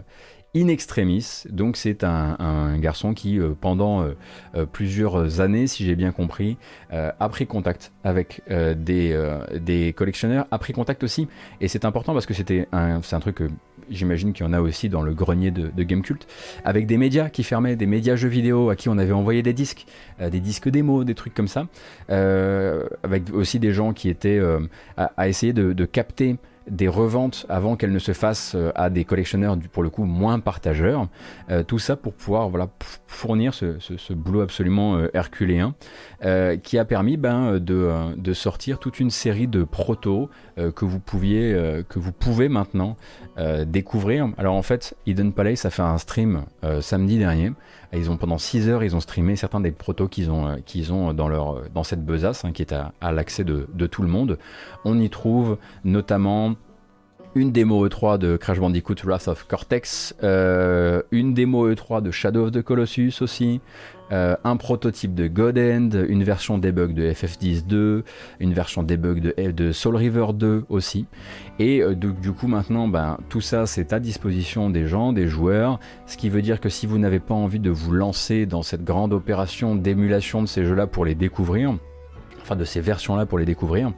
in extremis. Donc c'est un, garçon qui, euh, pendant euh, euh, plusieurs années, si j'ai bien compris, a pris contact avec des, collectionneurs, a pris contact aussi, et c'est important parce que c'était un, c'est un truc que j'imagine qu'il y en a aussi dans le grenier de, de Gamecult, avec des médias qui fermaient, des médias jeux vidéo à qui on avait envoyé des disques, des disques démos, des trucs comme ça, avec aussi des gens qui étaient à, essayer de capter des reventes avant qu'elles ne se fassent euh, à des collectionneurs pour le coup moins partageurs. Euh, tout ça pour pouvoir voilà, fournir ce, boulot absolument euh, herculéen qui a permis ben, de, sortir toute une série de protos que, vous pouviez, que vous pouvez maintenant découvrir. Alors en fait, Eden Palace a fait un stream samedi dernier. Ils ont pendant 6 heures, ils ont streamé certains des protos qu'ils ont, qu'ils ont dans, leur, dans cette besace hein, qui est à, l'accès de, de, tout le monde. On y trouve notamment une démo E3 de Crash Bandicoot Wrath of Cortex, euh, une démo E3 de Shadow of the Colossus aussi, euh, un prototype de God End, une version debug de FF10 2, une version debug de, de Soul River 2 aussi. Et euh, du coup maintenant, ben, tout ça c'est à disposition des gens, des joueurs, ce qui veut dire que si vous n'avez pas envie de vous lancer dans cette grande opération d'émulation de ces jeux-là pour les découvrir, enfin de ces versions-là pour les découvrir,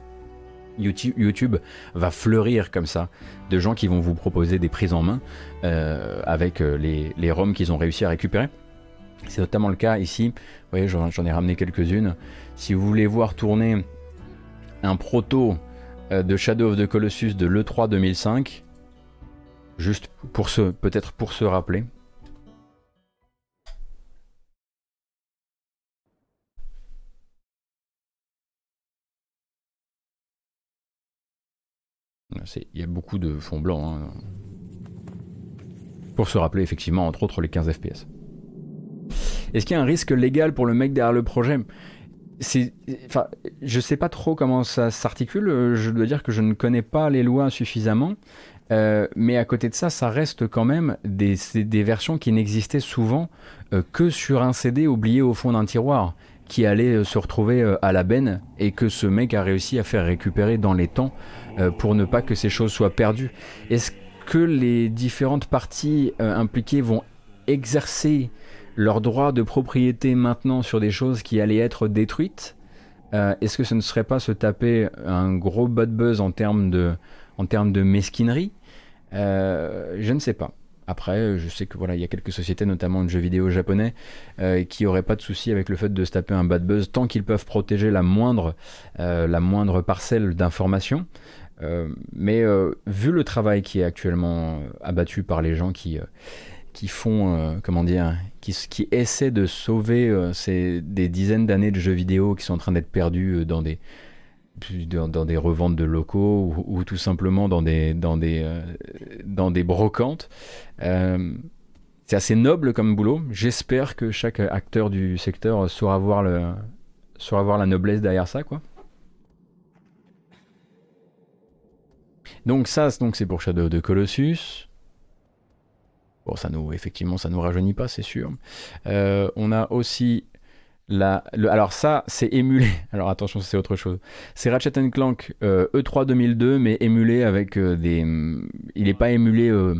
YouTube, va fleurir comme ça de gens qui vont vous proposer des prises en main euh, avec les, les ROM qu'ils ont réussi à récupérer. C'est notamment le cas ici. Vous voyez, j'en ai ramené quelques-unes. Si vous voulez voir tourner un proto euh, de Shadow of the Colossus de l'E3 2005, juste peut-être pour se rappeler, Il y a beaucoup de fond blanc. Hein. Pour se rappeler effectivement, entre autres, les 15 FPS. Est-ce qu'il y a un risque légal pour le mec derrière le projet? C'est, enfin, je sais pas trop comment ça s'articule. Je dois dire que je ne connais pas les lois suffisamment. Euh, mais à côté de ça, ça reste quand même des, versions qui n'existaient souvent euh, que sur un CD oublié au fond d'un tiroir qui allait euh, se retrouver à la benne et que ce mec a réussi à faire récupérer dans les temps pour ne pas que ces choses soient perdues. Est-ce que les différentes parties impliquées vont exercer leur droit de propriété maintenant sur des choses qui allaient être détruites Est-ce que ce ne serait pas se taper un gros bad buzz en termes de, en termes de mesquinerie? Je ne sais pas. Après, je sais que voilà, il y a quelques sociétés, notamment de jeux vidéo japonais, euh, qui n'auraient pas de souci avec le fait de se taper un bad buzz tant qu'ils peuvent protéger la moindre, euh, la moindre parcelle d'information. Euh, mais vu le travail qui est actuellement abattu par les gens qui, qui font, comment dire, qui, qui essaient de sauver ces, des dizaines d'années de jeux vidéo qui sont en train d'être perdus dans des, dans, des reventes de locaux ou, tout simplement dans des, dans des, euh, dans des brocantes. Euh, c'est assez noble comme boulot. J'espère que chaque acteur du secteur saura voir, le, saura voir la noblesse derrière ça. Quoi. Donc ça, donc c'est pour Shadow de Colossus. Bon, ça nous, effectivement, ça nous rajeunit pas, c'est sûr. Euh, on a aussi alors ça, c'est émulé. <laughs> Alors attention, c'est autre chose. C'est Ratchet Clank E3 2002, mais émulé avec euh, des... Mm, il n'est pas émulé euh,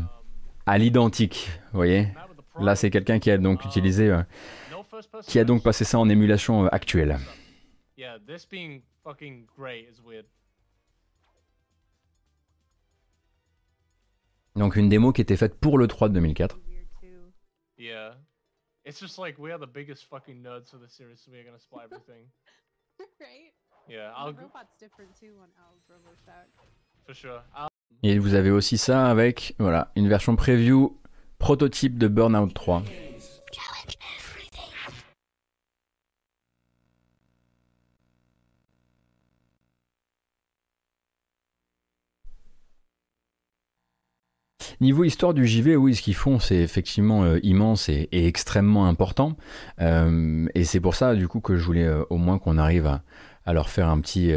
à l'identique, vous voyez Là, c'est quelqu'un qui a donc utilisé... Euh, qui a donc passé ça en émulation actuelle. Donc une démo qui était faite pour le 3 de 2004. Yeah. It's just like we are the biggest fucking nerds for the series, so we're gonna split everything. <laughs> right? Yeah, The I'll robot's different too on Al's Robo Shack. for sure. I'll Et vous avez aussi ça avec voilà, une version preview prototype de Burnout 3. Niveau histoire du JV, oui, ce qu'ils font, c'est effectivement euh, immense et, extrêmement important. Euh, et c'est pour ça, du coup, que je voulais euh, au moins qu'on arrive à, leur faire un petit,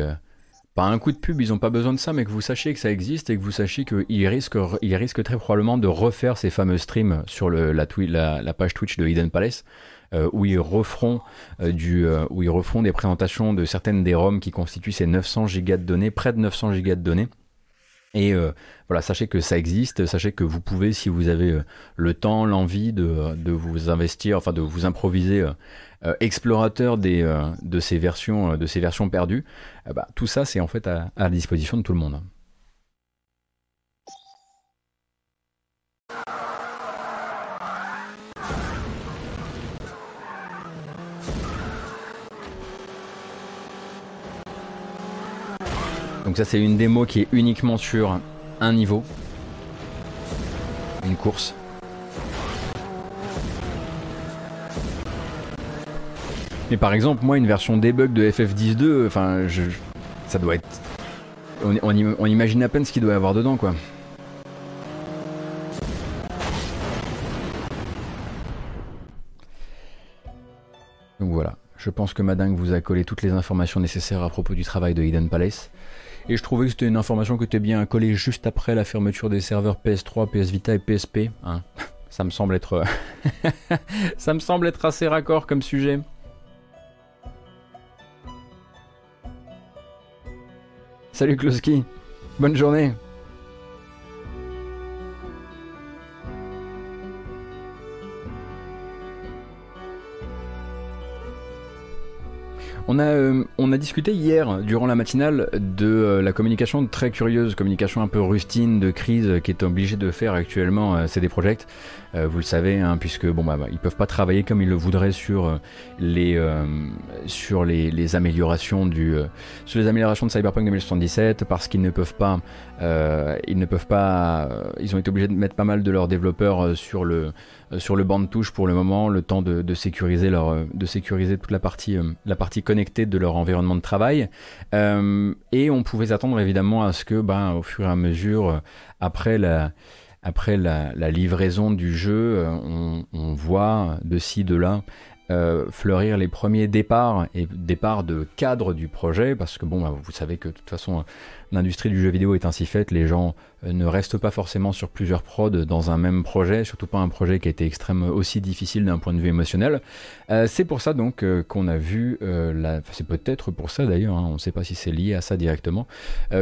pas un coup de pub, ils n'ont pas besoin de ça, mais que vous sachiez que ça existe et que vous sachiez qu'ils risquent, très probablement de refaire ces fameux streams sur la, page Twitch de Hidden Palace, où, ils referont, du, où ils referont des présentations de certaines des ROM qui constituent ces 900 gigas de données, près de 900 gigas de données. Et euh, voilà, sachez que ça existe, sachez que vous pouvez, si vous avez euh, le temps, l'envie de, de vous investir, enfin de vous improviser euh, explorateur des, de, ces versions, de ces versions perdues, eh bah, tout ça c'est en fait à, à la disposition de tout le monde. Donc ça c'est une démo qui est uniquement sur un niveau, une course. Mais par exemple, moi, une version debug de FF10.2, enfin, je, ça doit être. On, on im- on imagine à peine ce qu'il doit y avoir dedans, quoi. Donc voilà, je pense que Madingue vous a collé toutes les informations nécessaires à propos du travail de Hidden Palace. Et je trouvais que c'était une information que était bien collée juste après la fermeture des serveurs PS3, PS Vita et PSP. hein. <laughs> Ça me semble être. <laughs> ça me semble être assez raccord comme sujet. Salut Kloski, bonne journée. On a, euh, on a discuté hier, durant la matinale, de euh, la communication très curieuse, communication un peu rustine de crise qui est obligée de faire actuellement euh, CD Projekt. Euh, vous le savez, hein, puisque bon bah, bah, ils peuvent pas travailler comme ils le voudraient sur euh, les euh, les, améliorations du sur les améliorations de Cyberpunk 2077 parce qu'ils ne peuvent pas ils ne peuvent pas ils ont été obligés de mettre pas mal de leurs développeurs sur le sur le banc de touche pour le moment le temps de, sécuriser leur de sécuriser toute la partie la partie connectée de leur environnement de travail. Et on pouvait s'attendre évidemment à ce que ben au fur et à mesure après la après la, livraison du jeu, euh, on, on voit de ci, de là euh, fleurir les premiers départs et départs de cadre du projet, parce que bon, bah, vous savez que de toute façon, l'industrie du jeu vidéo est ainsi faite, les gens euh, ne restent pas forcément sur plusieurs prods dans un même projet, surtout pas un projet qui a été extrême aussi difficile d'un point de vue émotionnel. Euh, c'est pour ça donc euh, qu'on a vu, la... c'est peut-être pour ça d'ailleurs, hein, on ne sait pas si c'est lié à ça directement,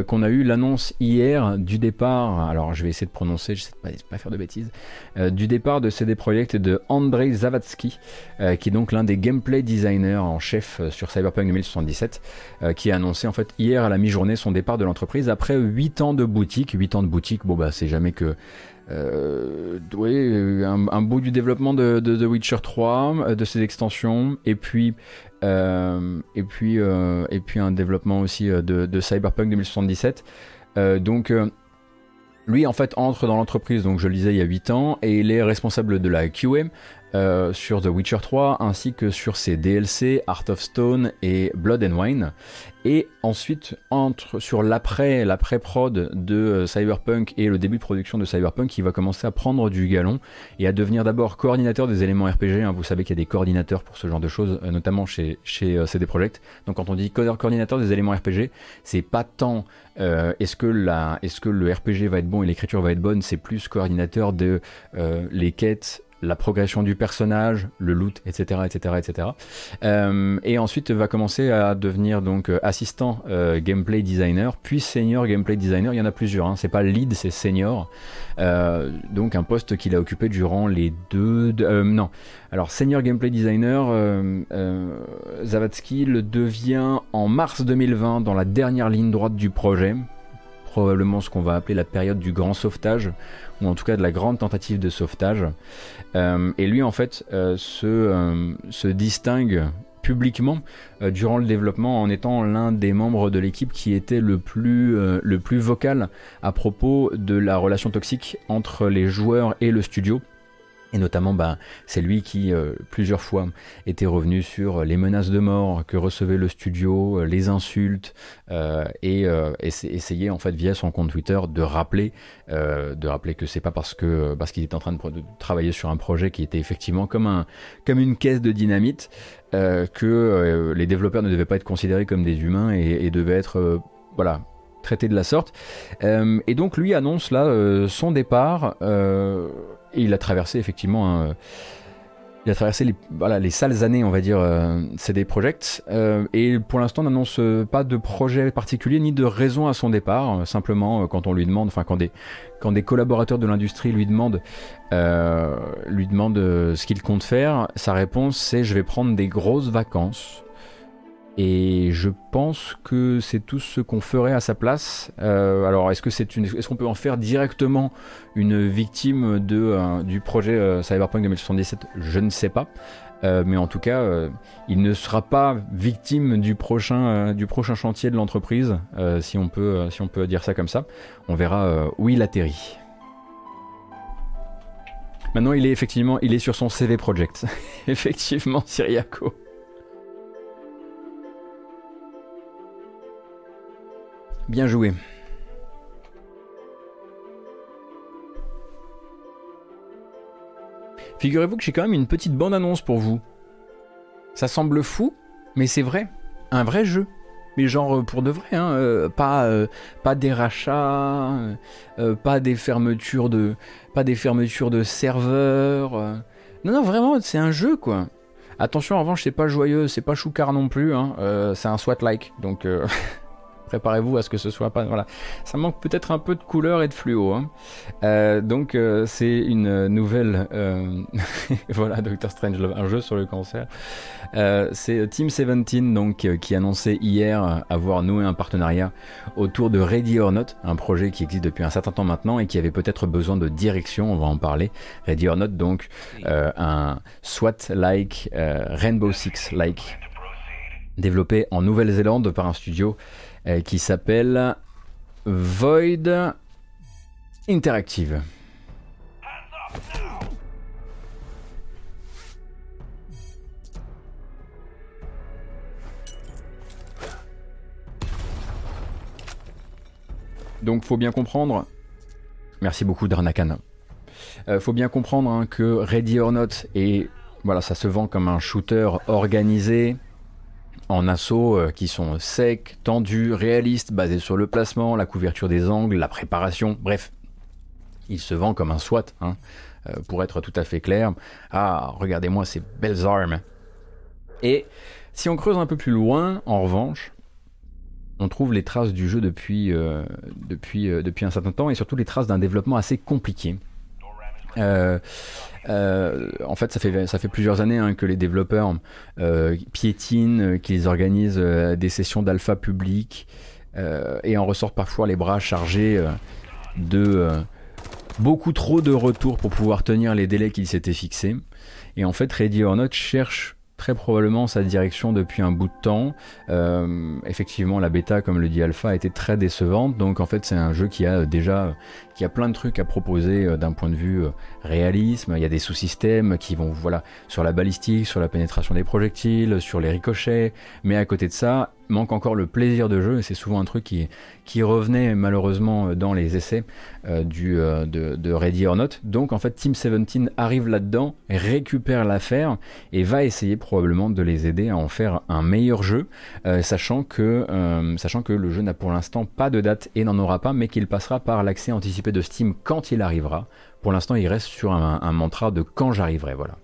qu'on a eu l'annonce hier du départ, alors je vais essayer de prononcer, je ne sais pas, faire de bêtises, du départ de CD Projekt de Andrei Zavatsky, qui est donc l'un des gameplay designers en chef sur Cyberpunk 2077, euh, qui a annoncé en fait hier à la mi-journée son départ de l'entreprise après 8 ans de boutique. 8 ans de boutique, bon bah c'est jamais que euh, ouais, un, bout du développement de, The Witcher 3, euh, de ses extensions, et puis euh, et puis et puis un développement aussi de, de Cyberpunk 2077. Euh, donc lui en fait entre dans l'entreprise, donc je le disais il y a 8 ans, et il est responsable de la QA euh, sur The Witcher 3 ainsi que sur ses DLC Art of Stone et Blood and Wine et ensuite entre sur l'après l'après prod de euh, Cyberpunk et le début de production de Cyberpunk il va commencer à prendre du galon et à devenir d'abord coordinateur des éléments RPG hein. vous savez qu'il y a des coordinateurs pour ce genre de choses euh, notamment chez CD Projekt donc quand on dit co- coordinateur des éléments RPG c'est pas tant est-ce que le RPG va être bon et l'écriture va être bonne c'est plus coordinateur de les quêtes la progression du personnage, le loot, etc., etc., etc. Et ensuite va commencer à devenir donc euh, assistant euh, gameplay designer, puis senior gameplay designer. Il y en a plusieurs. Hein. C'est pas lead, c'est senior. Euh, donc un poste qu'il a occupé durant les deux. de- non. Alors senior gameplay designer, Zavatsky le devient en mars 2020 dans la dernière ligne droite du projet probablement ce qu'on va appeler la période du grand sauvetage, ou en tout cas de la grande tentative de sauvetage. Euh, et lui, en fait, euh, se, euh, se, distingue publiquement durant le développement en étant l'un des membres de l'équipe qui était le plus vocal à propos de la relation toxique entre les joueurs et le studio. Et notamment, bah, c'est lui qui, euh, plusieurs fois, était revenu sur les menaces de mort que recevait le studio, euh, les insultes, euh, et essayait, en fait, via son compte Twitter, de rappeler, de rappeler que c'est pas parce que parce qu'il était en train de, travailler sur un projet qui était effectivement comme, un, comme une caisse de dynamite, que les développeurs ne devaient pas être considérés comme des humains et, et devaient être, voilà, traités de la sorte. et donc, lui annonce là son départ il a traversé effectivement a traversé les, sales années, on va dire, euh, CD Projekt. Euh, et pour l'instant, n'annonce pas de projet particulier ni de raison à son départ. simplement, euh, quand on lui demande, enfin, quand des, quand des collaborateurs de l'industrie lui demandent, lui demandent ce qu'il compte faire, sa réponse c'est je vais prendre des grosses vacances. Et je pense que c'est tout ce qu'on ferait à sa place. Euh, alors, est-ce que c'est une, est-ce qu'on peut en faire directement une victime de, euh, du projet euh, Cyberpunk 2077 Je ne sais pas. mais en tout cas, il ne sera pas victime du prochain, chantier de l'entreprise, si, on peut, si on peut dire ça comme ça. On verra où il atterrit. Maintenant, il est effectivement, il est sur son CV Project. <laughs> effectivement, Syriaco. Bien joué. Figurez-vous que j'ai quand même une petite bande-annonce pour vous. Ça semble fou, mais c'est vrai. Un vrai jeu. Mais genre euh, pour de vrai, hein, euh, pas, euh, pas des rachats, pas des fermetures de, pas des fermetures de serveurs. Non, non, vraiment, c'est un jeu quoi. Attention, en revanche, c'est pas joyeux, c'est pas choucard non plus. Hein, c'est un SWAT-like, donc <laughs> Préparez-vous à ce que ce soit pas. Voilà, ça manque peut-être un peu de couleur et de fluo. Hein. Euh, donc euh, c'est une nouvelle. Euh, <laughs> voilà, Doctor Strange, un jeu sur le cancer. c'est Team 17 donc qui annonçait hier avoir noué un partenariat autour de Ready or Not, un projet qui existe depuis un certain temps maintenant et qui avait peut-être besoin de direction. On va en parler. Ready or Not, donc un SWAT-like, Rainbow Six-like développé en Nouvelle-Zélande par un studio euh, qui s'appelle Void Interactive. Donc faut bien comprendre. Merci beaucoup Darnakan. Euh, faut bien comprendre hein, que Ready or Not et voilà, ça se vend comme un shooter organisé, en assaut euh, qui sont secs, tendus, réalistes, basés sur le placement, la couverture des angles, la préparation, bref. Il se vend comme un SWAT, hein, euh, pour être tout à fait clair. Ah, regardez-moi ces belles armes. Et si on creuse un peu plus loin, en revanche, on trouve les traces du jeu depuis, euh, depuis, depuis un certain temps et surtout les traces d'un développement assez compliqué. Euh, euh, en fait, ça fait, plusieurs années hein, que les développeurs euh, piétinent, qu'ils organisent des sessions d'alpha public et en ressortent parfois les bras chargés de beaucoup trop de retours pour pouvoir tenir les délais qu'ils s'étaient fixés. Et en fait, Ready or Not cherche très probablement sa direction depuis un bout de temps. effectivement, la bêta, comme le dit Alpha, été très décevante. Donc en fait, c'est un jeu qui a déjà qui a plein de trucs à proposer euh, d'un point de vue euh, réalisme. Il y a des sous-systèmes qui vont voilà sur la balistique, sur la pénétration des projectiles, sur les ricochets. Mais à côté de ça, manque encore le plaisir de jeu et c'est souvent un truc qui, revenait malheureusement dans les essais euh, du, de, Ready or Not. Donc en fait Team 17 arrive là-dedans, récupère l'affaire et va essayer probablement de les aider à en faire un meilleur jeu, sachant, que, sachant que le jeu n'a pour l'instant pas de date et n'en aura pas, mais qu'il passera par l'accès anticipé de Steam quand il arrivera. Pour l'instant, il reste sur un, mantra de quand j'arriverai, voilà.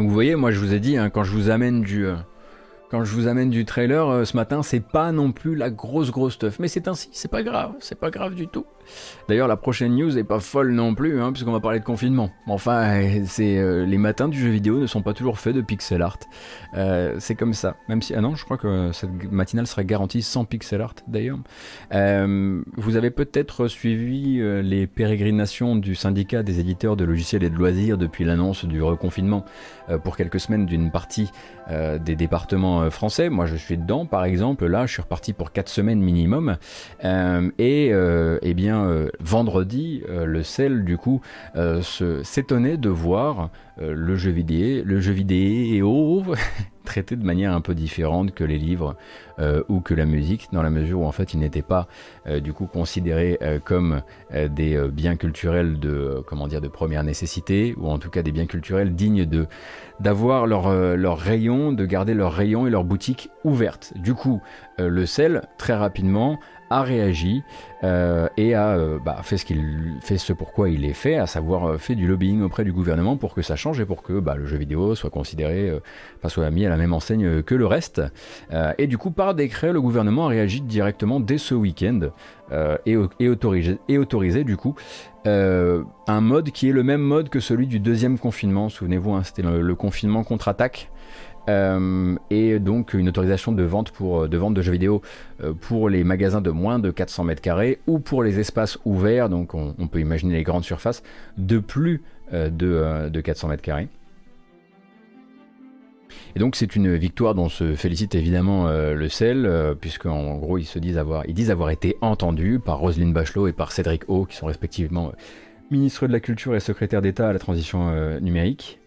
Donc vous voyez, moi je vous ai dit, hein, quand je vous amène du, euh, quand je vous amène du trailer euh, ce matin, c'est pas non plus la grosse grosse stuff. Mais c'est ainsi, c'est pas grave, c'est pas grave du tout. D'ailleurs, la prochaine news est pas folle non plus, hein, puisqu'on va parler de confinement. Enfin, c'est euh, les matins du jeu vidéo ne sont pas toujours faits de pixel art. Euh, c'est comme ça. Même si, ah non, je crois que cette matinale sera garantie sans pixel art d'ailleurs. Euh, vous avez peut-être suivi les pérégrinations du syndicat des éditeurs de logiciels et de loisirs depuis l'annonce du reconfinement pour quelques semaines d'une partie des départements français. Moi, je suis dedans, par exemple. Là, je suis reparti pour 4 semaines minimum. et eh bien, vendredi, euh, le sel du coup euh, s'étonnait de voir euh, le jeu vidéo, le jeu vidéo <laughs> traité de manière un peu différente que les livres ou que la musique, dans la mesure où en fait ils n'étaient pas du coup considérés comme des biens culturels de comment dire de première nécessité ou en tout cas des biens culturels dignes de d'avoir leur, leur rayon, de garder leur rayon et leur boutique ouverte. Du coup, le sel très rapidement a réagi euh, et a euh, bah, fait ce qu'il fait ce pourquoi il est fait, à savoir euh, fait du lobbying auprès du gouvernement pour que ça change et pour que bah, le jeu vidéo soit considéré, enfin, soit mis à la même enseigne que le reste. et du coup, par décret, le gouvernement a réagi directement dès ce week-end et, autorisé du coup un mode qui est le même mode que celui du deuxième confinement. Souvenez-vous, hein, c'était le confinement contre-attaque. Euh, et donc une autorisation de vente, pour, de vente de jeux vidéo euh, pour les magasins de moins de 400 mètres carrés ou pour les espaces ouverts, donc on, peut imaginer les grandes surfaces, de plus euh, de, de 400 mètres carrés. Et donc c'est une victoire dont se félicite évidemment le sel, puisqu'en gros ils se disent avoir, ils disent avoir été entendus par Roselyne Bachelot et par Cédric O, qui sont respectivement ministre de la Culture et secrétaire d'État à la transition numérique.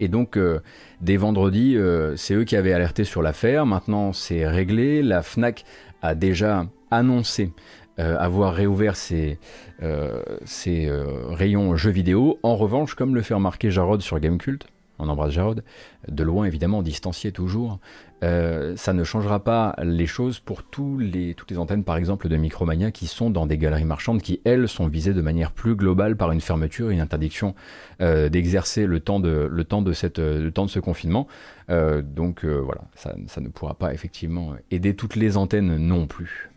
Et donc, euh, dès vendredi, euh, c'est eux qui avaient alerté sur l'affaire. Maintenant, c'est réglé. La FNAC a déjà annoncé euh, avoir réouvert ses, rayons jeux vidéo. En revanche, comme le fait remarquer Jarod sur Gamecult, on embrasse Jarod, de loin évidemment, distancié toujours, euh, ça ne changera pas les choses pour tous les, toutes les antennes, par exemple, de Micromania qui sont dans des galeries marchandes qui, elles, sont visées de manière plus globale par une fermeture, une interdiction euh, d'exercer le temps de, le de, cette, le temps de ce confinement. Euh, donc voilà, ça, ça, ne pourra pas effectivement aider toutes les antennes non plus.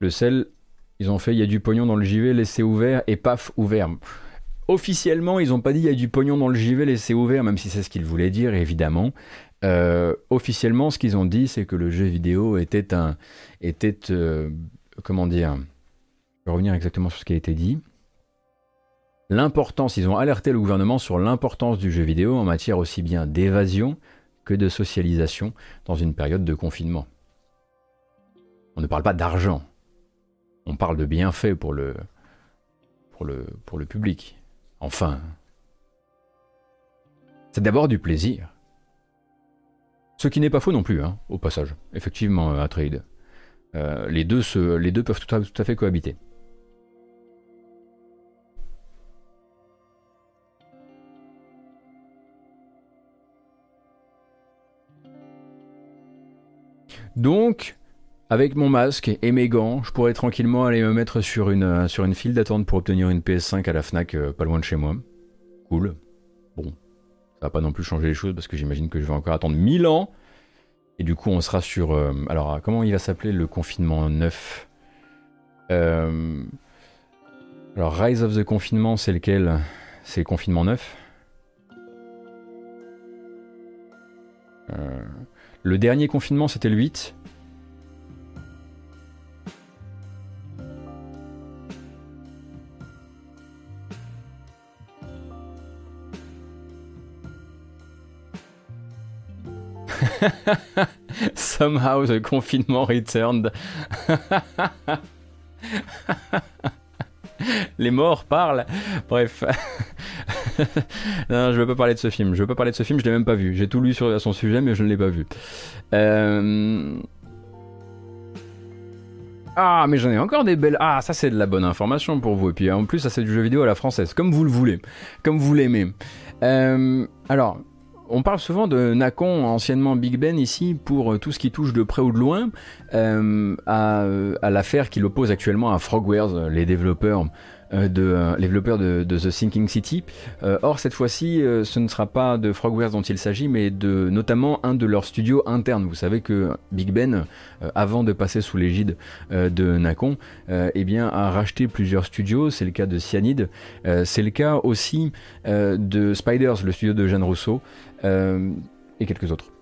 Le sel ils ont fait il y a du pognon dans le JV, laissez ouvert et paf, ouvert. Officiellement, ils n'ont pas dit il y a du pognon dans le JV, laissez ouvert, même si c'est ce qu'ils voulaient dire, évidemment. Euh, officiellement, ce qu'ils ont dit, c'est que le jeu vidéo était un. était. Euh, comment dire Je vais revenir exactement sur ce qui a été dit. L'importance, ils ont alerté le gouvernement sur l'importance du jeu vidéo en matière aussi bien d'évasion que de socialisation dans une période de confinement. On ne parle pas d'argent, on parle de bienfaits pour le, pour le, pour le public. Enfin, c'est d'abord du plaisir. Ce qui n'est pas faux non plus, hein, au passage. Effectivement, à trade. Euh, les, deux se, les deux peuvent tout à, fait cohabiter. Donc, avec mon masque et mes gants, je pourrais tranquillement aller me mettre sur une, euh, sur une file d'attente pour obtenir une PS5 à la FNAC euh, pas loin de chez moi. Cool. Bon, ça va pas non plus changer les choses parce que j'imagine que je vais encore attendre 1000 ans. Et du coup, on sera sur... Euh, alors, comment il va s'appeler le confinement 9 Alors, Rise of the Confinement, c'est lequel? C'est le confinement 9 Le dernier confinement, c'était le 8 <laughs> Somehow the confinement returned. Les morts parlent. Bref. non, je veux pas parler de ce film. Je veux pas parler de ce film, je l'ai même pas vu. J'ai tout lu sur son sujet, mais je ne l'ai pas vu. Euh, ah, mais j'en ai encore des belles. Ah, ça c'est de la bonne information pour vous. Et puis en plus, ça c'est du jeu vidéo à la française, comme vous le voulez, comme vous l'aimez. Euh, alors, on parle souvent de Nacon, anciennement Big Ben, ici, pour euh, tout ce qui touche de près ou de loin euh, à, l'affaire qui l'oppose actuellement à Frogwares, les développeurs euh, de euh, The Sinking City. Euh, or cette fois-ci, euh, ce ne sera pas de Frogwares dont il s'agit, mais de notamment un de leurs studios internes. Vous savez que Big Ben, euh, avant de passer sous l'égide euh, de Nacon, euh, eh a racheté plusieurs studios. C'est le cas de Cyanide. Euh, c'est le cas aussi euh, de Spiders, le studio de Jeanne Rousseau, euh, et quelques autres.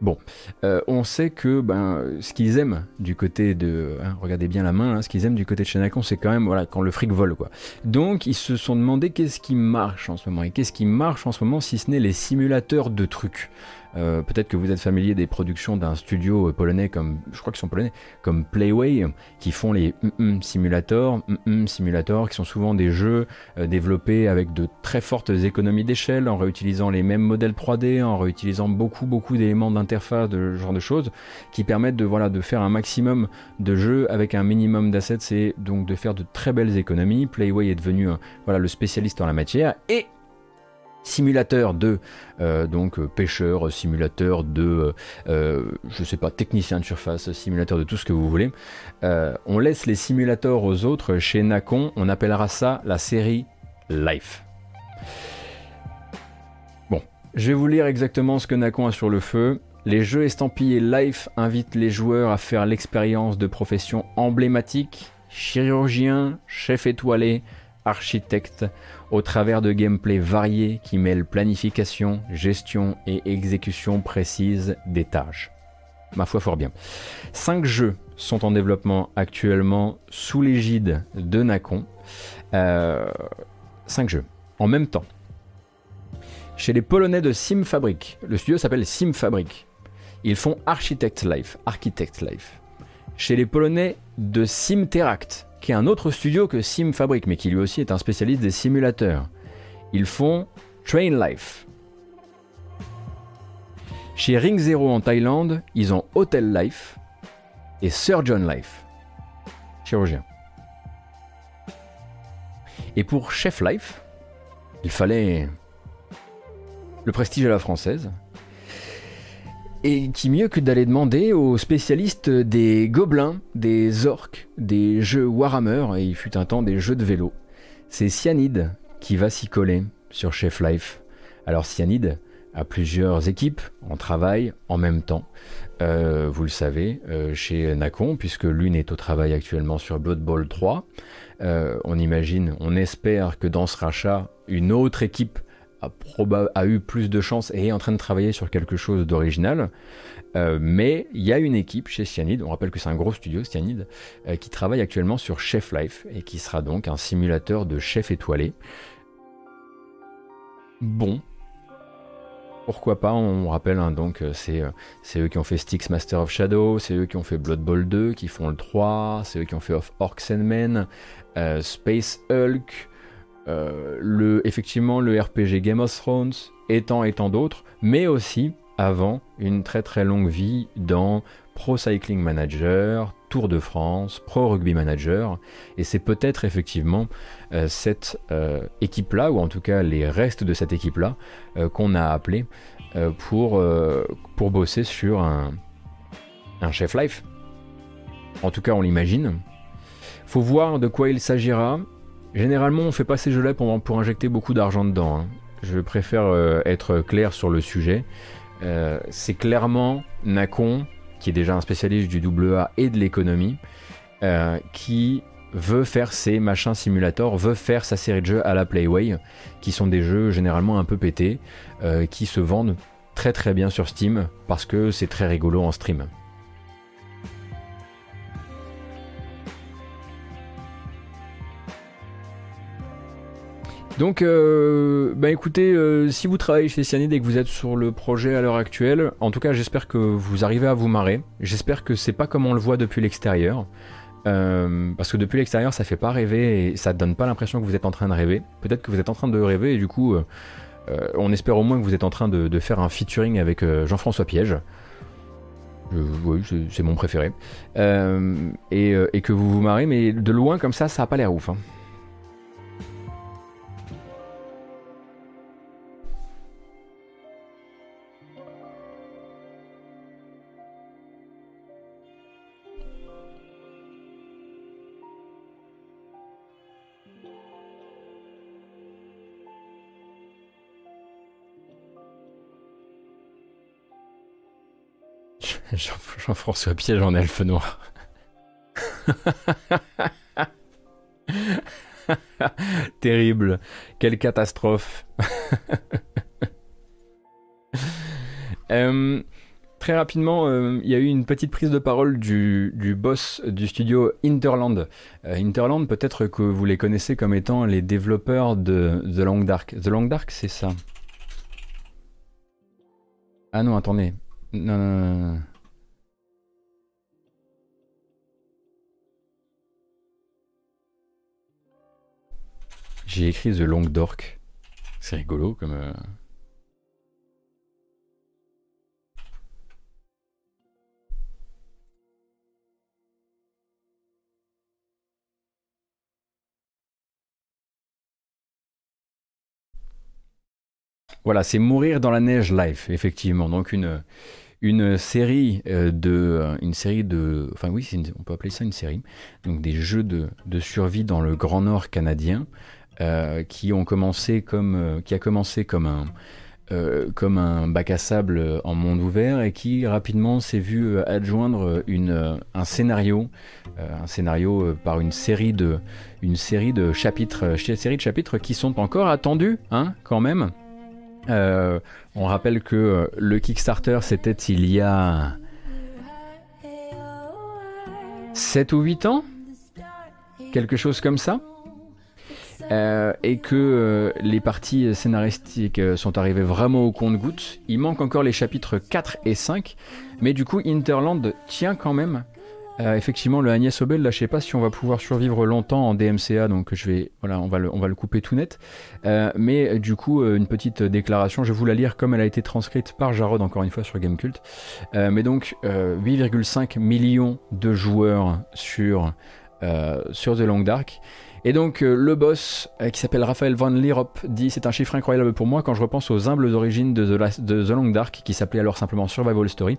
Bon, euh, on sait que ben, ce qu'ils aiment du côté de, hein, regardez bien la main, hein, ce qu'ils aiment du côté de Shenakon, c'est quand même voilà quand le fric vole quoi. Donc ils se sont demandé qu'est-ce qui marche en ce moment et qu'est-ce qui marche en ce moment si ce n'est les simulateurs de trucs. Euh, Peut-être que vous êtes familier des productions d'un studio euh, polonais comme, je crois qu'ils sont polonais, comme Playway, qui font les mm simulators, qui sont souvent des jeux euh, développés avec de très fortes économies d'échelle, en réutilisant les mêmes modèles 3D, en réutilisant beaucoup beaucoup d'éléments d'interface, de ce genre de choses, qui permettent de voilà de faire un maximum de jeux avec un minimum d'assets et donc de faire de très belles économies. Playway est devenu voilà le spécialiste en la matière et simulateur de euh, donc euh, pêcheur, simulateur de euh, je sais technicien de surface, simulateur de tout ce que vous voulez. On laisse les simulateurs aux autres chez Nacon, on appellera ça la série Life. Bon, je vais vous lire exactement ce que Nacon a sur le feu. Les jeux estampillés Life invitent les joueurs à faire l'expérience de professions emblématiques, chirurgien, chef étoilé, architecte, au travers de gameplay variés qui mêlent planification, gestion et exécution précise des tâches. Ma foi fort bien. Cinq jeux sont en développement actuellement sous l'égide de Nacon. Euh, cinq jeux en même temps. Chez les Polonais de Simfabric, le studio s'appelle Simfabric. Ils font Architect Life, Architect Life. Chez les Polonais de Simteract, qui est un autre studio que Simfabric, mais qui lui aussi est un spécialiste des simulateurs. Ils font Train Life. Chez Ring Zero en Thaïlande, ils ont Hotel Life et Surgeon Life. Chirurgien. Et pour Chef Life, il fallait le prestige à la française. Et qui mieux que d'aller demander aux spécialistes des gobelins, des orques, des jeux Warhammer, et il fut un temps des jeux de vélo. C'est Cyanide qui va s'y coller sur Chef Life. Alors Cyanide a plusieurs équipes en travail en même temps. Euh, vous le savez, euh, chez Nacon, puisque l'une est au travail actuellement sur Blood Bowl 3. Euh, on imagine, on espère que dans ce rachat, une autre équipe a, eu plus de chance et est en train de travailler sur quelque chose d'original. Euh, mais il y a une équipe chez Cyanide, on rappelle que c'est un gros studio, Cyanide, euh, qui travaille actuellement sur Chef Life et qui sera donc un simulateur de chef étoilé. Bon. Pourquoi pas, on rappelle hein, donc euh, c'est eux qui ont fait Styx Master of Shadow, c'est eux qui ont fait Blood Bowl 2, qui font le 3, c'est eux qui ont fait of Orcs and Men, Space Hulk, euh, le, effectivement le RPG Game of Thrones, et tant et tant d'autres, mais aussi avant une très très longue vie dans Pro Cycling Manager, Tour de France, Pro Rugby Manager, et c'est peut-être effectivement euh, cette euh, équipe-là, ou en tout cas les restes de cette équipe-là, qu'on a appelé pour, pour bosser sur un, un chef life. En tout cas, on l'imagine. Faut voir de quoi il s'agira. Généralement, on fait pas ces jeux-là pour, injecter beaucoup d'argent dedans. hein. Je préfère euh, être clair sur le sujet. Euh, c'est clairement Nacon, qui est déjà un spécialiste du AA et de l'économie, euh, qui veut faire ses machins simulators, veut faire sa série de jeux à la Playway, qui sont des jeux généralement un peu pétés, qui se vendent très très bien sur Steam, parce que c'est très rigolo en stream. Donc, euh, bah écoutez, euh, si vous travaillez chez Cyanide et que vous êtes sur le projet à l'heure actuelle, en tout cas, j'espère que vous arrivez à vous marrer. J'espère que c'est pas comme on le voit depuis l'extérieur. Euh, parce que depuis l'extérieur, ça fait pas rêver et ça donne pas l'impression que vous êtes en train de rêver. Peut-être que vous êtes en train de rêver et du coup, on espère au moins que vous êtes en train de, faire un featuring avec Jean-François Piège. Oui, c'est- mon préféré. Et, et que vous vous marrez, mais de loin comme ça, ça a pas l'air ouf. hein. Jean-François Piège en elfe noir. <laughs> Terrible. Quelle catastrophe. <laughs> Euh, très rapidement, euh, il y a eu une petite prise de parole du, boss du studio Interland. Euh, Interland, peut-être que vous les connaissez comme étant les développeurs de The Long Dark. The Long Dark, c'est ça. Ah non, attendez. Non, non, non, J'ai écrit The Long Dark. C'est rigolo comme. euh, Voilà, c'est Mourir dans la neige live, effectivement. Donc une, une série euh, de, euh, une série de, enfin oui, on peut appeler ça une série. Donc des jeux de survie dans le Grand Nord canadien euh, qui ont commencé comme, euh, qui a commencé comme un, euh, comme un bac à sable en monde ouvert et qui rapidement s'est vu euh, adjoindre une, un scénario, euh, un scénario par une série de, une série de chapitres, ch- série de chapitres qui sont encore attendus, hein, quand même. Euh, on rappelle que le Kickstarter c'était il y a 7 ou 8 ans, quelque chose comme ça? Euh, et que euh, les parties scénaristiques euh, sont arrivées vraiment au compte-gouttes. Il manque encore les chapitres 4 et 5, mais du coup Interland tient quand même. Effectivement, le Agnès Obel, là, je sais pas si on va pouvoir survivre longtemps en DMCA, donc je vais, voilà, on va le, on va le couper tout net. Mais du coup, une petite déclaration, je vais vous la lire comme elle a été transcrite par Jarod, encore une fois, sur Gamecult. Mais donc, euh, 8,5 millions de joueurs sur, sur The Long Dark. Et donc euh, le boss, euh, qui s'appelle Raphaël Van Lierop, dit c'est un chiffre incroyable pour moi quand je repense aux humbles origines de The, de The Long Dark, qui s'appelait alors simplement Survival Story,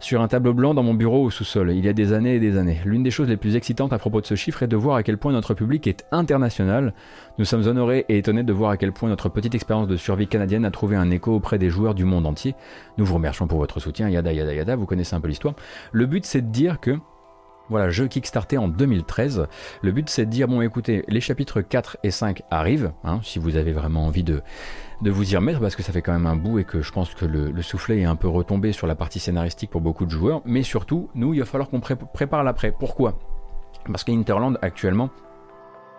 sur un tableau blanc dans mon bureau au sous-sol, il y a des années et des années. L'une des choses les plus excitantes à propos de ce chiffre est de voir à quel point notre public est international. Nous sommes honorés et étonnés de voir à quel point notre petite expérience de survie canadienne a trouvé un écho auprès des joueurs du monde entier. Nous vous remercions pour votre soutien, yada yada yada, vous connaissez un peu l'histoire. Le but c'est de dire que voilà, jeu kickstarté en 2013. Le but c'est de dire, bon écoutez, les chapitres 4 et 5 arrivent, hein, si vous avez vraiment envie de, vous y remettre, parce que ça fait quand même un bout et que je pense que le, le soufflet est un peu retombé sur la partie scénaristique pour beaucoup de joueurs. Mais surtout, nous, il va falloir qu'on pré- prépare l'après. Pourquoi? Parce qu'Interland actuellement,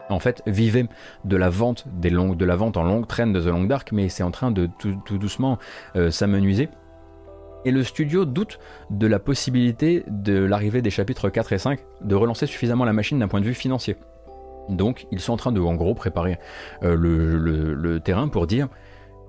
en fait, vivait de la vente des longues, de la vente en longue traîne de The Long Dark, mais c'est en train de tout, tout doucement euh, s'amenuiser. Et le studio doute de la possibilité de l'arrivée des chapitres 4 et 5 de relancer suffisamment la machine d'un point de vue financier. Donc ils sont en train de en gros préparer euh, le, terrain pour dire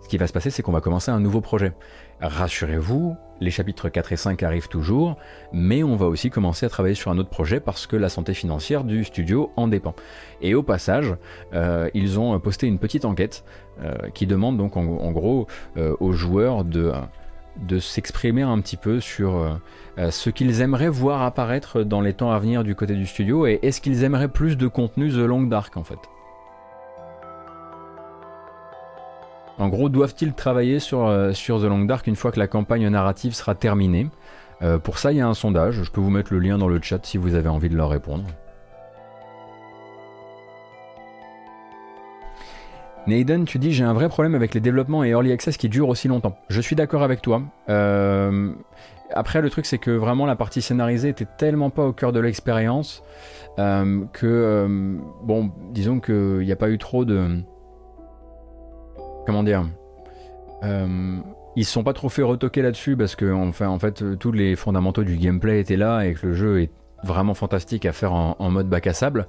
ce qui va se passer c'est qu'on va commencer un nouveau projet. Rassurez-vous, les chapitres 4 et 5 arrivent toujours, mais on va aussi commencer à travailler sur un autre projet parce que la santé financière du studio en dépend. Et au passage, euh, ils ont posté une petite enquête euh, qui demande donc en, gros aux joueurs de de s'exprimer un petit peu sur euh, euh, ce qu'ils aimeraient voir apparaître dans les temps à venir du côté du studio et est-ce qu'ils aimeraient plus de contenu The Long Dark en fait? En gros, doivent-ils travailler sur, euh, sur The Long Dark une fois que la campagne narrative sera terminée? Pour ça, il y a un sondage, je peux vous mettre le lien dans le chat si vous avez envie de leur répondre. Naden, tu dis j'ai un vrai problème avec les développements et early access qui durent aussi longtemps. Je suis d'accord avec toi. Euh, après, le truc c'est que vraiment la partie scénarisée était tellement pas au cœur de l'expérience euh, que euh, bon, disons qu'il n'y a pas eu trop de comment dire. Ils se sont pas trop fait retoquer là-dessus parce que en fait tous les fondamentaux du gameplay étaient là et que le jeu est vraiment fantastique à faire en mode bac à sable.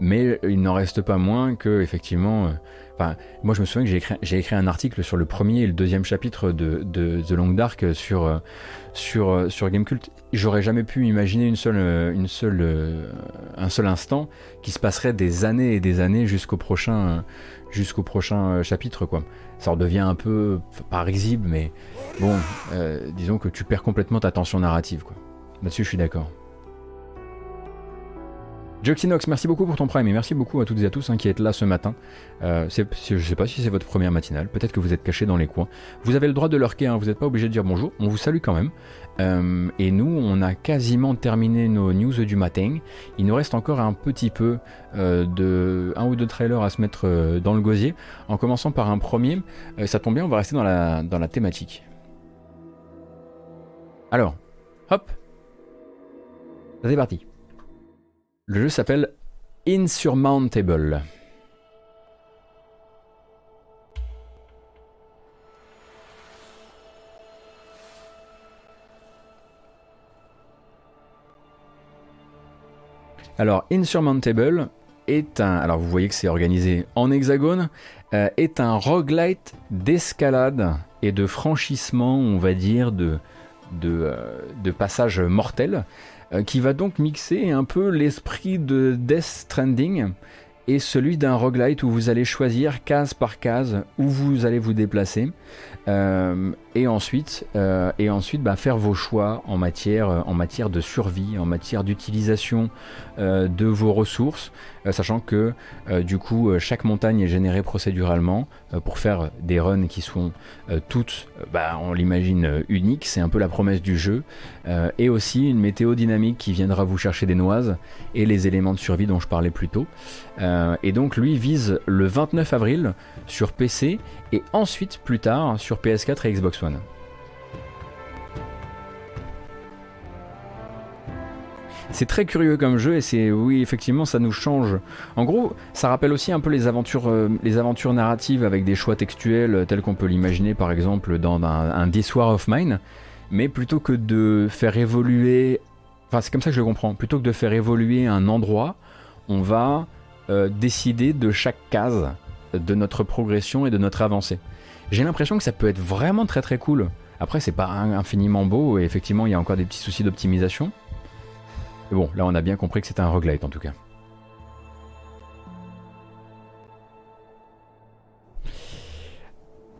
Mais il n'en reste pas moins que effectivement. Moi, je me souviens que j'ai écrit, un article sur le premier et le deuxième chapitre de, de The Long Dark sur, sur, sur Gamecult. J'aurais jamais pu imaginer une seule, une seule, un seul instant qui se passerait des années et des années jusqu'au prochain, jusqu'au prochain chapitre, quoi. Ça redevient un peu, pas risible, mais bon, euh, disons que tu perds complètement ta tension narrative. Là-dessus, je suis d'accord. Joxinox, merci beaucoup pour ton prime et merci beaucoup à toutes et à tous hein, qui êtes là ce matin. Euh, je sais pas si c'est votre première matinale, peut-être que vous êtes cachés dans les coins. Vous avez le droit de lurker, hein, vous n'êtes pas obligé de dire bonjour, on vous salue quand même. Euh, et nous, on a quasiment terminé nos news du matin. Il nous reste encore un petit peu euh, de un ou deux trailers à se mettre dans le gosier, en commençant par un premier. Ça tombe bien, on va rester dans la, dans la thématique. Alors, hop, c'est parti. Le jeu s'appelle Insurmountable. Alors, Insurmountable est un. Alors, vous voyez que c'est organisé en hexagone, euh, est un roguelite d'escalade et de franchissement, on va dire, de, de, euh, passage mortel, qui va donc mixer un peu l'esprit de Death Stranding et celui d'un roguelite où vous allez choisir case par case où vous allez vous déplacer. Euh, et ensuite, euh, et ensuite bah, faire vos choix en matière, euh, en matière de survie, en matière d'utilisation euh, de vos ressources, sachant que du coup chaque montagne est générée procéduralement pour faire des runs qui sont toutes, bah, on l'imagine, uniques, c'est un peu la promesse du jeu, et aussi une météo dynamique qui viendra vous chercher des noises et les éléments de survie dont je parlais plus tôt. Et donc lui vise le 29 avril sur PC et ensuite plus tard sur PS4 et Xbox One. C'est très curieux comme jeu et c'est oui effectivement ça nous change. En gros, ça rappelle aussi un peu les aventures, euh, narratives avec des choix textuels euh, tels qu'on peut l'imaginer par exemple dans un, un of Mine, mais plutôt que de faire évoluer, enfin c'est comme ça que je le comprends, plutôt que de faire évoluer un endroit, on va euh, décider de chaque case de notre progression et de notre avancée. J'ai l'impression que ça peut être vraiment très très cool. Après, c'est pas infiniment beau et effectivement, il y a encore des petits soucis d'optimisation. Mais bon, là, on a bien compris que c'était un roguelite en tout cas.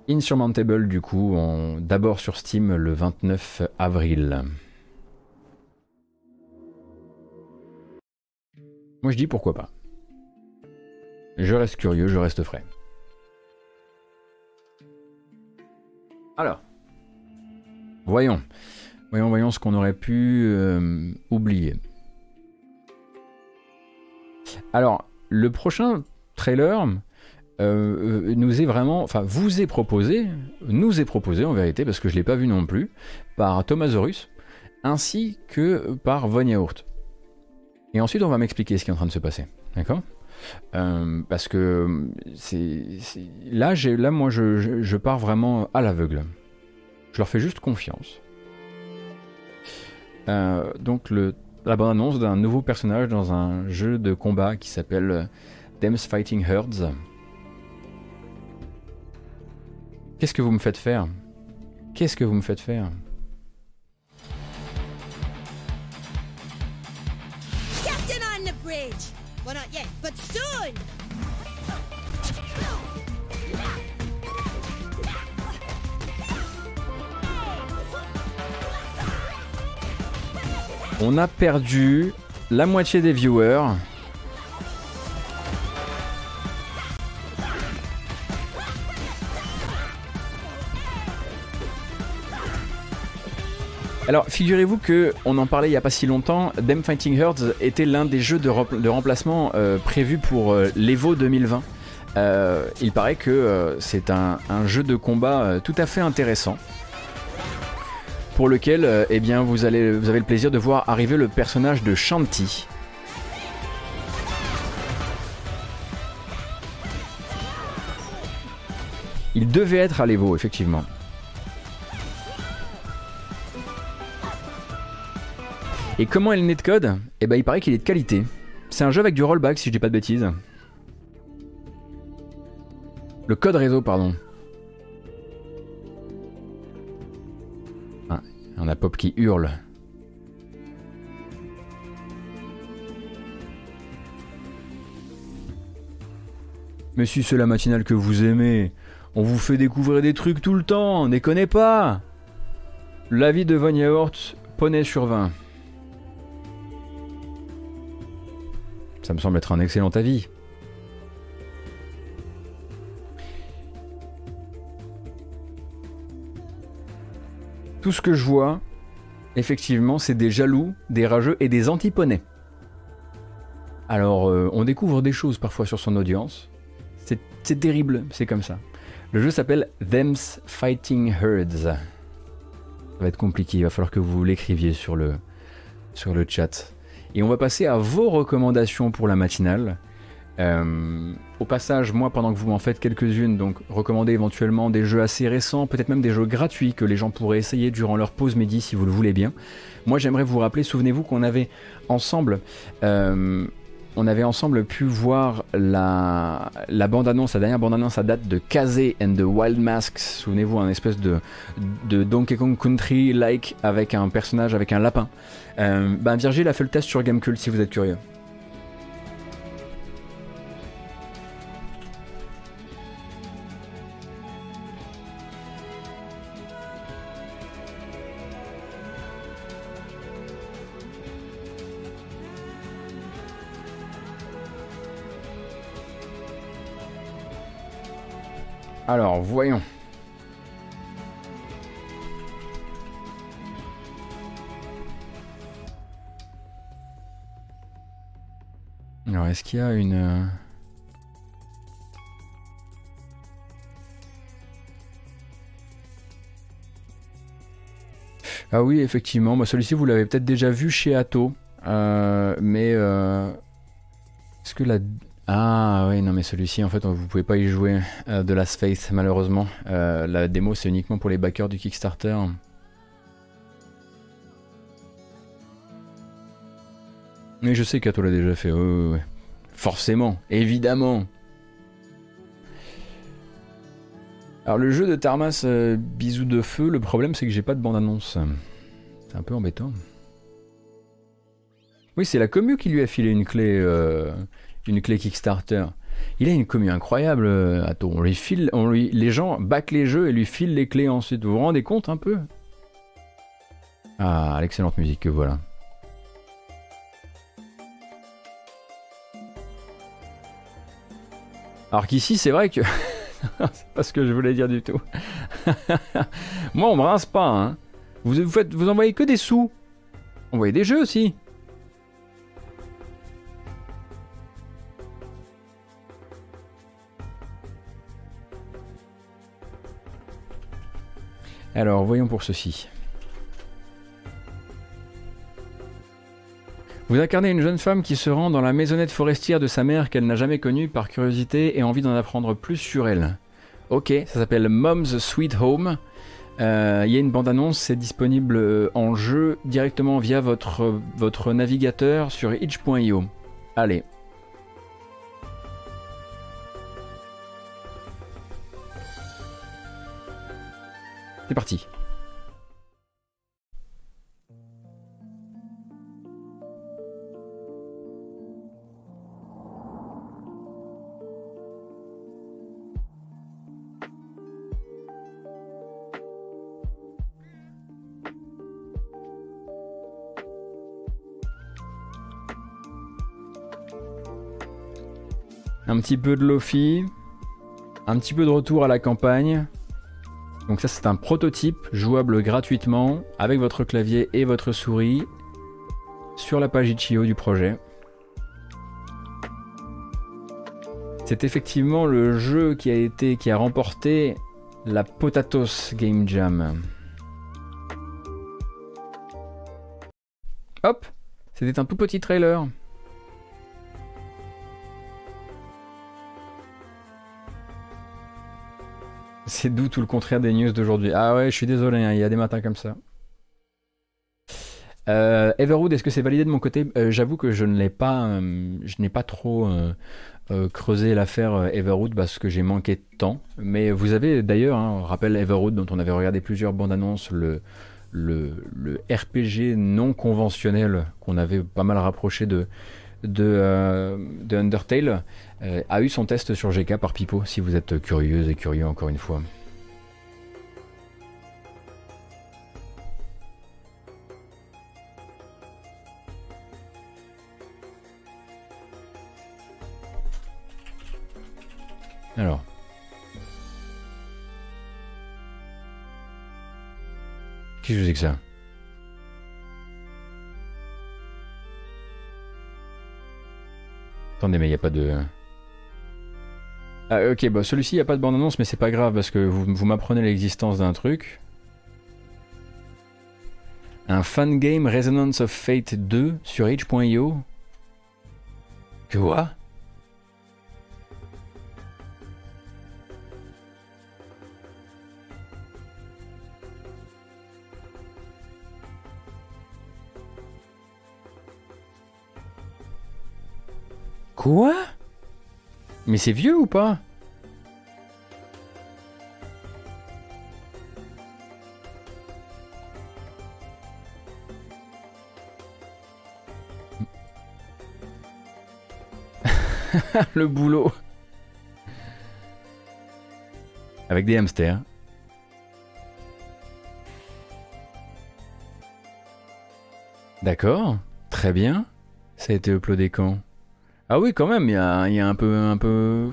Insurmountable, du coup, d'abord sur Steam le 29 avril. Moi, je dis pourquoi pas. Je reste curieux, je reste frais. Alors, voyons. Voyons, voyons ce qu'on aurait pu euh, oublier. Alors, le prochain trailer euh, nous est vraiment, enfin, vous est proposé, nous est proposé en vérité, parce que je ne l'ai pas vu non plus, par Thomasaurus, ainsi que par Von Yaourt. Et ensuite, on va m'expliquer ce qui est en train de se passer. D'accord? Euh, Parce que c'est- là, là, moi, je, pars vraiment à l'aveugle. Je leur fais juste confiance. Euh, donc, la bande-annonce d'un nouveau personnage dans un jeu de combat qui s'appelle euh, Them's Fighting Herds. Qu'est-ce que vous me faites faire? Qu'est-ce que vous me faites faire? Captain on the bridge! Well, not yet, but soon! On a perdu la moitié des viewers. Alors, figurez-vous que on en parlait il y a pas si longtemps. Them Fighting Herds était l'un des jeux de, rem- de remplacement euh, prévus pour euh, l'Evo 2020. Euh, il paraît que euh, c'est un, jeu de combat tout à fait intéressant pour lequel eh bien, vous, vous avez le plaisir de voir arriver le personnage de Shanti. Il devait être à l'Evo, effectivement. Et comment est le netcode Eh ben, il paraît qu'il est de qualité. C'est un jeu avec du rollback, si je dis pas de bêtises. Le code réseau, pardon. Ah, on a Pop qui hurle. Mais si c'est la matinale que vous aimez, on vous fait découvrir des trucs tout le temps, déconnez pas L'avis de Von Yaourt, poney sur 20. Ça me semble être un excellent avis. Tout ce que je vois, effectivement, c'est des jaloux, des rageux et des antiponais. Alors, euh, on découvre des choses parfois sur son audience. C'est terrible, c'est comme ça. Le jeu s'appelle Them's Fighting Herds. Ça va être compliqué, il va falloir que vous l'écriviez sur le, sur le chat. Et on va passer à vos recommandations pour la matinale. Euh, au passage, moi, pendant que vous m'en faites quelques-unes, donc recommandez éventuellement des jeux assez récents, peut-être même des jeux gratuits que les gens pourraient essayer durant leur pause midi si vous le voulez bien. Moi, j'aimerais vous rappeler, souvenez-vous qu'on avait ensemble, euh, on avait ensemble pu voir la, la bande-annonce, la dernière bande-annonce à date de Kazé and the Wild Masks. Souvenez-vous, un espèce de, de Donkey Kong Country-like avec un personnage avec un lapin. Euh, ben Virgile a fait le test sur Gamecult si vous êtes curieux. Alors, voyons. Alors, est-ce qu'il y a une... Euh, ah oui, effectivement. Moi, celui-ci, vous l'avez peut-être déjà vu chez Atto. Euh, mais... Euh, est-ce que la... Ah oui, non mais celui-ci en fait vous pouvez pas y jouer euh, de Last Faith malheureusement. Euh, la démo c'est uniquement pour les backers du Kickstarter. Mais je sais qu'Ato l'a déjà fait, forcément, évidemment. Alors le jeu de Tarmas euh, Bisous de Feu, le problème c'est que j'ai pas de bande-annonce. C'est un peu embêtant. Oui, c'est la commu qui lui a filé une clé une clé Kickstarter. Il a une commu incroyable, euh, Attends, On lui file, on lui, les gens back les jeux et lui filent les clés ensuite. Vous vous rendez compte un peu? Ah, l'excellente musique que voilà. Alors qu'ici, c'est vrai que. <laughs> c'est pas ce que je voulais dire du tout. <laughs> Moi, on me rince pas. Hein. Vous, vous envoyez que des sous. Envoyez des jeux aussi. Alors, voyons pour ceci. Vous incarnez une jeune femme qui se rend dans la maisonnette forestière de sa mère qu'elle n'a jamais connue par curiosité et envie d'en apprendre plus sur elle. Ok, ça s'appelle Mom's Sweet Home. Euh, il y a une bande-annonce, c'est disponible euh, en jeu directement via votre, votre navigateur sur itch.io. Allez, C'est parti. Un petit peu de Lofi, un petit peu de retour à la campagne, donc ça c'est un prototype jouable gratuitement avec votre clavier et votre souris sur la page Itch.io du projet. C'est effectivement le jeu qui a été qui a remporté la Potatoes Game Jam. Hop, c'était un tout petit trailer. C'est d'où tout le contraire des news d'aujourd'hui. Ah ouais, je suis désolé, hein, il y a des matins comme ça. Euh, Everwood, est-ce que c'est validé de mon côté? Euh, J'avoue que je ne l'ai pas, euh, je n'ai pas trop creusé l'affaire Everwood parce que j'ai manqué de temps. Mais vous avez d'ailleurs, hein, rappel Everwood dont on avait regardé plusieurs bandes annonces, le, le, le RPG non conventionnel qu'on avait pas mal rapproché de, de, de Undertale. Euh, a eu son test sur GK par Pipo, si vous êtes curieuse et curieux encore une fois. Alors. Qu'est-ce que c'est que ça? Attendez, mais il n'y a pas de... Hein. Ah ok, bah celui-ci, il n'y a pas de bande-annonce, mais c'est pas grave parce que vous, vous m'apprenez l'existence d'un truc. Un fan game Resonance of Fate 2 sur itch.io. Quoi? Quoi? Mais c'est vieux ou pas <laughs> Le boulot. Avec des hamsters. D'accord, très bien. Ça a été uploadé quand? Ah oui, quand même, il y a, un peu, un peu,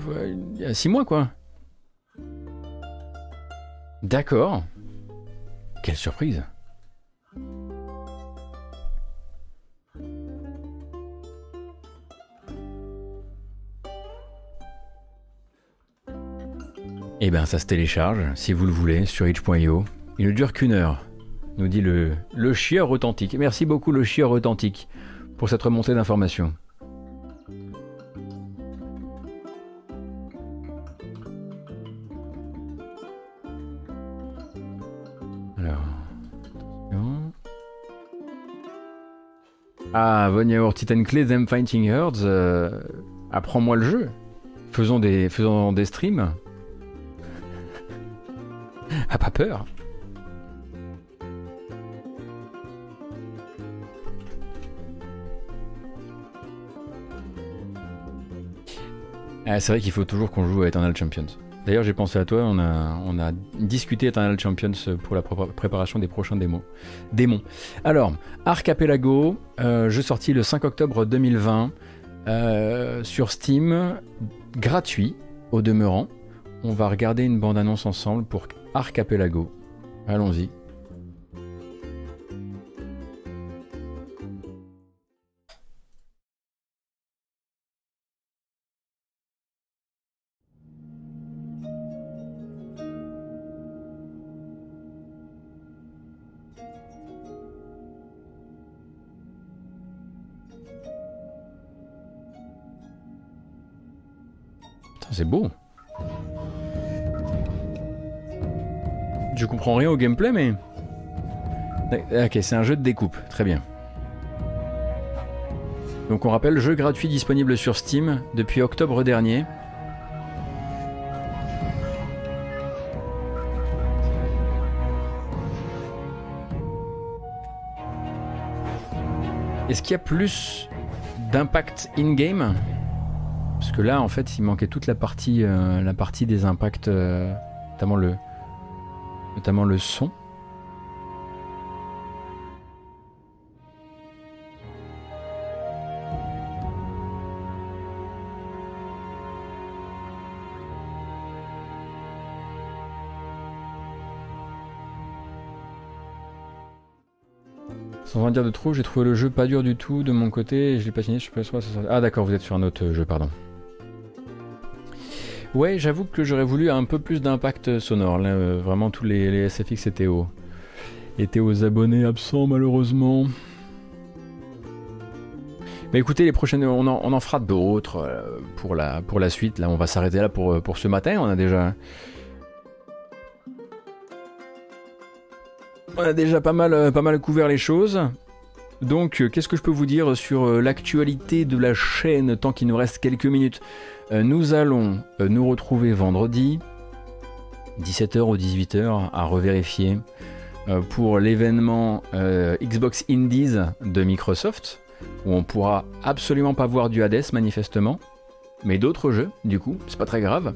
il y a six mois quoi. D'accord. Quelle surprise. Eh ben ça se télécharge, si vous le voulez, sur itch.io. Il ne dure qu'une heure, nous dit le, le chieur authentique. Merci beaucoup le chieur authentique pour cette remontée d'informations. Ah, Von Yaourt, Titan Them Fighting Herds. euh, Apprends-moi le jeu. Faisons des, faisons des streams. <laughs> Ah, pas peur. Ah, c'est vrai qu'il faut toujours qu'on joue à Eternal Champions. D'ailleurs, j'ai pensé à toi, on a, discuté Eternal Champions pour la pré- préparation des prochains démos. démons. Alors, Archipelago, euh, jeu sorti le 5 octobre 2020 euh, sur Steam, gratuit au demeurant. On va regarder une bande-annonce ensemble pour Archipelago. Allons-y. Comprends rien au gameplay, mais. Ok, c'est un jeu de découpe, très bien. Donc on rappelle, jeu gratuit disponible sur Steam depuis octobre dernier. Est-ce qu'il y a plus d'impact in-game? Parce que là, en fait, il manquait toute la partie, euh, la partie des impacts, euh, notamment le, notamment le son. Sans en dire de trop, j'ai trouvé le jeu pas dur du tout de mon côté et je l'ai patiné sur PS3. ça sort- Ah d'accord, vous êtes sur un autre jeu, pardon. Ouais, j'avoue que j'aurais voulu un peu plus d'impact sonore. Euh, vraiment, tous les, SFX étaient aux, étaient aux abonnés absents, malheureusement. Mais écoutez, les prochaines, on en, on en fera d'autres euh, pour, la, pour la suite. Là, on va s'arrêter là pour, pour ce matin. On a déjà. On a déjà pas mal, euh, pas mal couvert les choses. Donc, euh, qu'est-ce que je peux vous dire sur euh, l'actualité de la chaîne tant qu'il nous reste quelques minutes? Euh, Nous allons nous retrouver vendredi, 17h ou 18h, à revérifier pour l'événement Xbox Indies de Microsoft, où on pourra absolument pas voir du Hades manifestement, mais d'autres jeux, du coup, c'est pas très grave.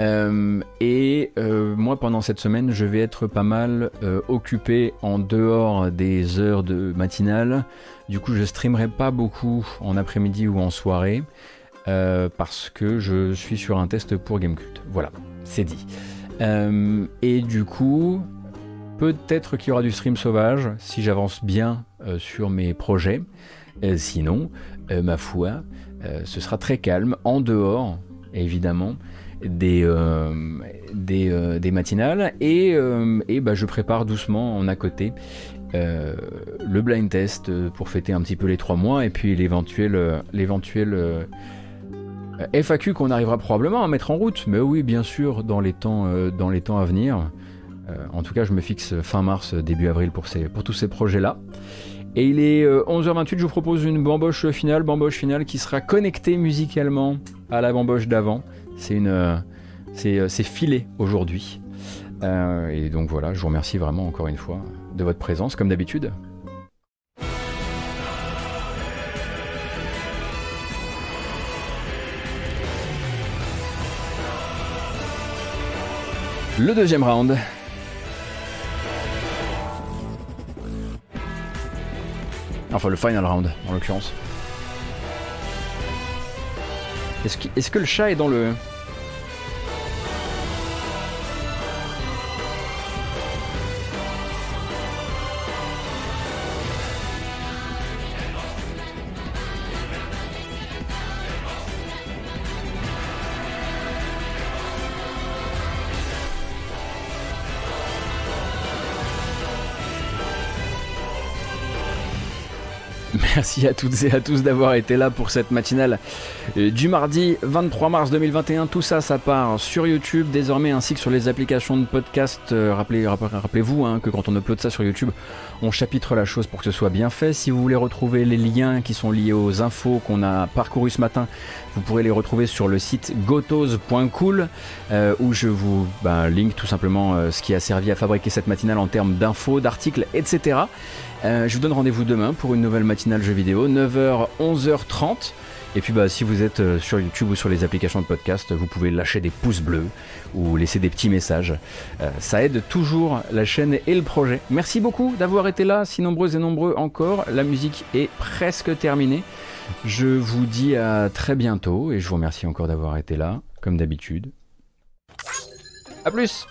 Euh, et euh, moi, pendant cette semaine, je vais être pas mal euh, occupé en dehors des heures de matinale. Du coup, je streamerai pas beaucoup en après-midi ou en soirée. parce que je suis sur un test pour Gamecult. Voilà, c'est dit. Et du coup, peut-être qu'il y aura du stream sauvage si j'avance bien sur mes projets. sinon, ma foi, ce sera très calme en dehors, évidemment, des, des, des, matinales et, et bah, je prépare doucement en à côté le blind test pour fêter un petit peu les trois mois et puis l'éventuel l'éventuel euh, FAQ qu'on arrivera probablement à mettre en route, mais oui, bien sûr, dans les temps, euh, dans les temps à venir. Euh, en tout cas, je me fixe fin mars, début avril pour, ces, pour tous ces projets-là. Et il est 11h28, je vous propose une bamboche finale, bamboche finale qui sera connectée musicalement à la bamboche d'avant. C'est une, c'est, filé aujourd'hui. et donc voilà, je vous remercie vraiment encore une fois de votre présence, comme d'habitude. Le deuxième round. Enfin, le final round, en l'occurrence. Est-ce que, le chat est dans le... Merci à toutes et à tous d'avoir été là pour cette matinale euh, du mardi 23 mars 2021. Tout ça, ça part sur YouTube désormais ainsi que sur les applications de podcast. Euh, rappelez, rappelez-vous hein, que quand on upload ça sur YouTube, on chapitre la chose pour que ce soit bien fait. Si vous voulez retrouver les liens qui sont liés aux infos qu'on a parcouru ce matin, vous pourrez les retrouver sur le site gotos.cool euh, où je vous ben, link tout simplement ce qui a servi à fabriquer cette matinale en termes d'infos, d'articles, etc. Euh, je vous donne rendez-vous demain pour une nouvelle matinale jeux vidéo, 9h, 11h30. Et puis bah, si vous êtes euh, sur YouTube ou sur les applications de podcast, vous pouvez lâcher des pouces bleus ou laisser des petits messages. Euh, ça aide toujours la chaîne et le projet. Merci beaucoup d'avoir été là, si nombreux et nombreux encore. La musique est presque terminée. Je vous dis à très bientôt et je vous remercie encore d'avoir été là, comme d'habitude. A plus